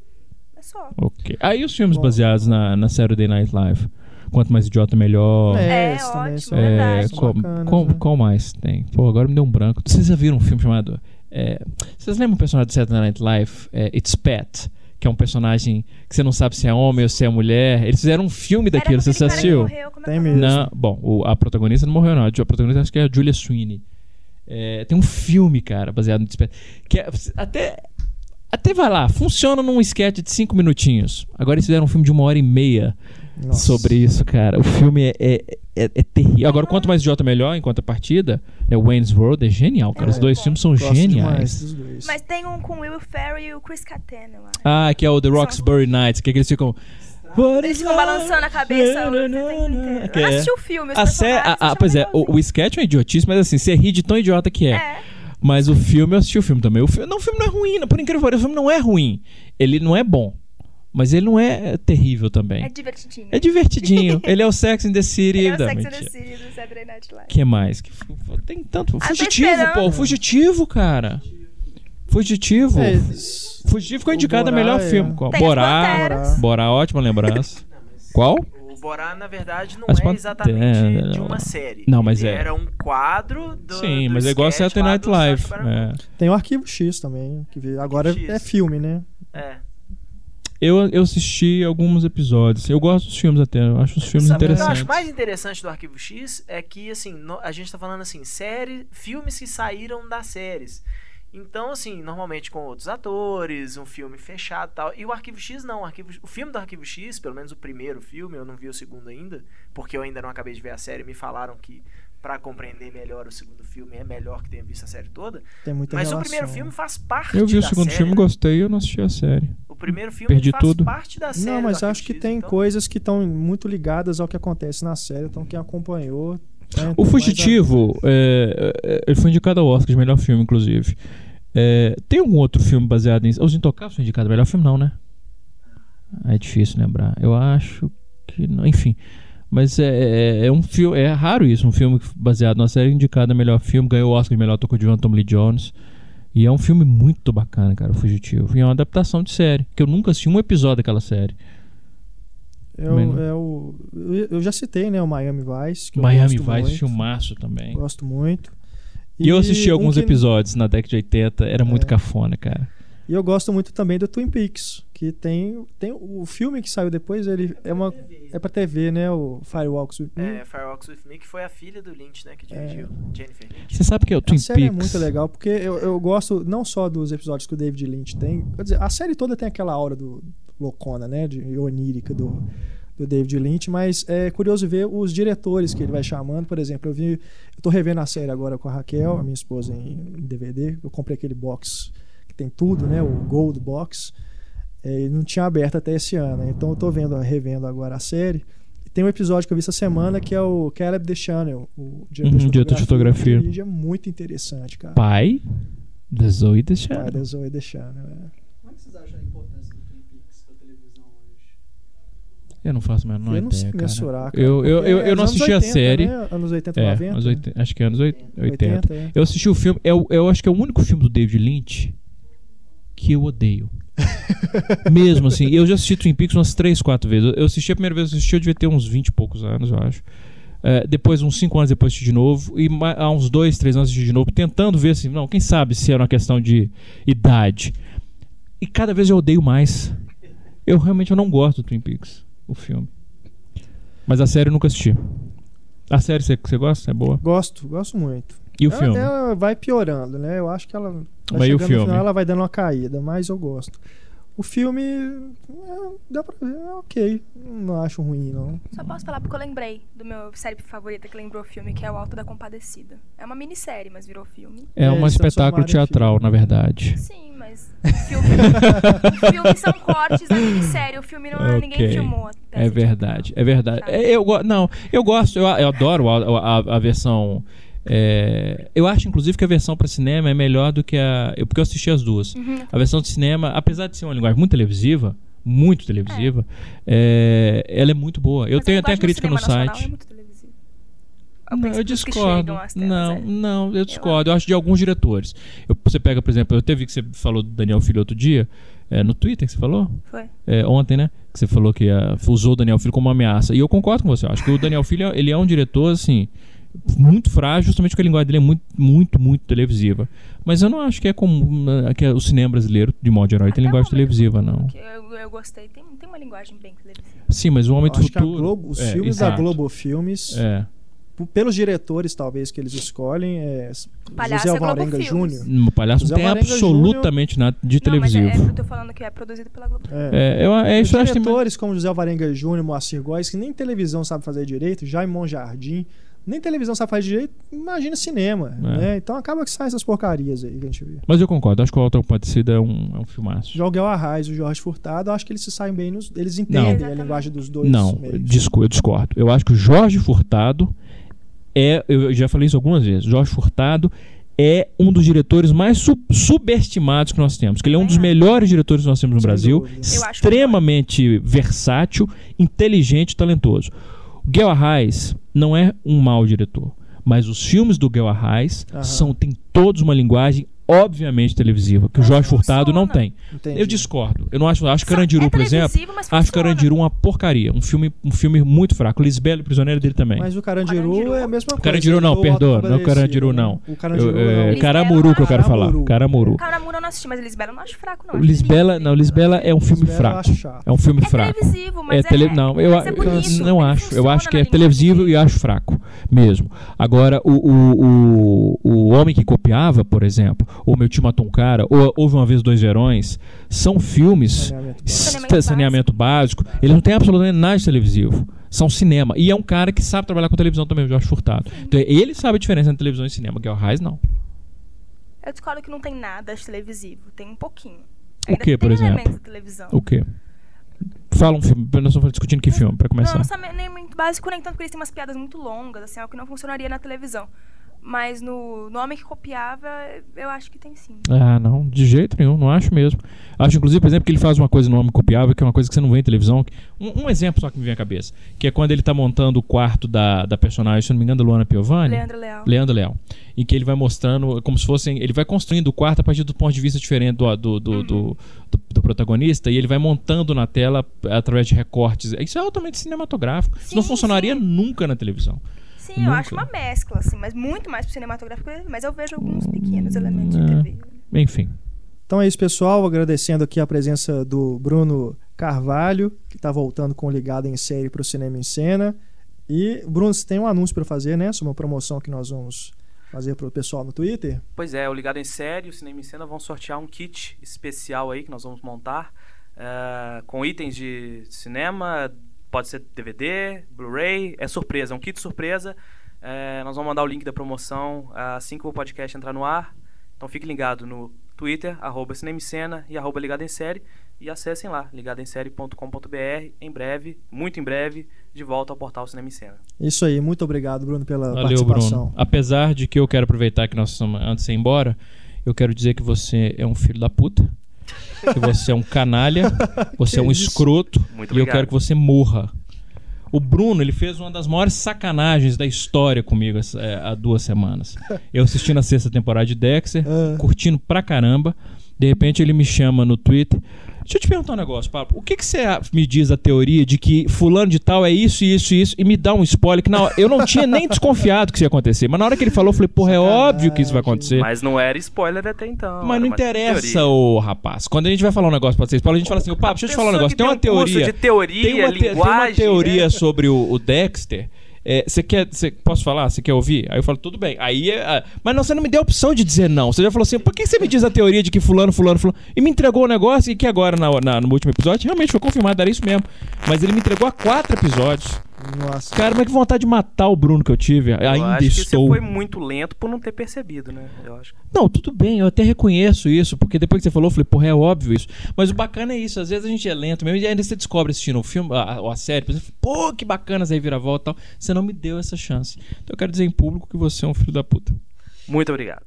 É só. Ok. Aí os filmes Bom. baseados na, na Saturday Night Live. Quanto mais idiota, melhor. É, esses também ótimo, É, verdade. são qual, bacanas, qual, né? qual mais tem? Pô, agora me deu um branco. Vocês já viram um filme chamado. é, vocês lembram um personagem do Saturday Night Live? É, It's Pet. Que é um personagem que você não sabe se é homem ou se é mulher. Eles fizeram um filme daquilo. Você assistiu? morreu, como é Tem é mesmo. Não, bom, o- a protagonista não morreu, não. A protagonista acho que é a Julia Sweeney. É, tem um filme, cara, baseado no Despertar. Que é- até, até vai lá, funciona num sketch de cinco minutinhos. Agora eles fizeram um filme de uma hora e meia Nossa. sobre isso, cara. O filme é, é, é, é terrível. Agora, quanto mais idiota, melhor, em contrapartida. Né, Wayne's World é genial, cara. Os É, dois bom. filmes são geniais. dois. Mas tem um com o Will Ferrell e o Chris acho. Ah, que é o The Roxbury Nights, que, é que eles ficam. Eles ficam balançando a cabeça. Que Eu é- assisti o filme, os A sé- ah, ah, são pois é, o, o sketch é uma idiotice, mas assim, você ri de tão idiota que é. É, Mas o filme, eu assisti o filme também. O filme, não, o filme não é ruim, por incrível que pareça, o filme não é ruim. Ele não é bom, mas ele não é terrível também. é divertidinho. É divertidinho. *laughs* ele é o Sex in the City. Ele é o Sex and the. City do Saturday Night Live. que mais? Que tem tanto. Ah, tô Fugitivo, pô. Fugitivo, cara. Fugitivo. É, Fugitivo foi o indicado a melhor é- filme. Qual? Tem Borá. Borá, ótima lembrança. Qual? O Borá, na verdade, não As é exatamente de não. uma série. Não, mas Ele é. Era um quadro do. Sim, do mas é igual Saturday Night Live. É. Tem o Arquivo X também, que agora X. é filme, né? É. Eu, eu assisti alguns episódios. Eu gosto dos filmes até. Eu acho os filmes Sabe o que eu interessantes. acho mais interessante do Arquivo X é que, assim, no- a gente tá falando assim, série, filmes que saíram das séries. Então, assim, normalmente com outros atores, um filme fechado e tal. E o Arquivo X não. O, Arquivo, o filme do Arquivo X, pelo menos o primeiro filme, eu não vi o segundo ainda, porque eu ainda não acabei de ver a série. Me falaram que, pra compreender melhor o segundo filme, é melhor que tenha visto a série toda. Tem muita Mas relação. o primeiro filme faz parte Eu vi o segundo série, filme, né? gostei e eu não assisti a série. O primeiro filme Perdi faz tudo. parte da série. Não, mas acho que tem então- coisas que estão muito ligadas ao que acontece na série, então quem acompanhou. né, O Fugitivo, é, é, ele foi indicado ao Oscar de melhor filme, inclusive. É, tem algum outro filme baseado em. Os Intocáveis foi indicado melhor filme, não, né? É difícil lembrar. Eu acho que não. Enfim. Mas é, é, é um filme. É raro isso, um filme baseado na série indicado a melhor filme, ganhou o Oscar de melhor ator coadjuvante Tom Lee Jones. E é um filme muito bacana, cara, o Fugitivo. E é uma adaptação de série, que eu nunca assisti um episódio daquela série. É o, é o- eu- já citei, né, o Miami Vice. Miami Vice, muito, filmaço também. Gosto muito. E eu assisti um alguns que- episódios na década de 80, era muito É. cafona, cara. E eu gosto muito também do Twin Peaks, que tem, tem o filme que saiu depois, ele é uma é pra TV, né, o Firewalks with Me. É, Firewalks With Me, que foi a filha do Lynch, né? Que dirigiu. Jennifer Lynch. Você sabe que é o a Twin série Peaks? é muito legal, porque eu, eu gosto não só dos episódios que o David Lynch tem, quer dizer, a série toda tem aquela aura do loucona, né, de onírica do do David Lynch, mas é curioso ver os diretores que ele vai chamando. Por exemplo, eu vi, eu tô revendo a série agora com a Raquel, a minha esposa em, DVD. Eu comprei aquele box tem tudo, né? O Gold Box. É, e não tinha aberto até esse ano. Né? Então eu tô vendo, revendo agora a série. E tem um episódio que eu vi essa semana que é o Caleb The Channel, o diretor, Uhum, de, fotografia. fotografia. É muito interessante, cara. Pai da Zoe Pai Deschanel. da Zoe The Channel. é. Como é que vocês acham a importância do Twin Peaks pra televisão hoje? Eu não faço a menor eu não ideia, sei cara. mensurar, cara. Eu, eu, porque eu, é eu não assisti anos a 80, série. né? Anos 80, É, 90. anos 80, acho que é anos 80. 80, é. Eu assisti o filme, eu, eu acho que é o único filme do David Lynch que eu odeio. *laughs* Mesmo assim, eu já assisti Twin Peaks umas 3, 4 vezes. Eu assisti a primeira vez, eu assisti, eu devia ter uns 20 e poucos anos, eu acho. É, depois, uns 5 anos depois, assisti de novo. E há uns 2, 3 anos assisti de novo, tentando ver assim, não, quem sabe se era uma questão de idade. E cada vez eu odeio mais. Eu realmente eu não gosto do Twin Peaks, o filme. Mas a série eu nunca assisti. A série você você gosta? É boa? Gosto, gosto muito. E o ela, filme? ela vai piorando, né? Eu acho que ela. vai Mas e o filme? final, ela vai dando uma caída, mas eu gosto. O filme. é, dá pra ver, é ok. Não acho ruim, não. Só posso falar porque eu lembrei do meu série favorita que lembrou o filme, que é O Alto da Compadecida. É uma minissérie, mas virou filme. É, É, um espetáculo teatral, na verdade. Sim, mas o filme, *laughs* filme são cortes da minissérie. O filme não é Ok. ninguém filmou. É de verdade, é verdade. É, Eu, go- não, eu gosto, eu, eu adoro a, a- a versão. É, eu acho, inclusive, que a versão para cinema é melhor do que a. Eu, porque eu assisti as duas. Uhum. A versão de cinema, apesar de ser uma linguagem muito televisiva, muito televisiva, é, ela é muito boa. Eu Mas tenho até a crítica no site. É muito televisivo. Não, eu discordo. telas, Não, é. não, eu discordo. Eu acho de alguns diretores. Eu- você pega, por exemplo, eu teve que você falou do Daniel Filho outro dia, é, no Twitter que você falou? Foi. É, ontem, né? Que você falou que ah, usou o Daniel Filho como uma ameaça. E eu concordo com você. Eu acho que o Daniel Filho ele é um diretor, assim, muito frágil, justamente porque a linguagem dele é muito, muito, muito televisiva. Mas eu não acho que é comum ah, que o cinema brasileiro, de modo geral, tem linguagem do televisiva, não. Eu, eu gostei. Tem, tem uma linguagem bem televisiva. Sim, mas o Homem do acho que a Futuro. Globo, os é, filmes da exato. Globo Filmes, É. pelos diretores, talvez, que eles escolhem, é Palhaço José é Globo Alvarenga Filmes. Júnior. O palhaço não José tem Alvarenga absolutamente nada de Não, mas televisivo. é, é, eu tô falando que é produzido pela Globo. É. É, eu, é Os isso acho que tem- diretores como José Alvarenga Júnior, Moacir Góes, que nem televisão sabe fazer direito, Jaime Jardim, nem televisão sabe fazer direito, imagina cinema. É. né? Então acaba que sai essas porcarias aí que a gente vê. Mas eu concordo, acho que o Auto Compadecida é um, é um filmaço. Joguel Arraes e o Jorge Furtado, eu acho que eles se saem bem, nos, eles entendem a Exatamente. linguagem dos dois Não, meios. disco, eu discordo. Eu acho que o Jorge Furtado é. Eu já falei isso algumas vezes. Jorge Furtado é um dos diretores mais su- subestimados que nós temos. Que ele é um dos errado. melhores diretores que nós temos no Sem Brasil. dúvida. Extremamente versátil, inteligente e talentoso. Guel Arraes não é um mau diretor. Mas os filmes do Guel Arraes Aham. são, têm todos uma linguagem obviamente televisiva, que o Mas Jorge Furtado não funciona. tem. Entendi. Eu discordo. Eu não acho. Acho Só- Carandiru, é por exemplo. televisivo, mas Acho funciona. Carandiru uma porcaria. Um filme, um filme muito fraco. Lisbela, prisioneiro dele também. Mas o Carandiru, Carandiru? é a mesma coisa. Carandiru não, o perdoa, não é o Carandiru, não. O Carandiru Eu- é, Lisbela Caramuru que eu quero falar. Caramuru. Caramuru. Eu não assisti, mas Lisbela eu não acho fraco, não. O Lisbela, não, Lisbela é um filme Lisbela fraco. É um filme É fraco. televisivo, mas É tele... Não, eu, mas é bonito, não acho. Eu funciona acho que é televisivo e acho fraco mesmo. Agora, o, o, o, o Homem que Copiava, por exemplo, ou Meu Tio Matou um Cara, ou Houve uma Vez Dois Verões, são filmes Saneamento básico. saneamento, básico. Ele não tem absolutamente nada de televisivo. São cinema. E é um cara que sabe trabalhar com televisão também, o Jorge Furtado. Então, ele sabe a diferença entre televisão e cinema. Guel Reis, não. Eu discordo que não tem nada de televisivo. Tem um pouquinho. O Ainda quê, por tem exemplo? elementos de televisão. O quê? Fala um filme. Nós estamos discutindo que filme, pra Não, começar. não sabe nem muito básico, nem tanto porque eles têm umas piadas muito longas, assim, algo que não funcionaria na televisão. Mas no, no Homem que Copiava, eu acho que tem sim. Ah, não, de jeito nenhum, não acho mesmo. Acho, inclusive, por exemplo, que ele faz uma coisa no Homem Copiável, que é uma coisa que você não vê em televisão. Um, um exemplo só que me vem à cabeça, que é quando ele tá montando o quarto da, da personagem, se não me engano, da Luana Piovani. Leandro Leal. Leandro Leal. Em que ele vai mostrando, como se fossem. Ele vai construindo o quarto a partir do ponto de vista diferente do, do, do, do, do- do protagonista e ele vai montando na tela através de recortes. Isso é altamente cinematográfico. Isso não Sim, funcionaria sim. nunca na televisão. Sim, eu Nunca. acho uma mescla, assim, mas muito mais pro cinematográfico, mas eu vejo alguns pequenos elementos é. de TV. Enfim. Então é isso, pessoal. Agradecendo aqui a presença do Bruno Carvalho, que está voltando com o Ligado em Série para o Cinema em Cena. E, Bruno, você tem um anúncio para fazer, né? Sobre uma promoção que nós vamos fazer para o pessoal no Twitter. Pois é, o Ligado em Série e o Cinema em Cena vão sortear um kit especial aí que nós vamos montar eh, com itens de cinema, pode ser DVD, Blu-ray, é surpresa, é um kit surpresa. É, nós vamos mandar o link da promoção assim que o podcast entrar no ar. Então fique ligado no Twitter, arroba Cinemicena e arroba Ligado em Série. E acessem lá, ligadoemsérie.com.br. Em breve, muito em breve, de volta ao portal Cinemicena. Isso aí, muito obrigado, Bruno, pela Valeu, participação. Bruno. Apesar de que eu quero aproveitar que nós estamos antes de ir embora, eu quero dizer que você é um filho da puta. Que você é um canalha, *laughs* você é um isso? escroto Muito e eu obrigado. quero que você morra. O Bruno, ele fez uma das maiores sacanagens da história comigo é, há duas semanas. Eu assistindo a sexta temporada de Dexter, Ah. curtindo pra caramba. De repente ele me chama no Twitter. Deixa eu te perguntar um negócio, Pablo. O que, que você me diz a teoria de que fulano de tal é isso, isso e isso e me dá um spoiler que hora, eu não tinha nem *laughs* desconfiado que isso ia acontecer, mas na hora que ele falou, eu falei, porra, é óbvio que isso vai acontecer. Mas não era spoiler até então. Mas não interessa, ô rapaz. Quando a gente vai falar um negócio pode ser spoiler, a gente fala assim, ô Pablo, deixa eu te falar um negócio. Tem uma um curso teoria. de teoria, tem uma, te- tem uma linguagem, teoria né? sobre o, o Dexter. É, Você quer. Cê, posso falar? Você quer ouvir? Aí eu falo, tudo bem. Aí é, ah, mas não, você não me deu a opção de dizer não. Você já falou assim, por que você me diz a teoria de que fulano, fulano, fulano. E me entregou o negócio e que agora, na, na- no último episódio, realmente foi confirmado, era isso mesmo. Mas ele me entregou há quatro episódios. Nossa. Cara, mas que vontade de matar o Bruno que eu tive. Eu Ainda acho que estou. você foi muito lento por não ter percebido, né? Eu acho. Não, tudo bem, eu até reconheço isso, porque depois que você falou, eu falei, porra, é óbvio isso. Mas o bacana é isso, às vezes a gente é lento mesmo, e ainda você descobre assistindo o filme, a, a série, por exemplo, pô, que bacana essa reviravolta e tal. Você não me deu essa chance. Então eu quero dizer em público que você é um filho da puta. Muito obrigado.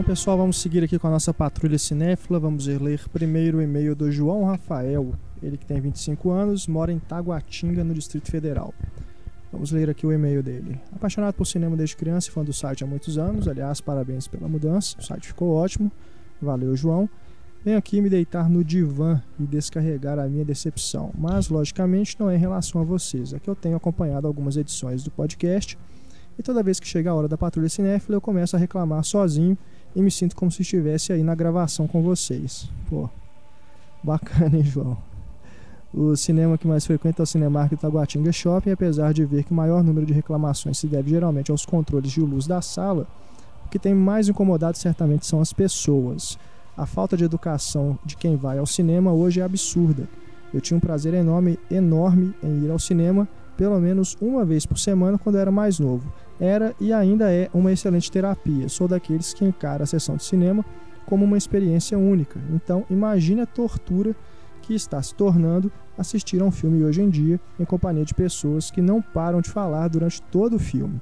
Bom, pessoal, vamos seguir aqui com a nossa patrulha cinéfila. Vamos ler primeiro o e-mail do João Rafael. Ele que tem 25 anos, mora em Taguatinga, no Distrito Federal. Vamos ler aqui o e-mail dele. Apaixonado por cinema desde criança e fã do site há muitos anos. Aliás, parabéns pela mudança. O site ficou ótimo. Valeu, João. Venho aqui me deitar no divã e descarregar a minha decepção. Mas, logicamente, não é em relação a vocês. É que eu tenho acompanhado algumas edições do podcast e toda vez que chega a hora da patrulha cinéfila eu começo a reclamar sozinho e me sinto como se estivesse aí na gravação com vocês. Pô, bacana, hein, João? O cinema que mais frequenta é o Cinemark Taguatinga Shopping, apesar de ver que o maior número de reclamações se deve geralmente aos controles de luz da sala, o que tem mais incomodado certamente são as pessoas. A falta de educação de quem vai ao cinema hoje é absurda. Eu tinha um prazer enorme, enorme em ir ao cinema pelo menos uma vez por semana quando eu era mais novo. Era e ainda é uma excelente terapia. Sou daqueles que encara a sessão de cinema como uma experiência única. Então, imagine a tortura que está se tornando assistir a um filme hoje em dia em companhia de pessoas que não param de falar durante todo o filme.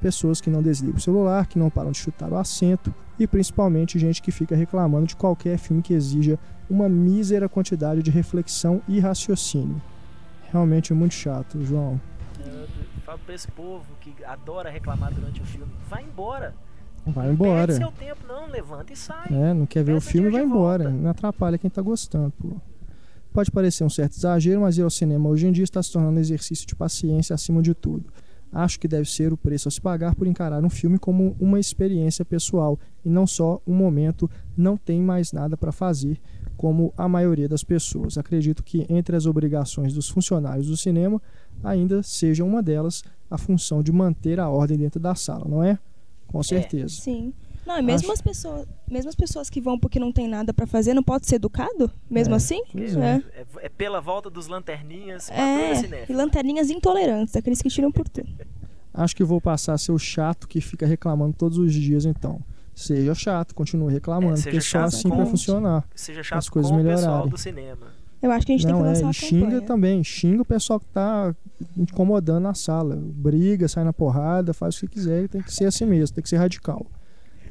Pessoas que não desligam o celular, que não param de chutar o assento e principalmente gente que fica reclamando de qualquer filme que exija uma mísera quantidade de reflexão e raciocínio. Realmente é muito chato, João. Eu falo pra esse povo que adora reclamar durante o filme, vai embora. Vai Perde embora. seu tempo, não, levanta e sai. É, não quer ver o filme, vai embora. volta. Não atrapalha quem tá gostando, pô. Pode parecer um certo exagero, mas ir ao cinema hoje em dia está se tornando um exercício de paciência acima de tudo. Acho que deve ser o preço a se pagar por encarar um filme como uma experiência pessoal e não só um momento não tem mais nada para fazer, como a maioria das pessoas. Acredito que entre as obrigações dos funcionários do cinema ainda seja uma delas a função de manter a ordem dentro da sala, não é? Com certeza. Sim. Não, e mesmo Acho- as pessoas, mesmo as pessoas que vão porque não tem nada pra fazer, não pode ser educado? Mesmo É, assim? pois É. É, é pela volta dos lanterninhas, É, patrulha e lanterninhas intolerantes, aqueles que tiram por tudo. Acho que vou passar a ser o chato que fica reclamando todos os dias, então. Seja chato, continue reclamando, É, seja porque só chato assim vai funcionar. Seja chato as coisas com o pessoal melhorarem. do cinema. Eu acho que a gente tem Não que é, lançar uma xinga também, xinga o pessoal que tá incomodando na sala. Briga, sai na porrada, faz o que quiser, tem que ser assim mesmo, tem que ser radical.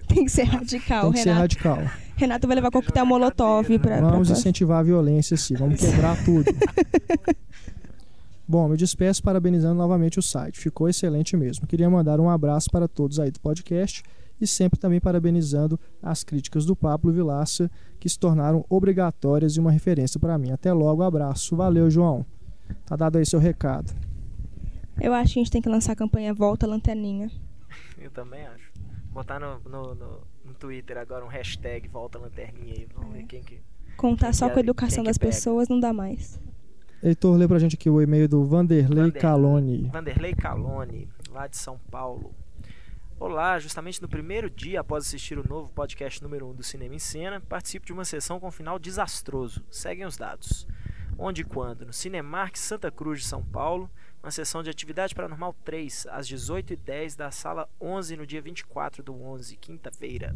Tem que ser radical, tem que ser Renato. radical. Renato vai levar coquetel molotov pra Vamos pra- incentivar a violência, sim. Vamos quebrar *laughs* tudo. Bom, me despeço parabenizando novamente o site. Ficou excelente mesmo. Queria mandar um abraço para todos aí do podcast e sempre também parabenizando as críticas do Pablo Vilaça, que se tornaram obrigatórias e uma referência para mim. Até logo, abraço. Valeu, João. Tá dado aí seu recado. Eu acho que a gente tem que lançar a campanha Volta Lanterninha. Eu também acho. Botar no, no, no, no Twitter agora um hashtag volta lanterninha aí. Vamos ver quem que. Contar Quem só que com a é- educação das pessoas não dá mais. Heitor, lê pra gente aqui o e-mail do Vanderlei Vander- Caloni. Vanderlei Calone, lá de São Paulo. Olá, justamente no primeiro dia após assistir o novo podcast número 1 um do Cinema em Cena, participo de uma sessão com um final desastroso. Seguem os dados. Onde e quando? No Cinemark Santa Cruz de São Paulo, uma sessão de Atividade Paranormal 3, às 18h10 da sala 11 no dia 24 do 11, quinta-feira.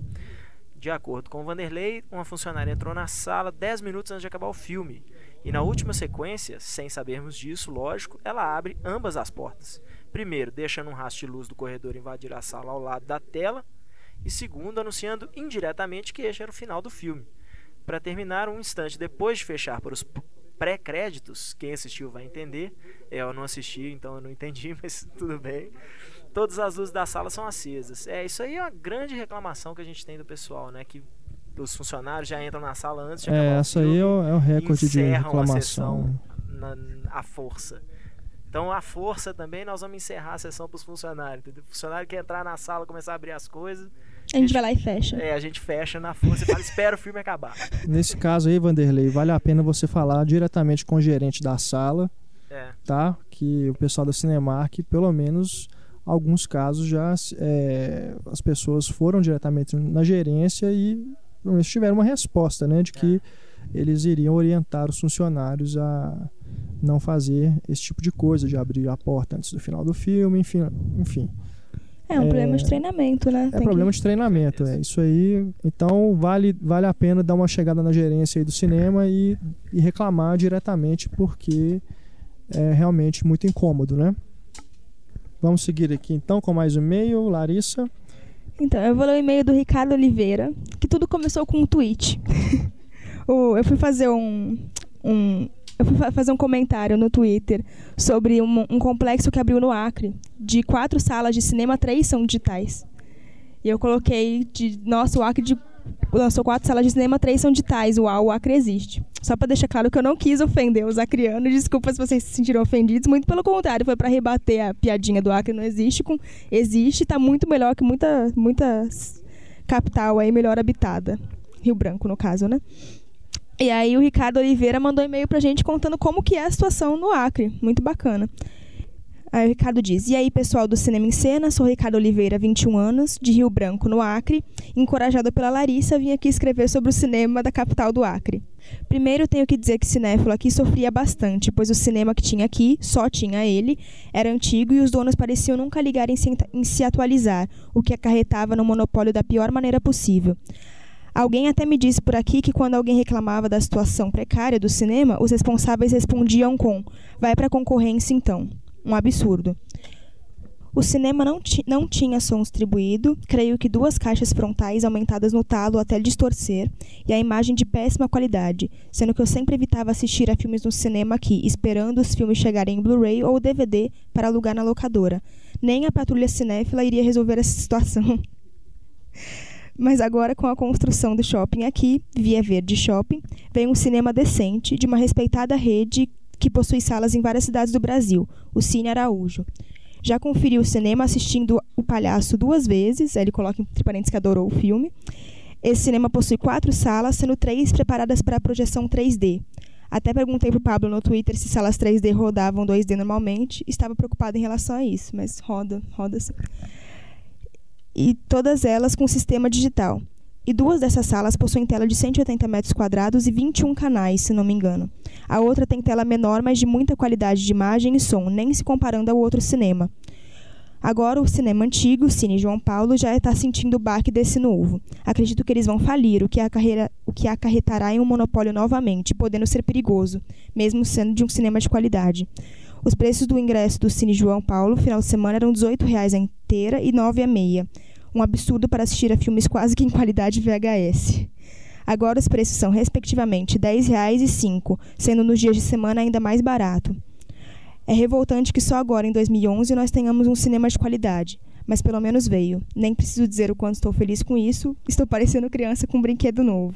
De acordo com Vanderlei, uma funcionária entrou na sala 10 minutos antes de acabar o filme. E na última sequência, sem sabermos disso, lógico, ela abre ambas as portas. Primeiro, deixando um rastro de luz do corredor invadir a sala ao lado da tela, e segundo, anunciando indiretamente que este era o final do filme. Para terminar, um instante depois de fechar para os pré-créditos, quem assistiu vai entender. É, eu não assisti, então eu não entendi, *laughs* mas tudo bem. Todas as luzes da sala são acesas. É, isso aí é uma grande reclamação que a gente tem do pessoal, né? Que os funcionários já entram na sala antes de é, acabar essa o filme, aí é o, é o recorde de a reclamação. sessão na, à força. Então, a força também, nós vamos encerrar a sessão para os funcionários. Entendeu? O funcionário que entrar na sala, começar a abrir as coisas. A gente vai lá e fecha. É, a gente fecha na força e fala, espera o filme acabar. Nesse caso aí, Vanderlei, vale a pena você falar diretamente com o gerente da sala, É. tá? Que o pessoal da Cinemark, pelo menos alguns casos já é, as pessoas foram diretamente na gerência e pelo menos tiveram uma resposta, né, de que eles iriam orientar os funcionários a não fazer esse tipo de coisa, de abrir a porta antes do final do filme, enfim, enfim. É um problema de treinamento, né? É Tem problema que... de treinamento, é isso aí. Então vale, vale a pena dar uma chegada na gerência aí do cinema e, e reclamar diretamente porque é realmente muito incômodo, né? Vamos seguir aqui então com mais um e-mail, Larissa. Então, eu vou ler o e-mail do Ricardo Oliveira, que tudo começou com um tweet. *laughs* Eu fui fazer um, um- eu fui fa- fazer um comentário no Twitter sobre um, um complexo que abriu no Acre. De quatro salas de cinema, três são digitais. E eu coloquei de nossa, o Acre de, lançou quatro salas de cinema, três são digitais. Uau, o Acre existe. Só para deixar claro que eu não quis ofender os acrianos. Desculpa se vocês se sentiram ofendidos. Muito pelo contrário, foi para rebater a piadinha do Acre não existe. Com existe, está muito melhor que muita, muitas capital aí melhor habitada. Rio Branco, no caso, né? E aí o Ricardo Oliveira mandou e-mail pra gente contando como que é a situação no Acre. Muito bacana. Aí o Ricardo diz: E aí, pessoal do Cinema em Cena, sou Ricardo Oliveira, 21 anos, de Rio Branco, no Acre. Encorajado pela Larissa, vim aqui escrever sobre o cinema da capital do Acre. Primeiro, tenho que dizer que cinéfilo aqui sofria bastante, pois o cinema que tinha aqui, só tinha ele, era antigo e os donos pareciam nunca ligar em se, em se atualizar, o que acarretava no monopólio da pior maneira possível. Alguém até me disse por aqui que quando alguém reclamava da situação precária do cinema, os responsáveis respondiam com: vai para a concorrência então. Um absurdo. O cinema não, não tinha som distribuído, creio que duas caixas frontais aumentadas no talo até distorcer, e a imagem de péssima qualidade, sendo que eu sempre evitava assistir a filmes no cinema aqui, esperando os filmes chegarem em Blu-ray ou DVD para alugar na locadora. Nem a patrulha cinéfila iria resolver essa situação. *laughs* Mas agora, com a construção do shopping aqui, Via Verde Shopping, vem um cinema decente de uma respeitada rede que possui salas em várias cidades do Brasil, o Cine Araújo. Já conferi o cinema assistindo O Palhaço duas vezes, ele coloca entre parênteses que adorou o filme. Esse cinema possui quatro salas, sendo três preparadas para a projeção 3D. Até perguntei pro Pablo no Twitter se salas 3D rodavam 2D normalmente. Estava preocupado em relação a isso, mas roda, roda sim. E todas elas com sistema digital. E duas dessas salas possuem tela de 180 metros quadrados e 21 canais, se não me engano. A outra tem tela menor, mas de muita qualidade de imagem e som, nem se comparando ao outro cinema. Agora, o cinema antigo, o Cine João Paulo, já está sentindo o baque desse novo. Acredito que eles vão falir, o que, acarreira- o que acarretará em um monopólio novamente, podendo ser perigoso, mesmo sendo de um cinema de qualidade. Os preços do ingresso do Cine João Paulo, final de semana, eram 18 reais a inteira e R$ 9 a meia. Um absurdo para assistir a filmes quase que em qualidade VHS. Agora os preços são, respectivamente, 10 reais e R$ 5, sendo nos dias de semana ainda mais barato. É revoltante que só agora, em 2011, nós tenhamos um cinema de qualidade. Mas pelo menos veio. Nem preciso dizer o quanto estou feliz com isso. Estou parecendo criança com um brinquedo novo.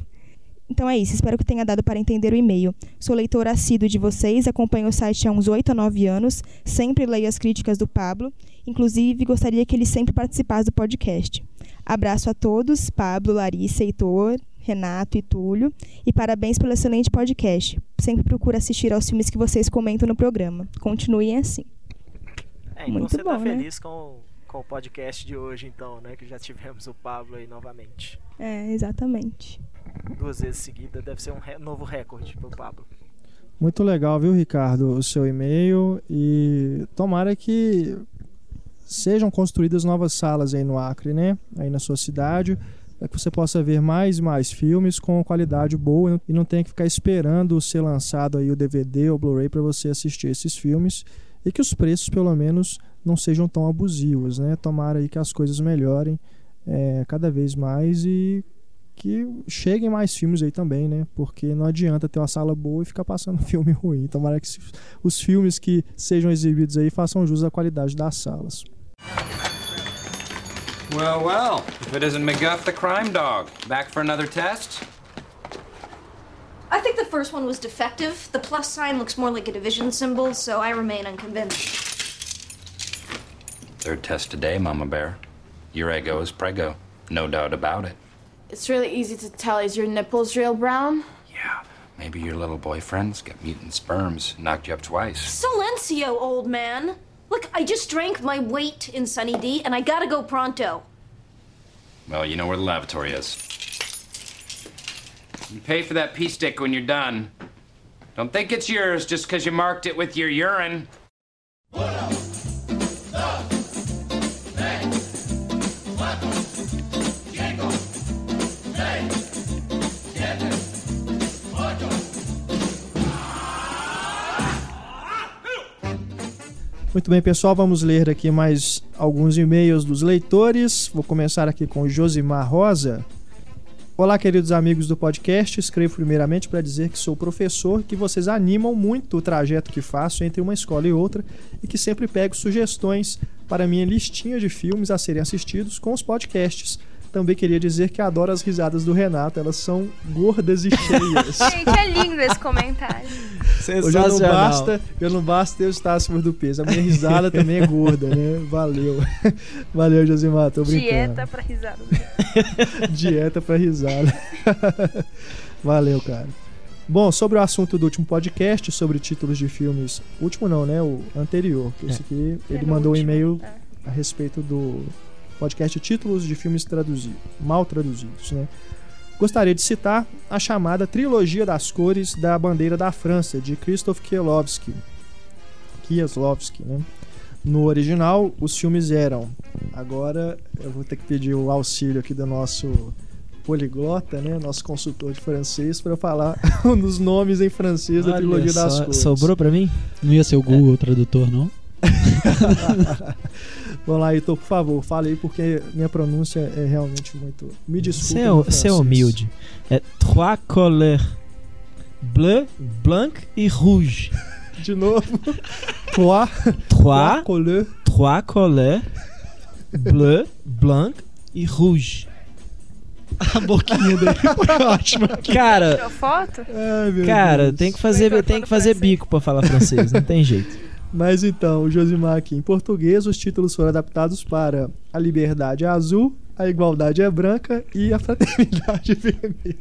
Então é isso, espero que tenha dado para entender o e-mail. Sou leitor assíduo de vocês, acompanho o site há uns 8 a 9 anos, sempre leio as críticas do Pablo, inclusive gostaria que ele sempre participasse do podcast. Abraço a todos, Pablo, Larissa, Heitor, Renato e Túlio, e parabéns pelo excelente podcast. Sempre procuro assistir aos filmes que vocês comentam no programa. Continuem assim. É, então Muito você tá bom, né? feliz com, com com o podcast de hoje, então, né? Que já tivemos o Pablo aí novamente. É, exatamente. Duas vezes seguida deve ser um novo recorde pro Pablo. Muito legal, viu, Ricardo, o seu e-mail e tomara que sejam construídas novas salas aí no Acre, né? Aí na sua cidade, para que você possa ver mais e mais filmes com qualidade boa e não tenha que ficar esperando ser lançado aí o DVD ou Blu-ray para você assistir esses filmes e que os preços pelo menos não sejam tão abusivos, né? Tomara aí que as coisas melhorem é, cada vez mais e que cheguem mais filmes aí também, né? Porque não adianta ter uma sala boa e ficar passando *laughs* filme ruim. Tomara que os filmes que sejam exibidos aí façam jus à qualidade das salas. Well, well, if it isn't McGuff the crime dog. Back for another test? I think the first one was defective. The plus sign looks more like a division symbol, so I remain unconvinced. Third test today, Mama Bear. Your ego is prego. No doubt about it. It's really easy to tell. Is your nipples real brown? Yeah. Maybe your little boyfriend's got mutant sperms, knocked you up twice. Silencio, old man. Look, I just drank my weight in Sunny D, and I gotta go pronto. Well, you know where the lavatory is. You pay for that pee stick when you're done. Don't think it's yours just because you marked it with your urine. Muito bem, pessoal, vamos ler aqui mais alguns e-mails dos leitores. Vou começar aqui com Josimar Rosa. Olá, queridos amigos do podcast. Escrevo primeiramente para dizer que sou professor, que vocês animam muito o trajeto que faço entre uma escola e outra e que sempre pego sugestões para minha listinha de filmes a serem assistidos com os podcasts. Também queria dizer que adoro as risadas do Renato, elas são gordas e cheias. *laughs* Gente, é lindo esse comentário. Hoje eu não basta, eu não basta eu estar acima do peso. A minha risada também é gorda, né? Valeu. *laughs* Valeu, Josimar, tô brincando. Dieta pra risada. Dieta pra risada. *laughs* Valeu, cara. Bom, sobre o assunto do último podcast, sobre títulos de filmes. Último não, né? O anterior. Que esse aqui, ele mandou um e-mail a respeito do podcast Títulos de Filmes traduzidos, mal traduzidos, né? Gostaria de citar a chamada Trilogia das Cores da Bandeira da França, de Krzysztof Kieslowski. Kieslowski, né? No original, os filmes eram. Agora eu vou ter que pedir o auxílio aqui do nosso poliglota, né? Nosso consultor de francês, para falar *laughs* os nomes em francês Olha da Trilogia só, das Cores. Sobrou para mim? Não ia ser o Google é. Tradutor, não? *laughs* Vamos lá, Heitor, por favor, fale aí porque minha pronúncia é realmente muito. Me desculpe. Você é, humilde. É trois couleurs bleu, blanc e rouge. De novo. trois, trois couleurs. Trois couleurs bleu, blanc e rouge. A boquinha dele foi *laughs* ótima. Cara, Tirou foto? Ai, cara, Deus. tem que fazer, tem que fazer bico para falar francês, não tem jeito. *laughs* Mas então, o Josimar aqui, em português, os títulos foram adaptados para A Liberdade é Azul, A Igualdade é Branca e A Fraternidade é *laughs* Vermelha.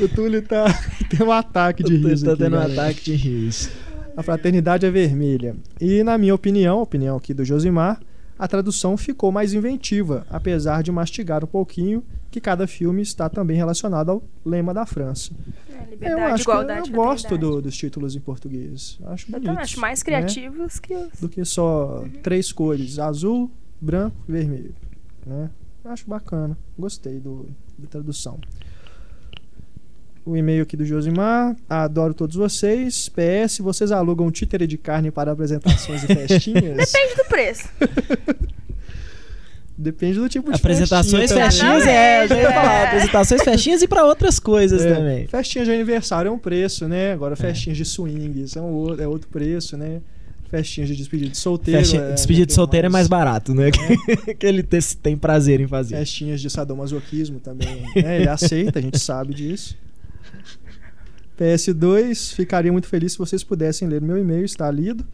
o Túlio tá, tem um ataque de o riso. Tá aqui, tendo um galera. ataque de riso. A Fraternidade é Vermelha. E, na minha opinião, opinião aqui do Josimar, a tradução ficou mais inventiva, apesar de mastigar um pouquinho que cada filme está também relacionado ao lema da França. É, Eu liberdade, acho igualdade, que eu gosto do- dos títulos em português. Acho Eu também acho mais né? criativos que os. do que só três cores, azul, branco e vermelho. Né? Acho bacana, gostei do, da tradução. O e-mail aqui do Josimar. Adoro todos vocês. PS, vocês alugam títere de carne para apresentações e festinhas? *laughs* Depende do preço. *laughs* Depende do tipo de Apresentações festinha festinhas, é, eu já ia É. falar. Apresentações festinhas e pra outras coisas É, também. Festinhas de aniversário é um preço, né? Agora festinhas de swing são outro, é outro preço, né? Festinhas de despedida de solteiro. Festinha, é, despedida de solteiro é mais mais- barato, né? *laughs* que ele te- tem prazer em fazer. Festinhas de sadomasoquismo também. né? Ele aceita, a gente sabe disso. PS2, ficaria muito feliz se vocês pudessem ler meu e-mail, está lido.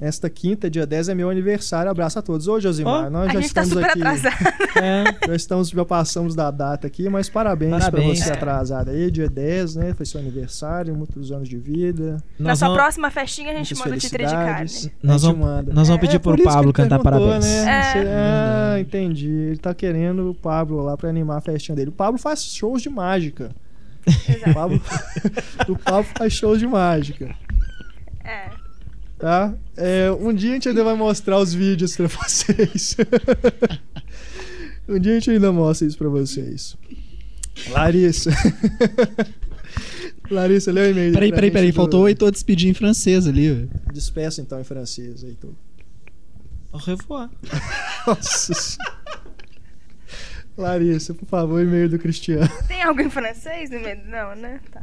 Esta quinta, dia 10, é meu aniversário. Abraço a todos. Ô, Josimar, oh, nós a já gente tá estamos super aqui. atrasado. É. Já estamos, já passamos da data aqui, mas parabéns, Parabéns. pra você É. atrasado aí. Dia 10, né? Foi seu aniversário, muitos anos de vida. Na Nós sua vamos, próxima festinha a gente muitas manda o títere de carne. Nós A gente vamos- manda. nós vamos É, pedir por pro Pablo cantar parabéns. Né? É. Você- ah, entendi. Ele tá querendo o Pablo lá pra animar a festinha dele. O Pablo faz shows de mágica. O Pablo, *laughs* o Pablo faz shows de mágica. É. Tá? É, um dia a gente ainda vai mostrar os vídeos pra *laughs* vocês. um dia a gente ainda mostra isso pra vocês. Larissa. Larissa, lê o e-mail. Peraí, peraí, peraí. do- Faltou o Heitor despedir em francês ali. ó. Despeça então em francês, Heitor. Au revoir. Nossa senhora. Larissa, por favor, e-mail do Cristiano. Tem algo em francês no meio? Não, né? Tá.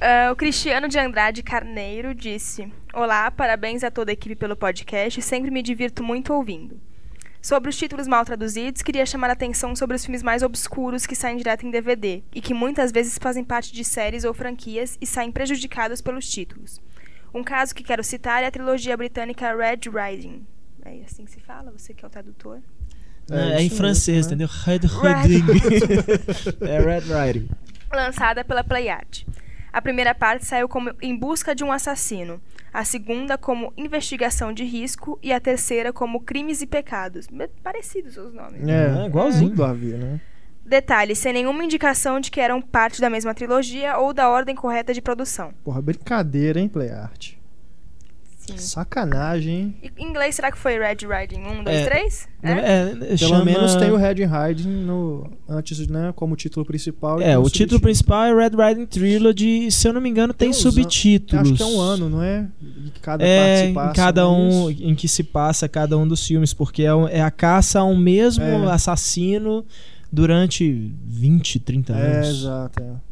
Ah, o Cristiano de Andrade Carneiro disse: Olá, parabéns a toda a equipe pelo podcast, sempre me divirto muito ouvindo. Sobre os títulos mal traduzidos, queria chamar a atenção sobre os filmes mais obscuros que saem direto em DVD e que muitas vezes fazem parte de séries ou franquias e saem prejudicados pelos títulos. Um caso que quero citar é a trilogia britânica Red Riding. É assim que se fala? Você que é o tradutor? É, em isso francês, mesmo, né? entendeu? Red Riding. *laughs* é Red Riding. lançada pela Playart. A primeira parte saiu como Em Busca de um Assassino, a segunda como Investigação de Risco e a terceira como Crimes e Pecados. Parecidos os nomes. É, É, igualzinho. A ver, né? Detalhe, sem nenhuma indicação de que eram parte da mesma trilogia ou da ordem correta de produção. Porra, brincadeira, hein, Playart? Sim. Sacanagem, hein? E, em inglês, será que foi Red Riding 1, 2, É. 3? É, É? é, Pelo chama- menos tem o Red Hiding no antes, né, como título principal. É, tem o título subtítulo. principal é Red Riding Trilogy, e, se eu não me engano, tem Tem subtítulos. Acho que é um ano, não é? E que cada É, parte se em passa, cada não é um isso? em que se passa cada um dos filmes, porque é, é a caça a um mesmo É. assassino durante 20, 30 É, anos. exato. É.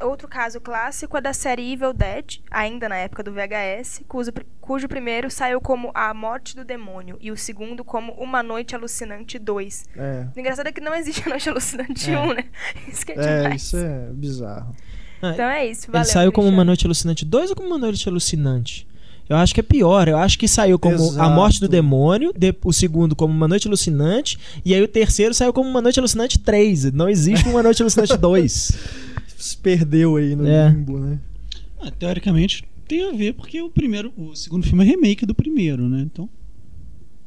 Outro caso clássico é da série Evil Dead, ainda na época do VHS, cujo, cujo primeiro saiu como A Morte do Demônio e o segundo como Uma Noite Alucinante 2. É, O engraçado é que não existe a Noite Alucinante É. 1, né? *laughs* Isso que é, é, demais. isso é bizarro. Então é isso, valeu. Ele saiu como. Uma Noite Alucinante 2 ou como Uma Noite Alucinante? Eu acho que é pior. Eu acho que saiu como A Exato. Morte do Demônio, de- o segundo como Uma Noite Alucinante, e aí o terceiro saiu como Uma Noite Alucinante 3. Não existe Uma Noite Alucinante 2. *laughs* Se perdeu aí no É. limbo, né? Ah, teoricamente tem a ver porque o primeiro, o segundo filme é remake do primeiro, né? Então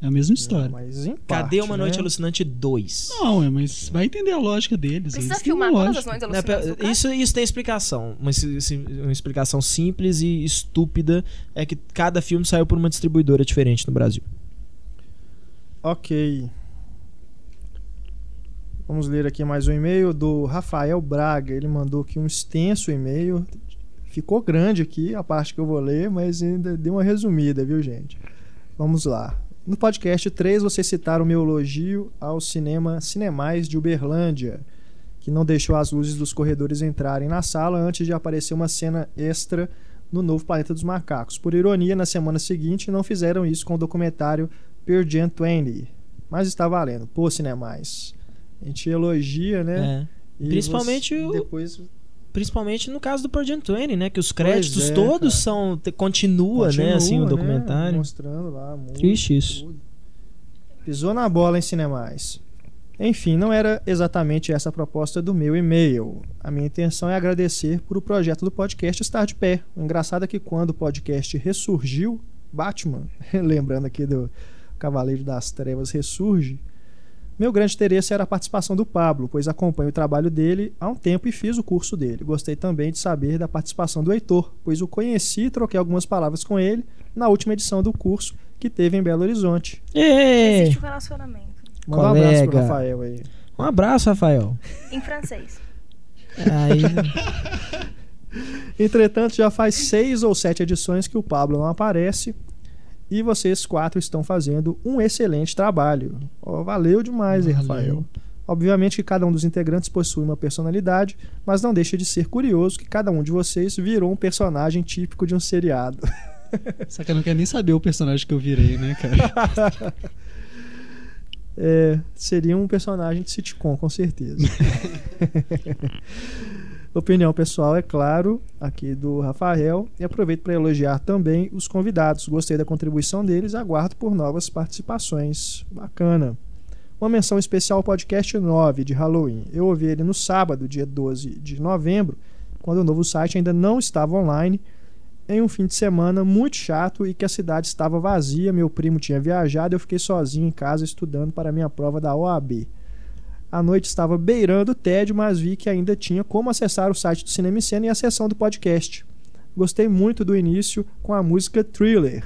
é a mesma história. Mas em Cadê parte, Uma Noite né? Alucinante 2? Não, é, mas vai entender a lógica deles. Precisa filmar todas as noites Né, alucinantes? Isso, isso tem explicação. Uma, uma explicação simples e estúpida é que cada filme saiu por uma distribuidora diferente no Brasil. Ok. Vamos ler aqui mais um e-mail do Rafael Braga. Ele mandou aqui um extenso e-mail. Ficou grande aqui a parte que eu vou ler, mas ainda deu uma resumida, viu, gente? Vamos lá. No podcast 3, vocês citaram o meu elogio ao cinema Cinemais de Uberlândia, que não deixou as luzes dos corredores entrarem na sala antes de aparecer uma cena extra no novo Planeta dos Macacos. Por ironia, na semana seguinte não fizeram isso com o documentário Pearl Jam 20, mas está valendo. Pô, Cinemais. A gente elogia, né? É. Principalmente você- o- depois Principalmente no caso do Project 20, né? Que os créditos é, todos cara. são. te- Continua, né? continua, Assim, o né, documentário. Mostrando lá. música, Triste isso. tudo. Pisou na bola em Cinemais. Enfim, não era exatamente essa a proposta do meu e-mail. A minha intenção é agradecer por o projeto do podcast estar de pé. O engraçado é que quando o podcast ressurgiu, Batman, *laughs* lembrando aqui do Cavaleiro das Trevas ressurge, meu grande interesse era a participação do Pablo, pois acompanho o trabalho dele há um tempo e fiz o curso dele. Gostei também de saber da participação do Heitor, pois o conheci e troquei algumas palavras com ele na última edição do curso que teve em Belo Horizonte. Ê! Existe um relacionamento. Manda um abraço pro Colega. Rafael aí. Um abraço, Rafael. Em francês. Aí, Entretanto, já faz seis ou sete edições que o Pablo não aparece e vocês quatro estão fazendo um excelente trabalho. Ó, valeu demais, hein, Valeu. Rafael. Obviamente que cada um dos integrantes possui uma personalidade, mas não deixa de ser curioso que cada um de vocês virou um personagem típico de um seriado. *laughs* Só que eu não quero nem saber o personagem que eu virei, né, cara? *laughs* É, seria um personagem de sitcom, com certeza. *laughs* Opinião pessoal, é claro, aqui do Rafael. E aproveito para elogiar também os convidados. Gostei da contribuição deles, aguardo por novas participações. Bacana. Uma menção especial ao podcast 9 de Halloween. Eu ouvi ele no sábado, dia 12 de novembro, quando o novo site ainda não estava online, em um fim de semana muito chato e que a cidade estava vazia. Meu primo tinha viajado eu fiquei sozinho em casa estudando para minha prova da OAB. A noite estava beirando o tédio, mas vi que ainda tinha como acessar o site do Cinema e Cena e a seção do podcast. Gostei muito do início com a música Thriller.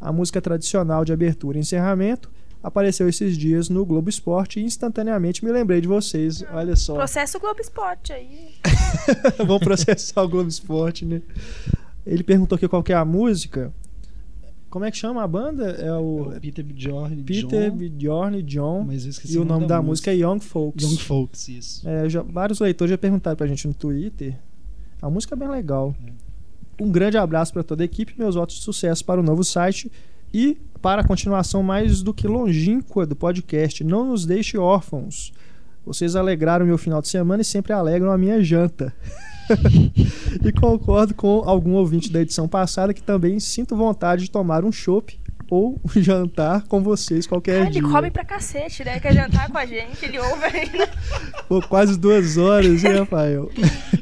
A música tradicional de abertura e encerramento apareceu esses dias no Globo Esporte e instantaneamente me lembrei de vocês. Olha só. Processo Globo Esporte aí. *laughs* Vamos processar o Globo Esporte, né? Ele perguntou aqui qual que é a música. Como é que chama a banda? É o, É o Peter Bjorn Peter John, Bjorn John. mas eu esqueci E o nome da, música é Young Folks. Young Folks, isso. É, já- vários leitores já perguntaram pra gente no Twitter. A música é bem legal. Um grande abraço para toda a equipe, meus votos de sucesso para o novo site e para a continuação mais do que longínqua do podcast. Não nos deixe órfãos. Vocês alegraram meu final de semana e sempre alegram a minha janta. *laughs* *laughs* e concordo com algum ouvinte da edição passada que também sinto vontade de tomar um chopp ou jantar com vocês qualquer Ah, ele dia. come pra cacete, né? Quer jantar com a gente, ele ouve ainda. *laughs* Pô, quase duas horas, hein, Rafael?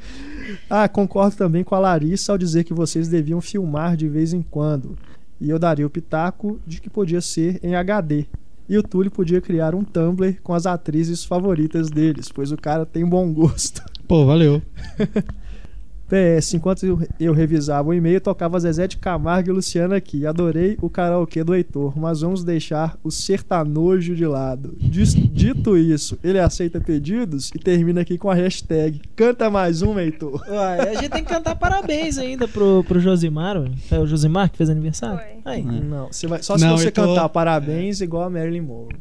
*laughs* ah, concordo também com a Larissa ao dizer que vocês deviam filmar de vez em quando. E eu daria o pitaco de que podia ser em HD. E o Túlio podia criar um Tumblr com as atrizes favoritas deles, pois o cara tem bom gosto. Pô, valeu. *laughs* PS, enquanto eu, eu revisava o e-mail, tocava Zezé de Camargo e Luciano aqui. Adorei o karaokê do Heitor, mas vamos deixar o sertanojo de lado. Dito isso, ele aceita pedidos e termina aqui com a hashtag Canta mais um, Heitor. Uai, a gente tem que cantar parabéns ainda pro, pro Josimar. ué. É o Josimar que fez aniversário? Foi. Aí. Não, você vai, só se Não, você tô- cantar parabéns igual a Marilyn Monroe.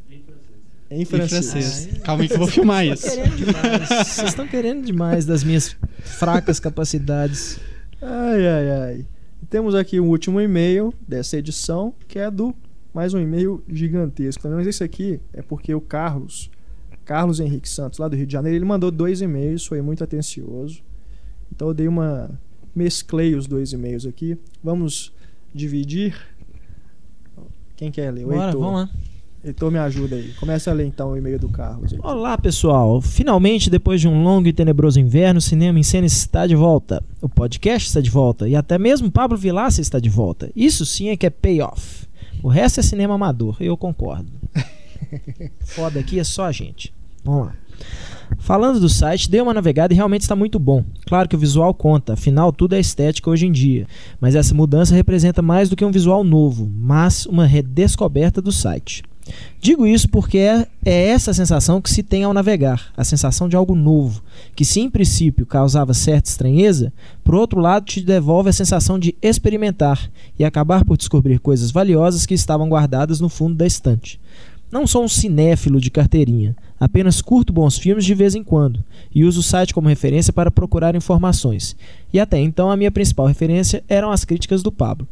Em Em francês. francês. Calma aí que eu vou filmar isso. Vocês estão querendo demais das minhas fracas capacidades. Ai, ai, ai. Temos aqui um último e-mail dessa edição, que é do mais um e-mail gigantesco também. Mas esse aqui é porque o Carlos, Carlos Henrique Santos, lá do Rio de Janeiro, ele mandou dois e-mails, foi muito atencioso. Então eu dei uma. mesclei os dois e-mails aqui. Vamos dividir. Quem quer ler? O Bora, Heitor. vamos lá. Heitor, me ajuda aí. Começa a ler então o e-mail do Carlos. Heitor. Olá, pessoal. Finalmente, depois de um longo e tenebroso inverno, o Cinema em Cena está de volta. O podcast está de volta. E até mesmo Pablo Vilaça está de volta. Isso sim é que é payoff. O resto é cinema amador, eu concordo. *laughs* Foda aqui é só a gente. Vamos lá. Falando do site, dei uma navegada e realmente está muito bom. Claro que o visual conta, afinal tudo é estética hoje em dia. Mas essa mudança representa mais do que um visual novo, mas uma redescoberta do site. Digo isso porque é, é essa sensação que se tem ao navegar, a sensação de algo novo, que se em princípio causava certa estranheza, por outro lado te devolve a sensação de experimentar e acabar por descobrir coisas valiosas que estavam guardadas no fundo da estante. Não sou um cinéfilo de carteirinha, apenas curto bons filmes de vez em quando e uso o site como referência para procurar informações. E até então a minha principal referência eram as críticas do Pablo.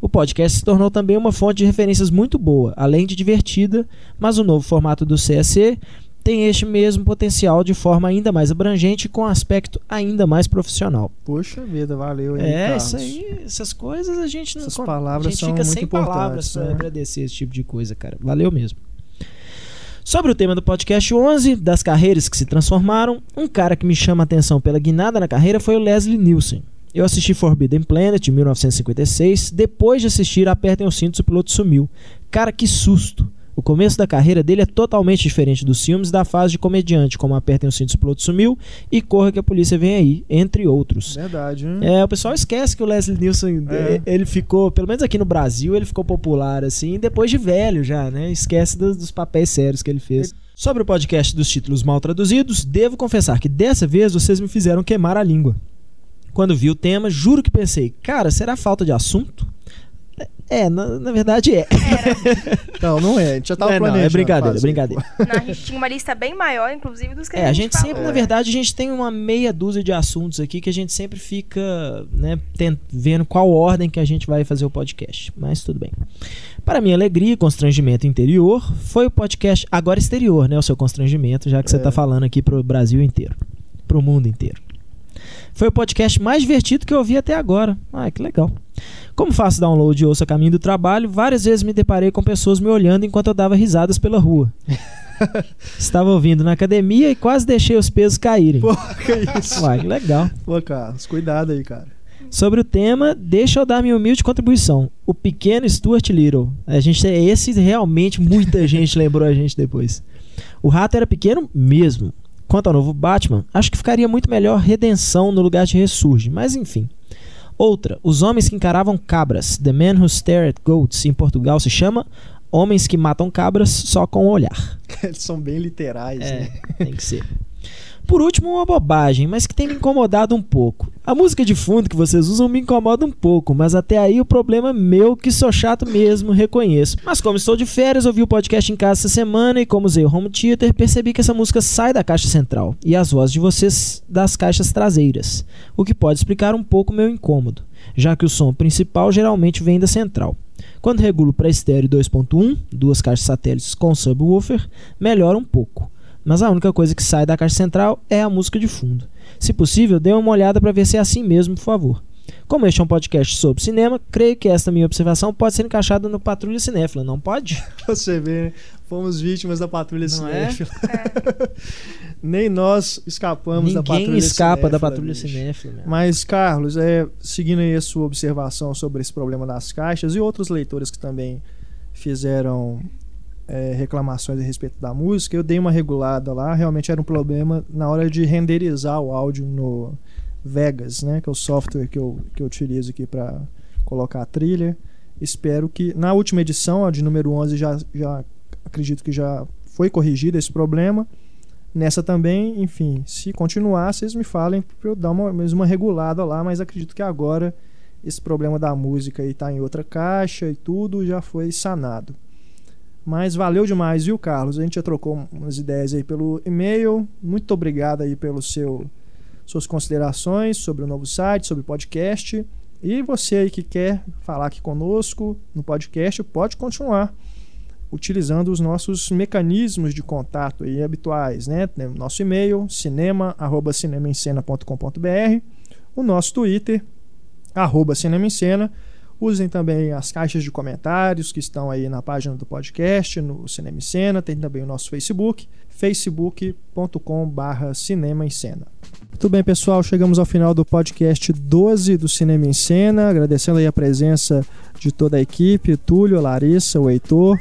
O podcast se tornou também uma fonte de referências muito boa, além de divertida, mas o novo formato do CSC tem este mesmo potencial de forma ainda mais abrangente e com aspecto ainda mais profissional. Poxa vida, valeu aí, É, Carlos. isso aí, essas coisas a gente não Essas palavras a gente fica sem palavras para né? agradecer esse tipo de coisa, cara. Valeu mesmo. Sobre o tema do podcast 11, das carreiras que se transformaram, um cara que me chama a atenção pela guinada na carreira foi o Leslie Nielsen. Eu assisti Forbidden Planet em 1956, depois de assistir Apertem os Cintos o piloto sumiu. Cara, que susto! O começo da carreira dele é totalmente diferente dos filmes da fase de comediante, como Apertem os Cintos o piloto sumiu e Corra que a polícia vem aí, entre outros. Verdade, hein? É, o pessoal esquece que o Leslie Nielsen, É. eh, ele ficou, pelo menos aqui no Brasil, ele ficou popular assim, depois de velho já, né? Esquece dos, dos papéis sérios que ele fez. Sobre o podcast dos títulos mal traduzidos, devo confessar que dessa vez vocês me fizeram queimar a língua. Quando vi o tema, juro que pensei, cara, será falta de assunto? É, na, na verdade é. *laughs* Não, não é. A gente já tava Não é, não, é planejando. brincadeira, fazer, brincadeira. pô. Não, a gente tinha uma lista bem maior, inclusive, dos que É, a gente falou. sempre, na verdade, a gente tem uma meia dúzia de assuntos aqui que a gente sempre fica, né, vendo qual ordem que a gente vai fazer o podcast. Mas tudo bem. Para minha alegria e constrangimento interior, foi o podcast agora exterior, né, o seu constrangimento, já que você É. está falando aqui pro Brasil inteiro, pro mundo inteiro. Foi o podcast mais divertido que eu ouvi até agora. Ah, que legal. Como faço download e ouço a caminho do trabalho, várias vezes me deparei com pessoas me olhando enquanto eu dava risadas pela rua. *laughs* Estava ouvindo na academia e quase deixei os pesos caírem. Pô, que isso. Uai, que legal. Pô, Carlos, cuidado aí, cara. Sobre o tema, deixa eu dar minha humilde contribuição. O pequeno Stuart Little. A gente esse realmente muita *laughs* gente lembrou a gente depois. O rato era pequeno mesmo. Quanto ao novo Batman, acho que ficaria muito melhor redenção no lugar de ressurge, mas enfim. Outra, os homens que encaravam cabras. The Man Who Stare at Goats em Portugal se chama Homens que matam cabras só com o olhar. *laughs* Eles são bem literais, É, né? tem que ser. *laughs* Por último, uma bobagem, mas que tem me incomodado um pouco. A música de fundo que vocês usam me incomoda um pouco, mas até aí o problema é meu, que sou chato mesmo, reconheço. Mas como estou de férias, ouvi o podcast em casa essa semana e como usei o home theater, percebi que essa música sai da caixa central e as vozes de vocês das caixas traseiras, o que pode explicar um pouco meu incômodo, já que o som principal geralmente vem da central. Quando regulo para estéreo 2.1, duas caixas satélites com subwoofer, melhora um pouco mas a única coisa que sai da caixa central é a música de fundo. Se possível, dê uma olhada para ver se é assim mesmo, por favor. Como este é um podcast sobre cinema, creio que esta minha observação pode ser encaixada no Patrulha Cinéfila, não pode? *laughs* Você vê, né? Fomos vítimas da patrulha Não é? cinéfila. *laughs* Nem nós escapamos da patrulha Ninguém escapa da cinéfila, Patrulha bicho. Cinéfila. Mas, Carlos, é, seguindo aí a sua observação sobre esse problema das caixas e outros leitores que também fizeram é, reclamações a respeito da música, eu dei uma regulada lá. Realmente era um problema na hora de renderizar o áudio no Vegas, né, que é o software que eu, que eu utilizo aqui para colocar a trilha. Espero que na última edição, a de número 11, já, já acredito que já foi corrigido esse problema. Nessa também, enfim, se continuar, vocês me falem para eu dar uma, uma regulada lá, mas acredito que agora esse problema da música aí tá em outra caixa e tudo já foi sanado. Mas valeu demais, viu, Carlos? A gente já trocou umas ideias aí pelo e-mail. Muito obrigado aí pelo seu suas considerações sobre o novo site, sobre o podcast. E você aí que quer falar aqui conosco no podcast, pode continuar utilizando os nossos mecanismos de contato aí habituais, né? Nosso e-mail, cinema@cinemaencena.com.br, o nosso Twitter, arroba Cinema. Usem também as caixas de comentários que estão aí na página do podcast, no Cinema em Cena. Tem também o nosso Facebook, facebook.com.br Cinema em Cena. Muito bem, pessoal, chegamos ao final do podcast 12 do Cinema em Cena. Agradecendo aí a presença de toda a equipe, Túlio, Larissa, o Heitor,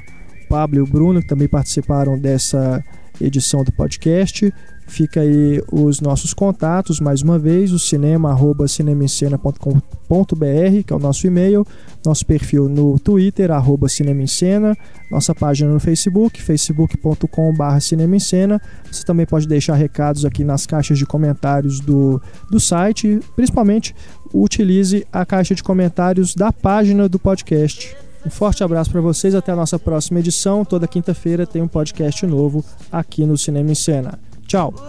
Pablo e o Bruno, que também participaram dessa edição do podcast. Fica aí os nossos contatos, mais uma vez, o cinema, arroba cinemaencena.com.br, que é o nosso e-mail, nosso perfil no Twitter, arroba cinemaencena, nossa página no Facebook, facebook.com.br cinemaencena. Você também pode deixar recados aqui nas caixas de comentários do, do site, principalmente utilize a caixa de comentários da página do podcast. Um forte abraço para vocês, até a nossa próxima edição. Toda quinta-feira tem um podcast novo aqui no Cinema em Cena. Tchau!